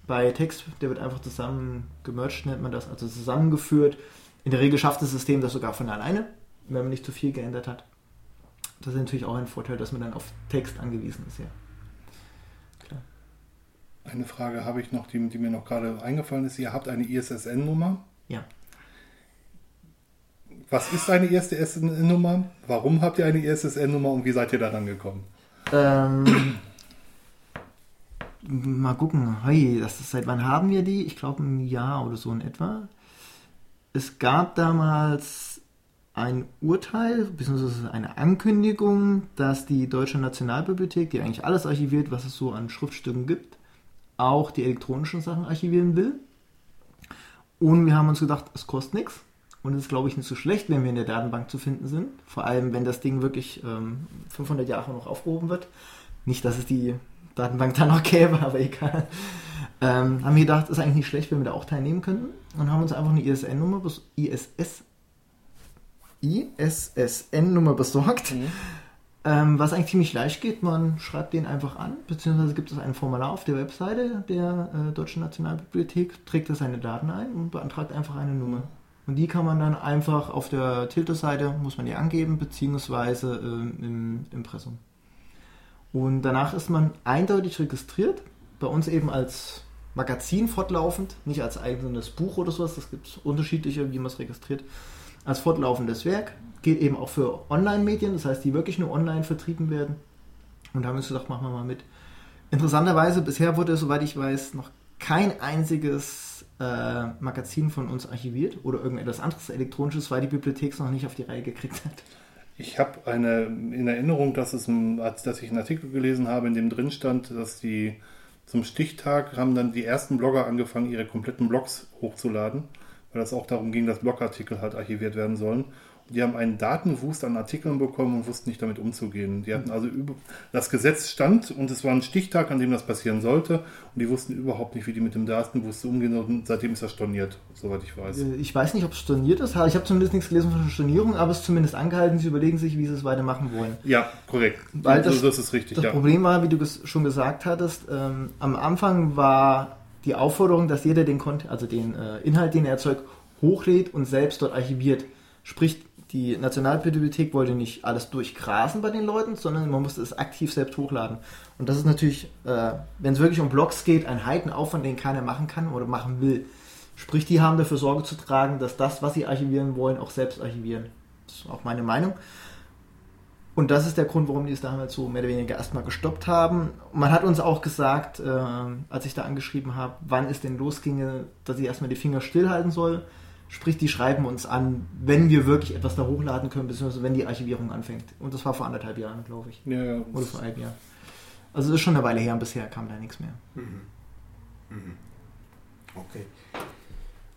Bei Text, der wird einfach zusammen gemerged, nennt man das, also zusammengeführt. In der Regel schafft das System das sogar von alleine, wenn man nicht zu viel geändert hat. Das ist natürlich auch ein Vorteil, dass man dann auf Text angewiesen ist, ja. Klar. Eine Frage habe ich noch, die, die mir noch gerade eingefallen ist. Ihr habt eine ISSN-Nummer. Ja. Was ist eine ISDN-Nummer? Warum habt ihr eine ISSN-Nummer und wie seid ihr da dann gekommen? Ähm, mal gucken. Hey, das ist, seit wann haben wir die? Ich glaube ein Jahr oder so in etwa. Es gab damals ein Urteil, beziehungsweise eine Ankündigung, dass die Deutsche Nationalbibliothek, die eigentlich alles archiviert, was es so an Schriftstücken gibt, auch die elektronischen Sachen archivieren will. Und wir haben uns gedacht, es kostet nichts. Und es ist, glaube ich, nicht so schlecht, wenn wir in der Datenbank zu finden sind. Vor allem, wenn das Ding wirklich ähm, 500 Jahre noch aufgehoben wird. Nicht, dass es die Datenbank dann noch gäbe, <laughs> aber egal. Ähm, haben wir gedacht, ist eigentlich nicht schlecht, wenn wir da auch teilnehmen könnten. Und haben uns einfach eine ISN-Nummer, ISS, ISSN-Nummer besorgt. Mhm. Ähm, was eigentlich ziemlich leicht geht, man schreibt den einfach an, beziehungsweise gibt es ein Formular auf der Webseite der äh, Deutschen Nationalbibliothek, trägt da seine Daten ein und beantragt einfach eine Nummer. Und die kann man dann einfach auf der Tilter-Seite, muss man die angeben, beziehungsweise äh, im Impressum. Und danach ist man eindeutig registriert, bei uns eben als Magazin fortlaufend, nicht als eigenes Buch oder sowas, das gibt es unterschiedliche, wie man es registriert, als fortlaufendes Werk, geht eben auch für Online-Medien, das heißt, die wirklich nur online vertrieben werden. Und da haben wir uns gedacht, machen wir mal mit. Interessanterweise, bisher wurde, soweit ich weiß, noch kein einziges äh, Magazin von uns archiviert oder irgendetwas anderes Elektronisches, weil die Bibliothek es noch nicht auf die Reihe gekriegt hat. Ich habe eine in Erinnerung, dass, es dass ich einen Artikel gelesen habe, in dem drin stand, dass die zum Stichtag haben dann die ersten Blogger angefangen, ihre kompletten Blogs hochzuladen, weil das auch darum ging, dass Blogartikel halt archiviert werden sollen. Die haben einen Datenwust an Artikeln bekommen und wussten nicht damit umzugehen. Die hatten also über, das Gesetz stand und es war ein Stichtag, an dem das passieren sollte und die wussten überhaupt nicht, wie die mit dem Datenwust umgehen und seitdem ist das storniert, soweit ich weiß. Äh, Ich weiß nicht, ob es storniert ist. Ich habe zumindest nichts gelesen von Stornierung, aber es ist zumindest angehalten. Sie überlegen sich, wie sie es weitermachen wollen. Ja, korrekt. Weil das- so ist richtig, Das ja. Problem war, wie du schon gesagt hattest, ähm, am Anfang war die Aufforderung, dass jeder den, Cont also den äh, Inhalt, den er erzeugt, hochlädt und selbst dort archiviert. Sprich, die Nationalbibliothek wollte nicht alles durchgrasen bei den Leuten, sondern man musste es aktiv selbst hochladen. Und das ist natürlich, äh, wenn es wirklich um Blogs geht, ein Heitenaufwand, den keiner machen kann oder machen will. Sprich, die haben dafür Sorge zu tragen, dass das, was sie archivieren wollen, auch selbst archivieren. Das ist auch meine Meinung. Und das ist der Grund, warum die es damals so mehr oder weniger erstmal gestoppt haben. Man hat uns auch gesagt, äh, als ich da angeschrieben habe, wann es denn losginge, dass ich erstmal die Finger stillhalten soll. Sprich, die schreiben uns an, wenn wir wirklich etwas da hochladen können, beziehungsweise wenn die Archivierung anfängt. Und das war vor anderthalb Jahren, glaube ich. Ja, ja. Oder vor einem Jahr. Also das ist schon eine Weile her und bisher kam da nichts mehr. Okay.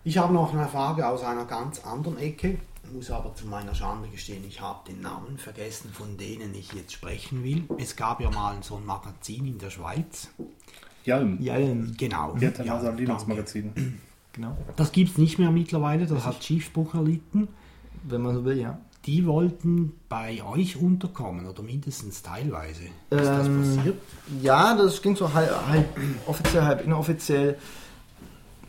Ich habe noch eine Frage aus einer ganz anderen Ecke, muss aber zu meiner Schande gestehen, ich habe den Namen vergessen, von denen ich jetzt sprechen will. Es gab ja mal so ein Magazin in der Schweiz. Jalm. Jalm, Genau. Dann Ja, also. Linux-Magazin. Genau. Das gibt es nicht mehr mittlerweile, das hat Schiffbruch erlitten. Wenn man so will, ja. Die wollten bei euch unterkommen oder mindestens teilweise. Ist das Ähm, passiert? Ja, das ging so halb, halb offiziell, halb inoffiziell.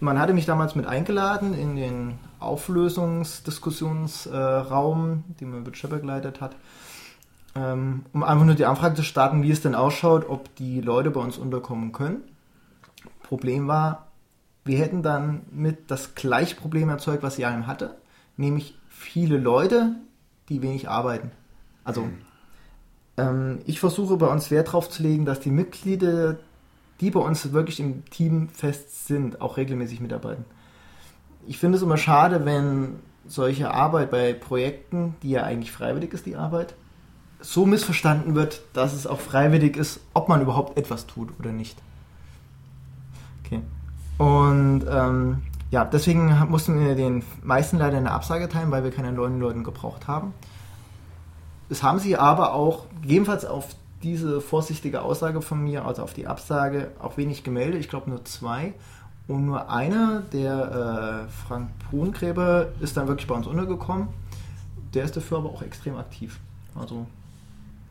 Man hatte mich damals mit eingeladen in den Auflösungsdiskussionsraum, den man mit Chef begleitet hat, ähm, um einfach nur die Anfrage zu starten, wie es denn ausschaut, ob die Leute bei uns unterkommen können. Problem war, wir hätten dann mit das gleiche Problem erzeugt, was Jalm hatte, nämlich viele Leute, die wenig arbeiten. Also ähm, ich versuche bei uns Wert darauf zu legen, dass die Mitglieder, die bei uns wirklich im Team fest sind, auch regelmäßig mitarbeiten. Ich finde es immer schade, wenn solche Arbeit bei Projekten, die ja eigentlich freiwillig ist, die Arbeit, so missverstanden wird, dass es auch freiwillig ist, ob man überhaupt etwas tut oder nicht. Okay. Und ähm, ja, deswegen mussten wir den meisten leider eine Absage teilen, weil wir keine neuen Leute gebraucht haben. Es haben sie aber auch, gegebenenfalls auf diese vorsichtige Aussage von mir, also auf die Absage, auch wenig gemeldet. Ich glaube nur zwei. Und nur einer, der äh, Frank Brungräber, ist dann wirklich bei uns untergekommen. Der ist dafür aber auch extrem aktiv. Also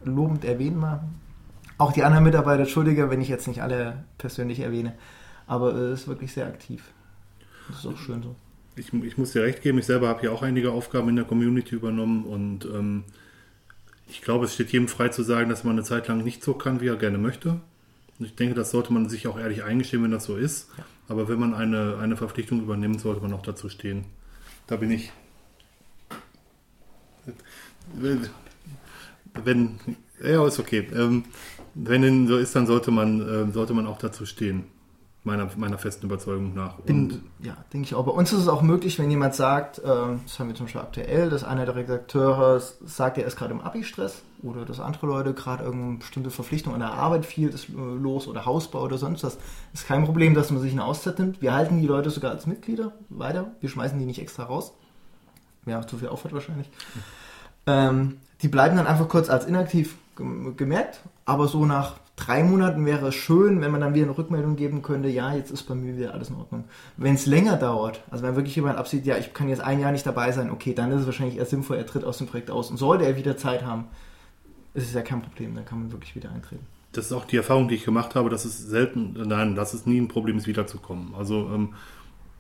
lobend erwähnen wir. Auch die anderen Mitarbeiter, Entschuldige, wenn ich jetzt nicht alle persönlich erwähne, aber er ist wirklich sehr aktiv. Das ist auch schön so. Ich, ich muss dir recht geben, ich selber habe ja auch einige Aufgaben in der Community übernommen und ähm, ich glaube, es steht jedem frei zu sagen, dass man eine Zeit lang nicht so kann, wie er gerne möchte. Und ich denke, das sollte man sich auch ehrlich eingestehen, wenn das so ist. Aber wenn man eine, eine Verpflichtung übernimmt, sollte man auch dazu stehen. Da bin ich. Wenn, ja, ist okay. Ähm, wenn denn so ist, dann sollte man, ähm, sollte man auch dazu stehen. Meiner, meiner festen Überzeugung nach. Und Bin, ja, denke ich auch. Bei uns ist es auch möglich, wenn jemand sagt, äh, das haben wir zum Beispiel aktuell, dass einer der Redakteure sagt, er ist gerade im Abi-Stress oder dass andere Leute gerade irgendeine bestimmte Verpflichtung an der Arbeit viel ist äh, los oder Hausbau oder sonst was. Ist kein Problem, dass man sich eine Auszeit nimmt. Wir halten die Leute sogar als Mitglieder weiter. Wir schmeißen die nicht extra raus. Ja, zu viel Aufwand wahrscheinlich. Ähm, die bleiben dann einfach kurz als inaktiv gem- gemerkt, aber so nach drei Monaten wäre es schön, wenn man dann wieder eine Rückmeldung geben könnte, ja, jetzt ist bei mir wieder alles in Ordnung. Wenn es länger dauert, also wenn wirklich jemand absieht, ja, ich kann jetzt ein Jahr nicht dabei sein, okay, dann ist es wahrscheinlich eher sinnvoll, er tritt aus dem Projekt aus. Und sollte er wieder Zeit haben, ist es ja kein Problem, dann kann man wirklich wieder eintreten. Das ist auch die Erfahrung, die ich gemacht habe, dass es selten, nein, dass es nie ein Problem ist, wiederzukommen. Also ähm,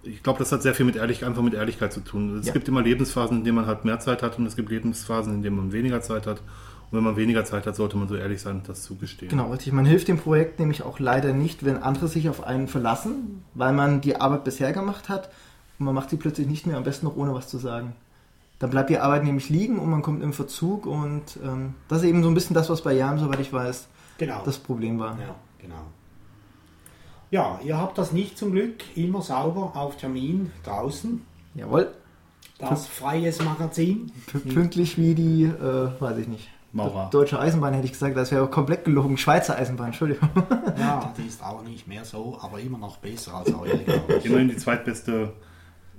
ich glaube, das hat sehr viel mit ehrlich, einfach mit Ehrlichkeit zu tun. Es Ja. gibt immer Lebensphasen, in denen man halt mehr Zeit hat und es gibt Lebensphasen, in denen man weniger Zeit hat. Und wenn man weniger Zeit hat, sollte man so ehrlich sein, das zugestehen. Genau, richtig. Man hilft dem Projekt nämlich auch leider nicht, wenn andere sich auf einen verlassen, weil man die Arbeit bisher gemacht hat und man macht sie plötzlich nicht mehr, am besten noch ohne was zu sagen. Dann bleibt die Arbeit nämlich liegen und man kommt im Verzug und ähm, das ist eben so ein bisschen das, was bei Jam, soweit ich weiß, Genau. das Problem war. Ja, genau. Ja, ihr habt das nicht zum Glück immer sauber auf Termin draußen. Jawohl, Das freies Magazin. Pünktlich wie die, äh, weiß ich nicht. Maurer. Deutsche Eisenbahn hätte ich gesagt, das wäre komplett gelogen. Schweizer Eisenbahn, Entschuldigung. Ja, <laughs> die ist auch nicht mehr so, aber immer noch besser als ich. Immerhin die zweitbeste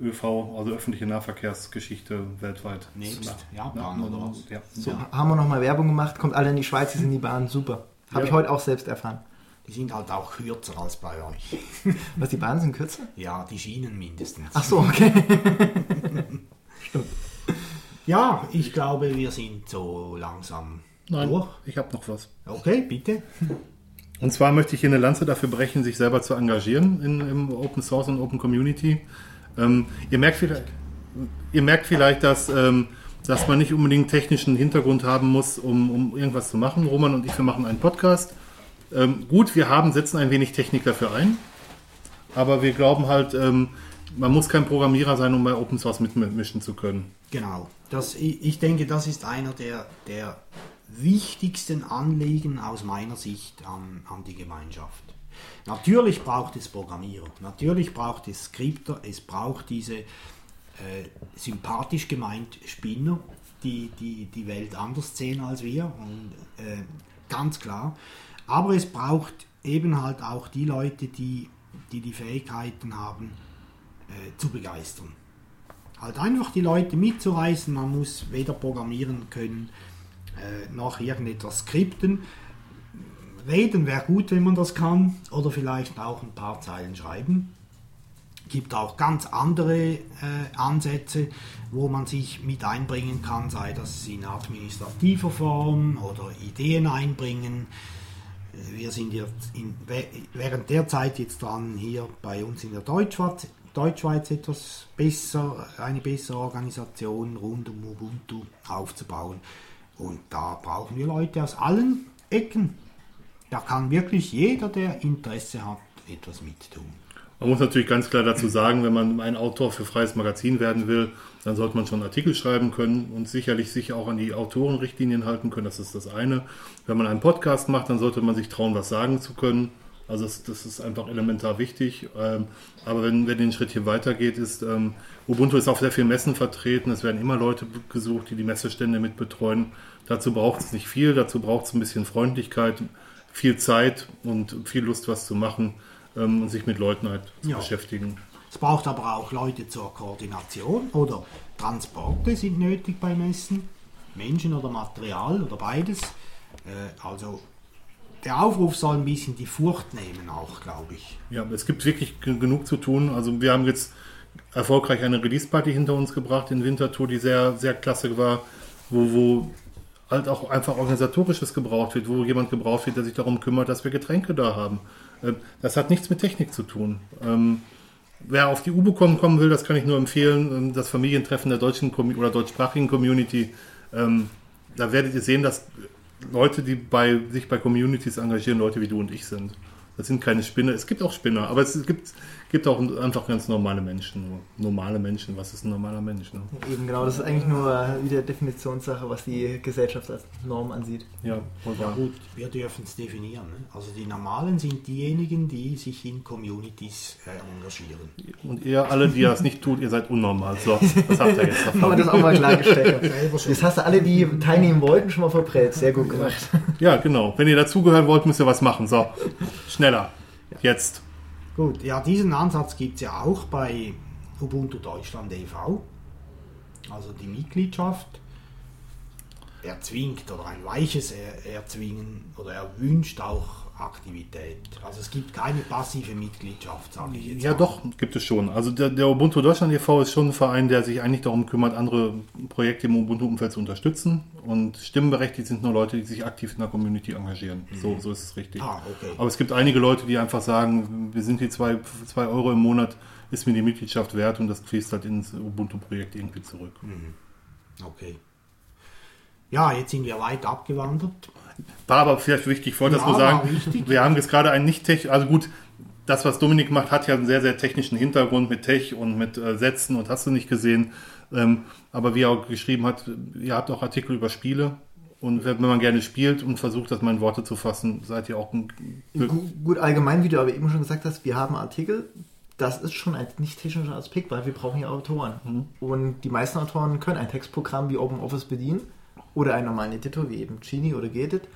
ÖV, also öffentliche Nahverkehrsgeschichte weltweit. Nebst Na- Japan na- oder was? Ja. So, Ja. haben wir nochmal Werbung gemacht, kommt alle in die Schweiz, die sind in die Bahn, super. Habe Ja. ich heute auch selbst erfahren. Die sind halt auch kürzer als bei euch. <laughs> Was, die Bahnen sind kürzer? Ja, die Schienen mindestens. Ach so, okay. <laughs> Ja, ich glaube, wir sind so langsam Nein, durch. ich habe noch was. Okay, bitte. Und zwar möchte ich hier eine Lanze dafür brechen, sich selber zu engagieren in, im Open Source und Open Community. Ähm, ihr, merkt vielleicht, ihr merkt vielleicht, dass, ähm, dass man nicht unbedingt technischen Hintergrund haben muss, um, um irgendwas zu machen. Roman und ich, wir machen einen Podcast. Ähm, gut, wir haben, setzen ein wenig Technik dafür ein, aber wir glauben halt, ähm, man muss kein Programmierer sein, um bei Open Source mitmischen zu können. Genau. Das, ich, denke, das ist einer der, der wichtigsten Anliegen aus meiner Sicht an, an die Gemeinschaft. Natürlich braucht es Programmierer, natürlich braucht es Skripter, es braucht diese äh, sympathisch gemeint Spinner, die, die die Welt anders sehen als wir, und, äh, ganz klar. Aber es braucht eben halt auch die Leute, die die, die Fähigkeiten haben, äh, zu begeistern halt einfach die Leute mitzureißen. Man muss weder programmieren können äh, noch irgendetwas skripten. Reden wäre gut, wenn man das kann, oder vielleicht auch ein paar Zeilen schreiben. Gibt auch ganz andere äh, Ansätze, wo man sich mit einbringen kann, sei das in administrativer Form oder Ideen einbringen. Wir sind jetzt in, während der Zeit jetzt dran, hier bei uns in der Deutschschweiz, Deutschschweiz etwas besser, eine bessere Organisation rund um Ubuntu aufzubauen. Und da brauchen wir Leute aus allen Ecken. Da kann wirklich jeder, der Interesse hat, etwas mittun. Man muss natürlich ganz klar dazu sagen, wenn man ein Autor für freies Magazin werden will, dann sollte man schon Artikel schreiben können und sicherlich sich auch an die Autorenrichtlinien halten können. Das ist das eine. Wenn man einen Podcast macht, dann sollte man sich trauen, was sagen zu können. Also das, das ist einfach elementar wichtig. Ähm, aber wenn, wenn den Schritt hier weitergeht, ist ähm, Ubuntu ist auf sehr vielen Messen vertreten. Es werden immer Leute gesucht, die die Messestände mit betreuen. Dazu braucht es nicht viel. Dazu braucht es ein bisschen Freundlichkeit, viel Zeit und viel Lust, was zu machen ähm, und sich mit Leuten halt zu Ja. beschäftigen. Es braucht aber auch Leute zur Koordination oder Transporte sind nötig bei Messen, Menschen oder Material oder beides. Äh, also der Aufruf soll ein bisschen die Furcht nehmen, auch glaube ich. Ja, es gibt wirklich genug zu tun. Also wir haben jetzt erfolgreich eine Release-Party hinter uns gebracht in Winterthur, die sehr, sehr klasse war, wo, wo halt auch einfach organisatorisches gebraucht wird, wo jemand gebraucht wird, der sich darum kümmert, dass wir Getränke da haben. Ähm, Das hat nichts mit Technik zu tun. Ähm, Wer auf die UBO-Com kommen will, das kann ich nur empfehlen. Ähm, Das Familientreffen der deutschen oder deutschsprachigen Community. ähm, Da werdet ihr sehen, dass Leute, die bei, sich bei Communities engagieren, Leute wie du und ich sind. Das sind keine Spinner. Es gibt auch Spinner, aber es gibt, gibt auch einfach ganz normale Menschen. Nur normale Menschen. Was ist ein normaler Mensch? Ne? Eben genau, das ist eigentlich nur wieder Definitionssache, was die Gesellschaft als Norm ansieht. Ja, Ja gut, wir dürfen es definieren. Ne? Also die Normalen sind diejenigen, die sich in Communities äh, engagieren. Und ihr alle, die das nicht tut, ihr seid unnormal. So, was habt ihr jetzt Haben wir davon? das auch mal klargestellt. <laughs> Jetzt hast du alle, die teilnehmen wollten, schon mal verprellt. Sehr gut gemacht. Ja, genau. Wenn ihr dazugehören wollt, müsst ihr was machen. So, schneller. Jetzt. Gut, ja, diesen Ansatz gibt es ja auch bei Ubuntu Deutschland e.V. Also die Mitgliedschaft erzwingt oder ein weiches er, erzwingen oder er wünscht auch Aktivität. Also es gibt keine passive Mitgliedschaft, sage ich jetzt. Ja, mal. doch, gibt es schon. Also der, der Ubuntu Deutschland e.V. ist schon ein Verein, der sich eigentlich darum kümmert, andere Projekte im Ubuntu-Umfeld zu unterstützen. Und stimmberechtigt sind nur Leute, die sich aktiv in der Community engagieren. So, so ist es richtig. Ah, okay. Aber es gibt einige Leute, die einfach sagen, wir sind die zwei, zwei Euro im Monat, ist mir die Mitgliedschaft wert und das fließt halt ins Ubuntu-Projekt irgendwie zurück. Okay. Ja, jetzt sind wir weit abgewandert. War aber vielleicht wichtig, vorher das Ja, nur war sagen, wichtig. wir haben jetzt gerade einen nicht technisch, also gut, das, was Dominik macht, hat ja einen sehr, sehr technischen Hintergrund mit Tech und mit äh, Sätzen und hast du nicht gesehen. Ähm, aber wie er auch geschrieben hat, ihr habt auch Artikel über Spiele und wenn man gerne spielt und versucht, das mal in Worte zu fassen, seid ihr auch ein, Gu- Gut, allgemein, wie du aber eben schon gesagt hast, wir haben Artikel. Das ist schon ein nicht technischer Aspekt, weil wir brauchen ja Autoren. Und die meisten Autoren können ein Textprogramm wie OpenOffice bedienen oder einen normalen Editor wie eben Genie oder Gedit.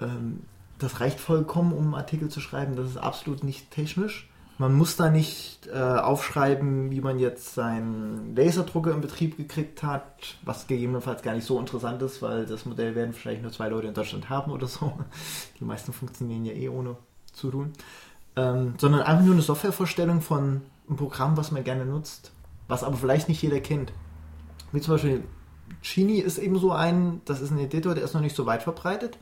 Ähm, das reicht vollkommen, um einen Artikel zu schreiben. Das ist absolut nicht technisch. Man muss da nicht äh, aufschreiben, wie man jetzt seinen Laserdrucker in Betrieb gekriegt hat, was gegebenenfalls gar nicht so interessant ist, weil das Modell werden vielleicht nur zwei Leute in Deutschland haben oder so. <laughs> Die meisten funktionieren ja eh ohne Zutun. Ähm, sondern einfach nur eine Softwarevorstellung von einem Programm, was man gerne nutzt, was aber vielleicht nicht jeder kennt. Wie zum Beispiel Genie ist eben so ein, das ist ein Editor, der ist noch nicht so weit verbreitet.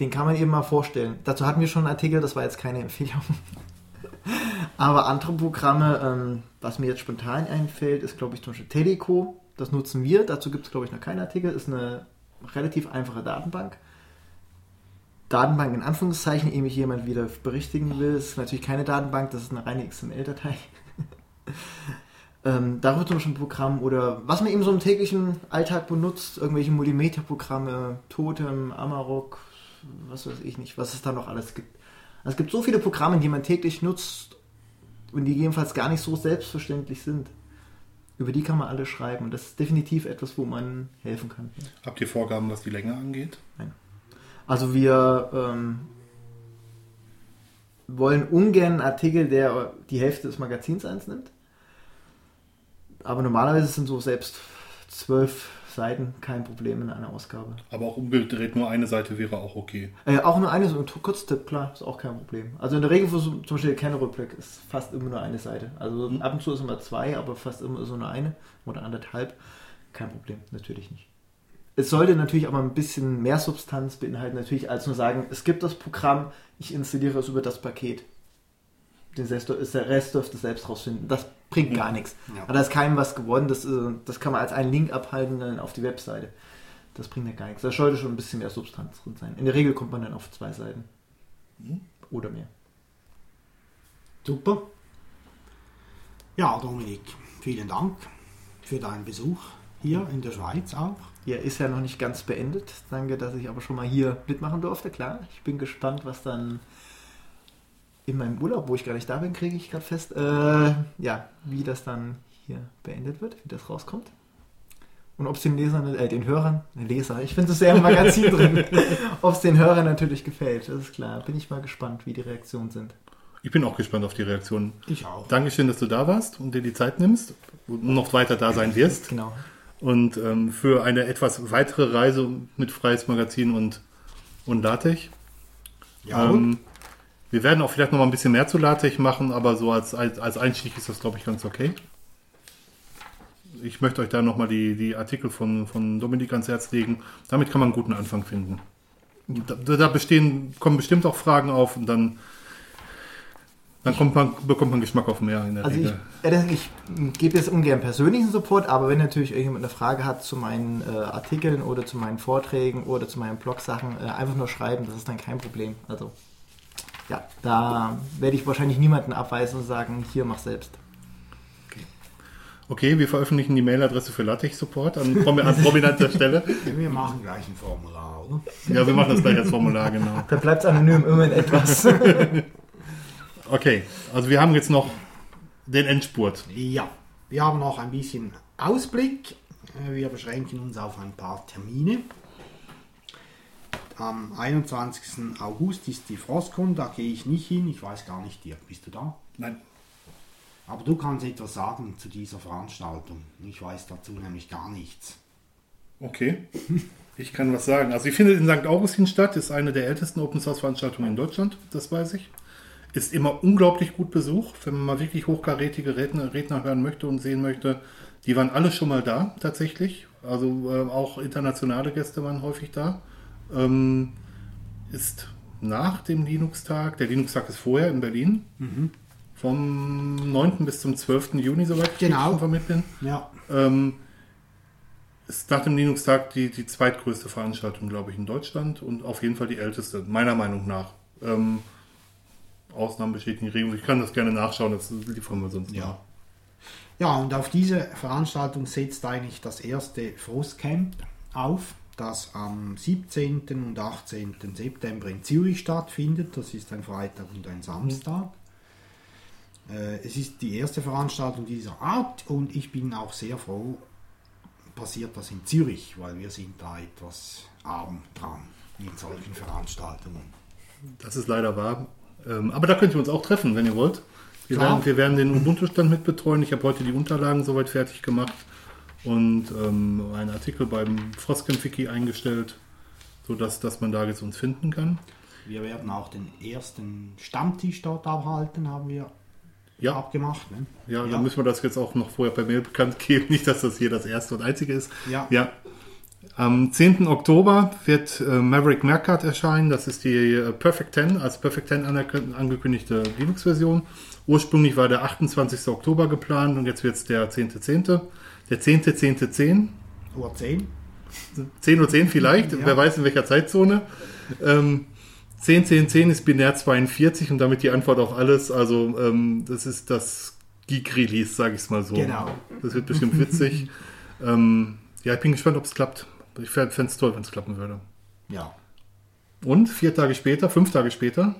Den kann man eben mal vorstellen. Dazu hatten wir schon einen Artikel, das war jetzt keine Empfehlung. <laughs> Aber andere Programme, ähm, was mir jetzt spontan einfällt, ist, glaube ich, zum Beispiel Teleco. Das nutzen wir. Dazu gibt es, glaube ich, noch keinen Artikel. Ist eine relativ einfache Datenbank. Datenbank in Anführungszeichen, ehe mich jemand wieder berichtigen will, ist natürlich keine Datenbank, das ist eine reine XML-Datei. <laughs> ähm, darüber zum Beispiel ein Programm oder was man eben so im täglichen Alltag benutzt, irgendwelche Multimedia-Programme, Totem, Amarok, was weiß ich nicht, was es da noch alles gibt. Also es gibt so viele Programme, die man täglich nutzt und die jedenfalls gar nicht so selbstverständlich sind. Über die kann man alle schreiben und das ist definitiv etwas, wo man helfen kann. Habt ihr Vorgaben, was die Länge angeht? Nein. Also wir ähm, wollen ungern einen Artikel, der die Hälfte des Magazins einnimmt. Aber normalerweise sind so selbst zwölf Seiten kein Problem in einer Ausgabe. Aber auch umgedreht nur eine Seite wäre auch okay. Äh, auch nur eine, so ein Kurztipp, klar, ist auch kein Problem. Also in der Regel für so, zum Beispiel Kernrückblick ist fast immer nur eine Seite. Also Mhm. ab und zu ist immer zwei, aber fast immer so nur eine oder anderthalb. Kein Problem, natürlich nicht. Es sollte natürlich aber ein bisschen mehr Substanz beinhalten, natürlich, als nur sagen, es gibt das Programm, ich installiere es über das Paket. Den Rest, der Rest dürfte selbst rausfinden. Das bringt gar nichts. Ja. Aber da ist keinem was gewonnen. Das, äh, das kann man als einen Link abhalten dann auf die Webseite. Das bringt ja gar nichts. Da sollte schon ein bisschen mehr Substanz drin sein. In der Regel kommt man dann auf zwei Seiten. Oder mehr. Super. Ja, Dominik, vielen Dank für deinen Besuch hier in der Schweiz auch. Ja, ist ja noch nicht ganz beendet. Danke, dass ich aber schon mal hier mitmachen durfte. Klar, ich bin gespannt, was dann in meinem Urlaub, wo ich gar nicht da bin, kriege ich gerade fest, äh, ja, wie das dann hier beendet wird, wie das rauskommt. Und ob es den Lesern, äh, den Hörern, Leser, ich finde es sehr im Magazin <laughs> drin, ob es den Hörern natürlich gefällt, das ist klar. Bin ich mal gespannt, wie die Reaktionen sind. Ich bin auch gespannt auf die Reaktionen. Ich auch. Dankeschön, dass du da warst und dir die Zeit nimmst und noch weiter da sein wirst. Genau. Und ähm, für eine etwas weitere Reise mit Freies Magazin und, und LaTeX. Ja, und? Ähm, wir werden auch vielleicht noch mal ein bisschen mehr zu LaTeX machen, aber so als, als, als Einstieg ist das, glaube ich, ganz okay. Ich möchte euch da noch mal die, die Artikel von, von Dominik ans Herz legen. Damit kann man einen guten Anfang finden. Da, da bestehen, kommen bestimmt auch Fragen auf und dann, dann kommt man, bekommt man Geschmack auf mehr in der Also ich, Regel. äh, ich gebe jetzt ungern persönlichen Support, aber wenn natürlich irgendjemand eine Frage hat zu meinen äh, Artikeln oder zu meinen Vorträgen oder zu meinen Blog-Sachen, äh, einfach nur schreiben, das ist dann kein Problem. Also ja, da werde ich wahrscheinlich niemanden abweisen und sagen, hier mach selbst. Okay, wir veröffentlichen die Mailadresse für LaTeX-Support an, an prominenter <laughs> Stelle. wir machen gleich ein Formular, oder? Ja, wir machen das gleich als Formular, genau. Da bleibt es anonym immerhin etwas. <laughs> Okay, also wir haben jetzt noch den Endspurt. Ja, wir haben noch ein bisschen Ausblick. Wir beschränken uns auf ein paar Termine. Am 21. August ist die Frostcon, da gehe ich nicht hin. Ich weiß gar nicht, Dirk, bist du da? Nein. Aber du kannst etwas sagen zu dieser Veranstaltung. Ich weiß dazu nämlich gar nichts. Okay, ich kann was sagen. Also sie findet in St. Augustin statt, ist eine der ältesten Open Source Veranstaltungen in Deutschland, das weiß ich. Ist immer unglaublich gut besucht, wenn man mal wirklich hochkarätige Redner, Redner hören möchte und sehen möchte. Die waren alle schon mal da, tatsächlich. Also äh, auch internationale Gäste waren häufig da. Ähm, ist nach dem Linux-Tag, der Linux-Tag ist vorher in Berlin, vom 9. bis zum 12. Juni, soweit ich Genau. informiert bin. Ja, Ähm, ist nach dem Linux-Tag die, die zweitgrößte Veranstaltung, glaube ich, in Deutschland und auf jeden Fall die älteste, meiner Meinung nach. Ähm, Ausnahmen bestätigen die Regelung. Ich kann das gerne nachschauen, das liefern wir sonst Ja. Ja, und auf diese Veranstaltung setzt eigentlich das erste Frostcamp auf, das am 17. und 18. September in Zürich stattfindet. Das ist ein Freitag und ein Samstag. Äh, Es ist die erste Veranstaltung dieser Art und ich bin auch sehr froh, passiert das in Zürich, weil wir sind da etwas arm dran in solchen Veranstaltungen. Das ist leider wahr. Ähm, aber da könnt ihr uns auch treffen, wenn ihr wollt. Wir werden, wir werden den Ubuntu-Stand mit betreuen. Ich habe heute die Unterlagen soweit fertig gemacht und ähm, einen Artikel beim Frostcamp-Wiki eingestellt, sodass dass man da jetzt uns finden kann. Wir werden auch den ersten Stammtisch dort abhalten, haben wir Ja, abgemacht. Ne? ja, ja. dann müssen wir das jetzt auch noch vorher per Mail bekannt geben. Nicht, dass das hier das erste und einzige ist. Ja. Ja. Am 10. Oktober wird äh, Maverick Mercat erscheinen. Das ist die äh, Perfect 10 als Perfect 10 anerk- angekündigte Linux-Version. Ursprünglich war der 28. Oktober geplant und jetzt wird es der 10.10. Der 10.10.10. Uhr 10. 10 Uhr 10 vielleicht, Ja. wer weiß in welcher Zeitzone. Ähm, 10, 10, 10 ist binär 42 und damit die Antwort auf alles. Also ähm, das ist das Geek-Release, sage ich es mal so. Genau. Das wird bestimmt witzig. <laughs> ähm, ja, ich bin gespannt, ob es klappt. Ich fände es toll, wenn es klappen würde. Ja. Und vier Tage später, fünf Tage später,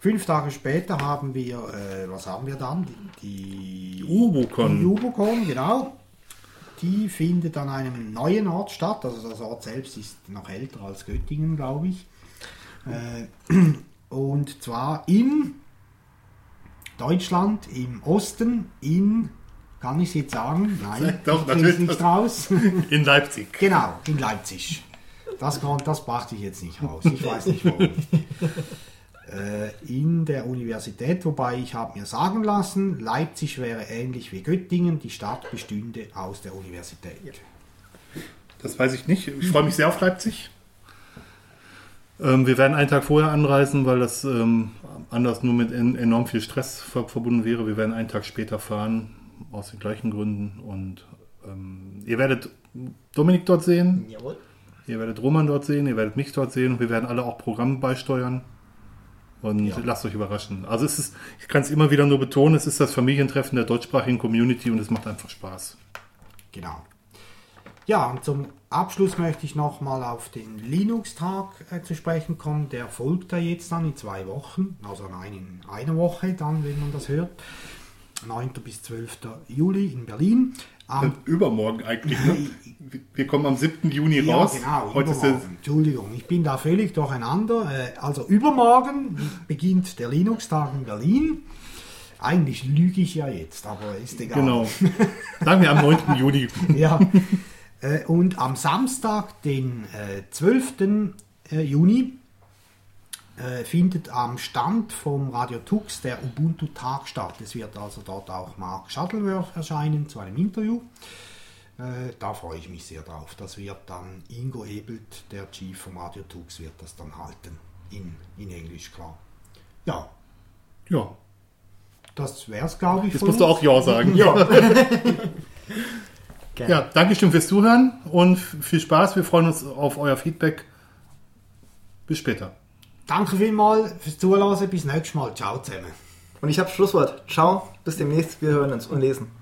Fünf Tage später haben wir, äh, was haben wir dann? Die, die Ubocon. Die Ubocon, genau. Die findet an einem neuen Ort statt. Also das Ort selbst ist noch älter als Göttingen, glaube ich. Äh, <clears throat> und zwar in Deutschland, im Osten, in, kann ich es jetzt sagen? Nein, <laughs> Doch, ich natürlich. nicht raus. <laughs> in Leipzig. Genau, in Leipzig. Das, das brachte ich jetzt nicht raus. Ich weiß nicht warum. <laughs> äh, in der Universität, wobei ich habe mir sagen lassen, Leipzig wäre ähnlich wie Göttingen, die Stadt bestünde aus der Universität. Das weiß ich nicht. Ich freue mich sehr auf Leipzig. Ähm, wir werden einen Tag vorher anreisen, weil das ähm, anders nur mit en enorm viel Stress ver verbunden wäre. Wir werden einen Tag später fahren, aus den gleichen Gründen. Und ähm, ihr werdet Dominik dort sehen, Jawohl. ihr werdet Roman dort sehen, ihr werdet mich dort sehen und wir werden alle auch Programme beisteuern. Und Ja. lasst euch überraschen. Also es ist, ich kann es immer wieder nur betonen, es ist das Familientreffen der deutschsprachigen Community und es macht einfach Spaß. Genau. Ja, und zum Abschluss möchte ich nochmal auf den Linux-Tag äh, zu sprechen kommen. Der folgt ja jetzt dann in zwei Wochen, also nein, in einer Woche dann, wenn man das hört. 9. bis 12. Juli in Berlin. Am Übermorgen eigentlich. Ne? Wir kommen am 7. Juni Ja, raus. genau. Heute ist. Entschuldigung, ich bin da völlig durcheinander. Äh, Also übermorgen beginnt der Linux-Tag in Berlin. Eigentlich lüge ich ja jetzt, aber ist egal. genau. <laughs> Sagen wir am 9. Juni. Ja. Äh, Und am Samstag, den äh, 12. äh, Juni, äh, findet am Stand vom Radio Tux der Ubuntu-Tag statt. Es wird also dort auch Mark Shuttleworth erscheinen zu einem Interview. Äh, Da freue ich mich sehr drauf. Das wird dann Ingo Ebelt, der Chief vom Radio Tux, wird das dann halten. In, in Englisch, klar. Ja, Ja, das wäre es, glaube ich. jetzt musst du uns. auch Ja sagen. Ja. <laughs> Ja, danke schön fürs Zuhören und viel Spaß. Wir freuen uns auf euer Feedback. Bis später. Danke vielmals fürs Zuhören. Bis nächstes Mal. Ciao zusammen. Und ich habe Schlusswort. Ciao, bis demnächst. Wir hören uns und lesen.